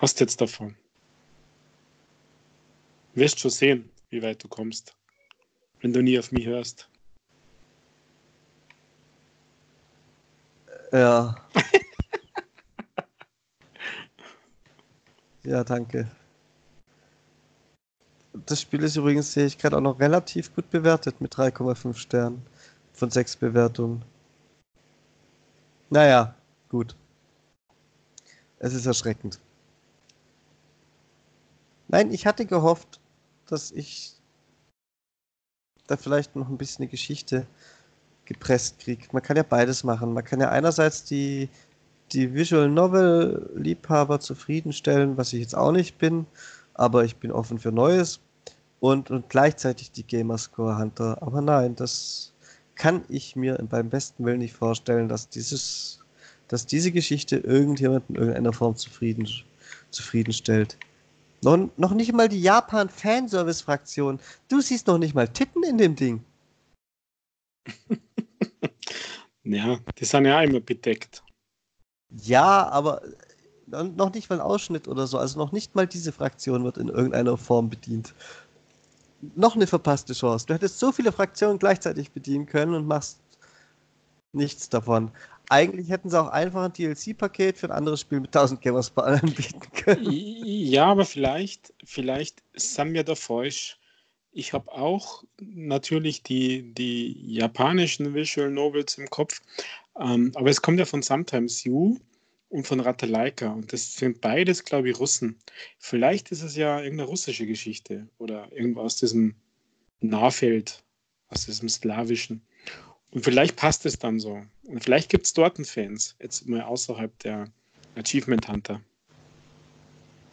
Hast jetzt davon. Wirst schon sehen, wie weit du kommst. Wenn du nie auf mich hörst. Ja. [laughs] ja, danke. Das Spiel ist übrigens, sehe ich gerade, auch noch relativ gut bewertet mit 3,5 Sternen von 6 Bewertungen. Naja, gut. Es ist erschreckend. Nein, ich hatte gehofft, dass ich da vielleicht noch ein bisschen eine Geschichte gepresst kriege. Man kann ja beides machen. Man kann ja einerseits die, die Visual Novel Liebhaber zufriedenstellen, was ich jetzt auch nicht bin, aber ich bin offen für Neues und, und gleichzeitig die Gamerscore Hunter. Aber nein, das kann ich mir beim besten Willen nicht vorstellen, dass dieses, dass diese Geschichte irgendjemanden in irgendeiner Form zufrieden, zufriedenstellt. Noch, noch nicht mal die Japan-Fanservice-Fraktion. Du siehst noch nicht mal Titten in dem Ding. [laughs] Ja, die sind ja auch immer bedeckt. Ja, aber äh, noch nicht mal ein Ausschnitt oder so. Also noch nicht mal diese Fraktion wird in irgendeiner Form bedient. Noch eine verpasste Chance. Du hättest so viele Fraktionen gleichzeitig bedienen können und machst nichts davon. Eigentlich hätten sie auch einfach ein DLC-Paket für ein anderes Spiel mit 1000 Gamers [laughs] anbieten können. Ja, aber vielleicht, vielleicht sind wir da falsch. Ich habe auch natürlich die, die japanischen Visual Novels im Kopf, ähm, aber es kommt ja von Sometimes You und von Ratalaika und das sind beides, glaube ich, Russen. Vielleicht ist es ja irgendeine russische Geschichte oder irgendwo aus diesem Nahfeld, aus diesem slawischen. Und vielleicht passt es dann so. Und vielleicht gibt es dort einen Fans, jetzt mal außerhalb der Achievement Hunter.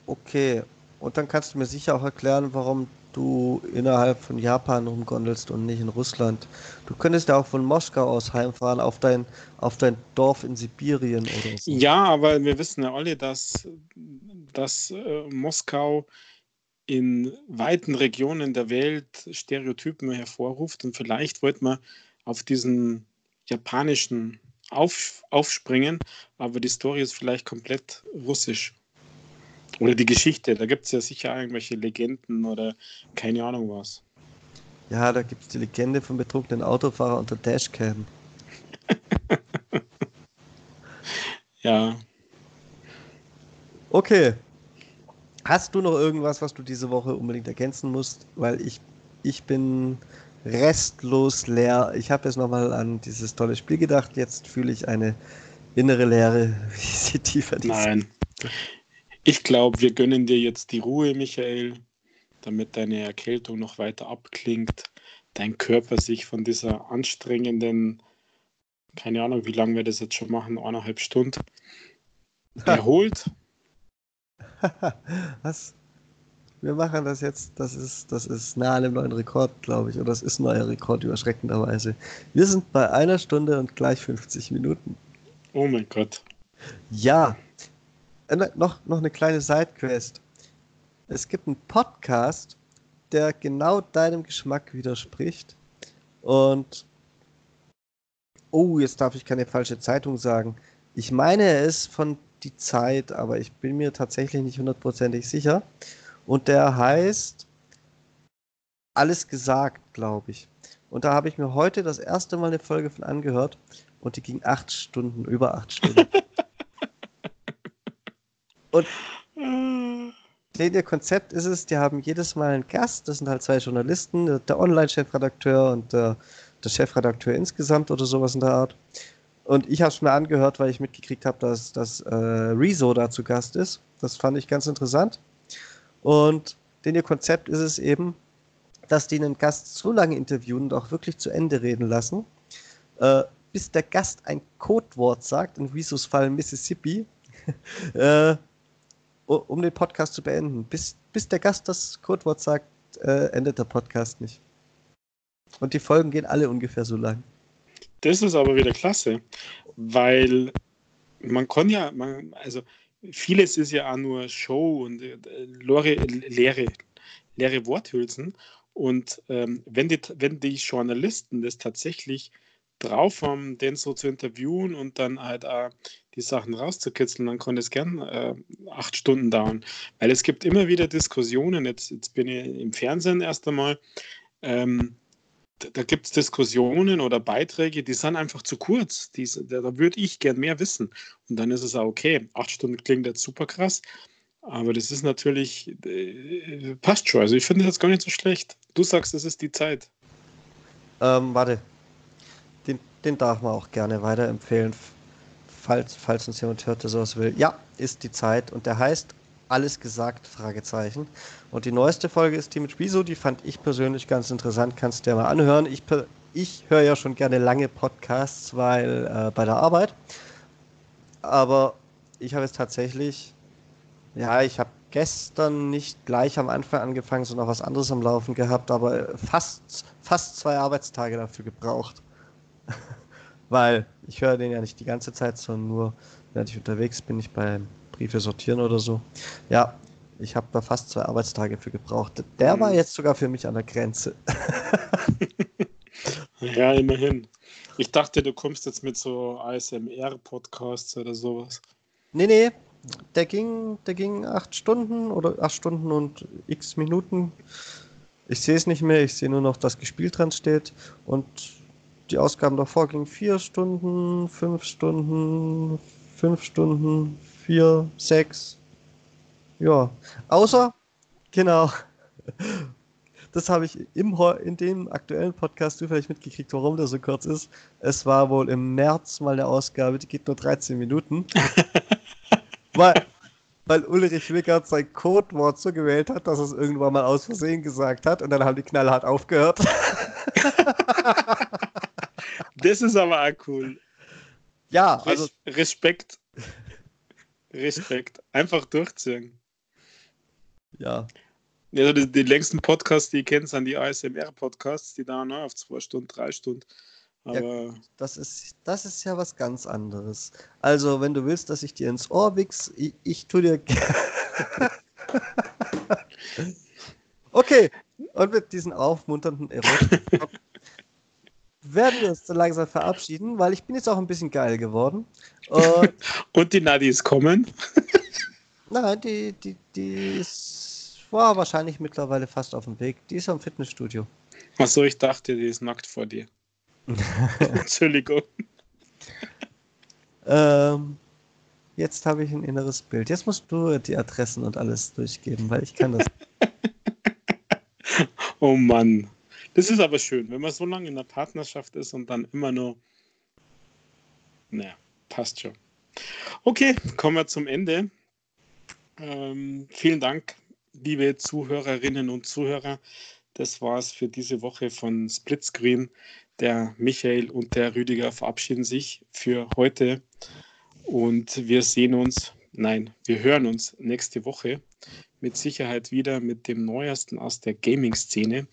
Okay, und dann kannst du mir sicher auch erklären, warum du innerhalb von Japan rumgondelst und nicht in Russland. Du könntest ja auch von Moskau aus heimfahren auf dein, auf dein Dorf in Sibirien oder so. Ja, aber wir wissen ja alle, dass, dass äh, Moskau in weiten Regionen der Welt Stereotypen hervorruft und vielleicht wollte man auf diesen japanischen auf, aufspringen, aber die Story ist vielleicht komplett russisch. Oder die Geschichte, da gibt es ja sicher irgendwelche Legenden oder keine Ahnung was. Ja, da gibt es die Legende vom betrunkenen Autofahrer unter Dashcam. [laughs] Ja, Okay. Hast du noch irgendwas, was du diese Woche unbedingt ergänzen musst? Weil ich, ich bin restlos leer. Ich habe jetzt nochmal an dieses tolle Spiel gedacht. Jetzt fühle ich eine innere Leere, [laughs] wie sie tiefer die nein. Ich glaube, wir gönnen dir jetzt die Ruhe, Michael, damit deine Erkältung noch weiter abklingt, dein Körper sich von dieser anstrengenden, keine Ahnung, wie lange wir das jetzt schon machen, eineinhalb Stunden, [laughs] erholt. [laughs] Was? Wir machen das jetzt, das ist, das ist nah an dem neuen Rekord, glaube ich. Oder das ist ein neuer Rekord, überschreckenderweise. Wir sind bei einer Stunde und gleich 50 Minuten. Oh mein Gott. Ja. Äh, ne, noch, noch eine kleine Sidequest. Es gibt einen Podcast der genau deinem Geschmack widerspricht. Und oh, jetzt darf ich keine falsche Zeitung sagen. Ich meine, er ist von die Zeit, aber ich bin mir tatsächlich nicht hundertprozentig sicher. Und der heißt Alles gesagt, glaube ich. Und da habe ich mir heute das erste Mal eine Folge von angehört und die ging acht Stunden, über acht Stunden. [laughs] und ihr Konzept ist es, die haben jedes Mal einen Gast, das sind halt zwei Journalisten, der Online-Chefredakteur und der, der, Chefredakteur insgesamt oder sowas in der Art. Und ich habe es mir angehört, weil ich mitgekriegt habe, dass, dass äh, Rezo da zu Gast ist. Das fand ich ganz interessant. Und denn ihr Konzept ist es eben, dass die einen Gast so lange interviewen und auch wirklich zu Ende reden lassen, äh, bis der Gast ein Codewort sagt, in Rezos Fall Mississippi, [laughs] äh, um den Podcast zu beenden. Bis, bis der Gast das Codewort sagt, äh, endet der Podcast nicht. Und die Folgen gehen alle ungefähr so lang. Das ist aber wieder klasse, weil man kann ja, man, also vieles ist ja auch nur Show und äh, leere, leere, leere Worthülsen. Und ähm, wenn, die, wenn die Journalisten das tatsächlich drauf haben, den so zu interviewen und dann halt auch die Sachen rauszukitzeln, dann kann das gern äh, acht Stunden dauern. Weil es gibt immer wieder Diskussionen, jetzt, jetzt bin ich im Fernsehen erst einmal, ähm, da gibt es Diskussionen oder Beiträge, die sind einfach zu kurz. Die, da, da würde ich gern mehr wissen. Und dann ist es auch okay. Acht Stunden klingt jetzt super krass, aber das ist natürlich, äh, passt schon. Also ich finde das gar nicht so schlecht. Du sagst, es ist die Zeit. Ähm, warte. Den, darf man auch gerne weiterempfehlen, falls, falls uns jemand hört, der sowas will. Ja, ist die Zeit und der heißt Alles gesagt, Fragezeichen. Und die neueste Folge ist die mit Wieso, die fand ich persönlich ganz interessant, kannst du dir mal anhören. Ich, ich höre ja schon gerne lange Podcasts, weil äh, bei der Arbeit. Aber ich habe es tatsächlich ja, ich habe gestern nicht gleich am Anfang angefangen, sondern was anderes am Laufen gehabt, aber fast, fast zwei Arbeitstage dafür gebraucht. [laughs] Weil ich höre den ja nicht die ganze Zeit, sondern nur, wenn ich unterwegs bin, ich beim Briefe sortieren oder so. Ja, ich habe da fast zwei Arbeitstage für gebraucht. Der war mhm. jetzt sogar für mich an der Grenze. [laughs] ja, immerhin. Ich dachte, du kommst jetzt mit so ASMR-Podcasts oder sowas. Nee, nee, der ging, der ging acht Stunden oder acht Stunden und x Minuten. Ich sehe es nicht mehr, ich sehe nur noch, dass gespielt dran steht. Und die Ausgaben davor gingen vier Stunden, fünf Stunden, fünf Stunden, vier, sechs. Ja. Außer, genau. Das habe ich im, in dem aktuellen Podcast zufällig mitgekriegt, warum der so kurz ist. Es war wohl im März mal eine Ausgabe, die geht nur 13 Minuten. [laughs] weil, weil Ulrich Wickert sein Codewort so gewählt hat, dass er es irgendwann mal aus Versehen gesagt hat und dann haben die knallhart aufgehört. [laughs] das ist aber auch cool. Ja, also. Respekt. Respekt. Einfach durchziehen. Ja. Also die, die längsten Podcasts, die ich kenne, sind die ASMR-Podcasts, die da ne, auf zwei Stunden, drei Stunden. Aber ja, das, ist, das ist ja was ganz anderes. Also, wenn du willst, dass ich dir ins Ohr wichs, ich, ich tu dir. [laughs] okay, und mit diesen aufmunternden Erotik werden wir uns so langsam verabschieden, weil ich bin jetzt auch ein bisschen geil geworden. Und, [laughs] und die Nadis kommen? [laughs] Nein, die, die, die ist, war wahrscheinlich mittlerweile fast auf dem Weg. Die ist am Fitnessstudio. Achso, ich dachte, die ist nackt vor dir. [laughs] Entschuldigung. ähm, jetzt habe ich ein inneres Bild. Jetzt musst du die Adressen und alles durchgeben, weil ich kann das. oh Mann. Das ist aber schön, wenn man so lange in der Partnerschaft ist und dann immer nur. Naja, passt schon. Okay, kommen wir zum Ende. Ähm, vielen Dank, liebe Zuhörerinnen und Zuhörer. Das war's für diese Woche von Splitscreen. Der Michael und der Rüdiger verabschieden sich für heute und wir sehen uns, nein, wir hören uns nächste Woche mit Sicherheit wieder mit dem Neuesten aus der Gaming-Szene.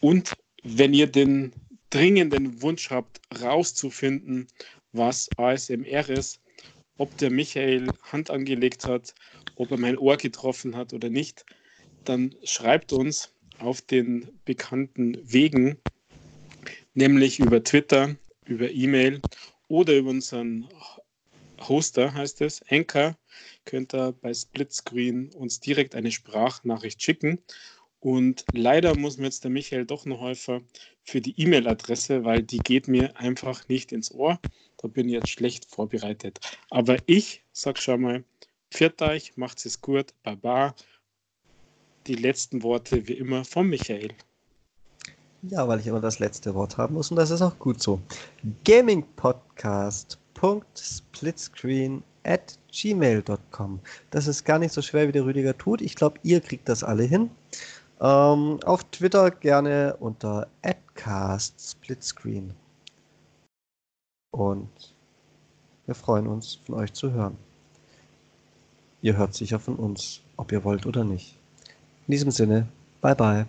Und wenn ihr den dringenden Wunsch habt, rauszufinden, was ASMR ist, ob der Michael Hand angelegt hat, ob er mein Ohr getroffen hat oder nicht, dann schreibt uns auf den bekannten Wegen, nämlich über Twitter, über E-Mail oder über unseren Hoster, heißt es, Anchor, könnt ihr bei Splitscreen uns direkt eine Sprachnachricht schicken. Und leider muss mir jetzt der Michael doch noch helfen für die E-Mail-Adresse, weil die geht mir einfach nicht ins Ohr. Da bin ich jetzt schlecht vorbereitet. Aber ich sag schon mal, pfiat euch, macht es gut, baba. Die letzten Worte wie immer von Michael. Ja, weil ich immer das letzte Wort haben muss und das ist auch gut so. Gamingpodcast.splitscreen at gmail.com. Das ist gar nicht so schwer, wie der Rüdiger tut. Ich glaube, ihr kriegt das alle hin. Ähm, auf Twitter gerne unter @castsplitscreen. Und wir freuen uns, von euch zu hören. Ihr hört sicher von uns, ob ihr wollt oder nicht. In diesem Sinne, bye bye.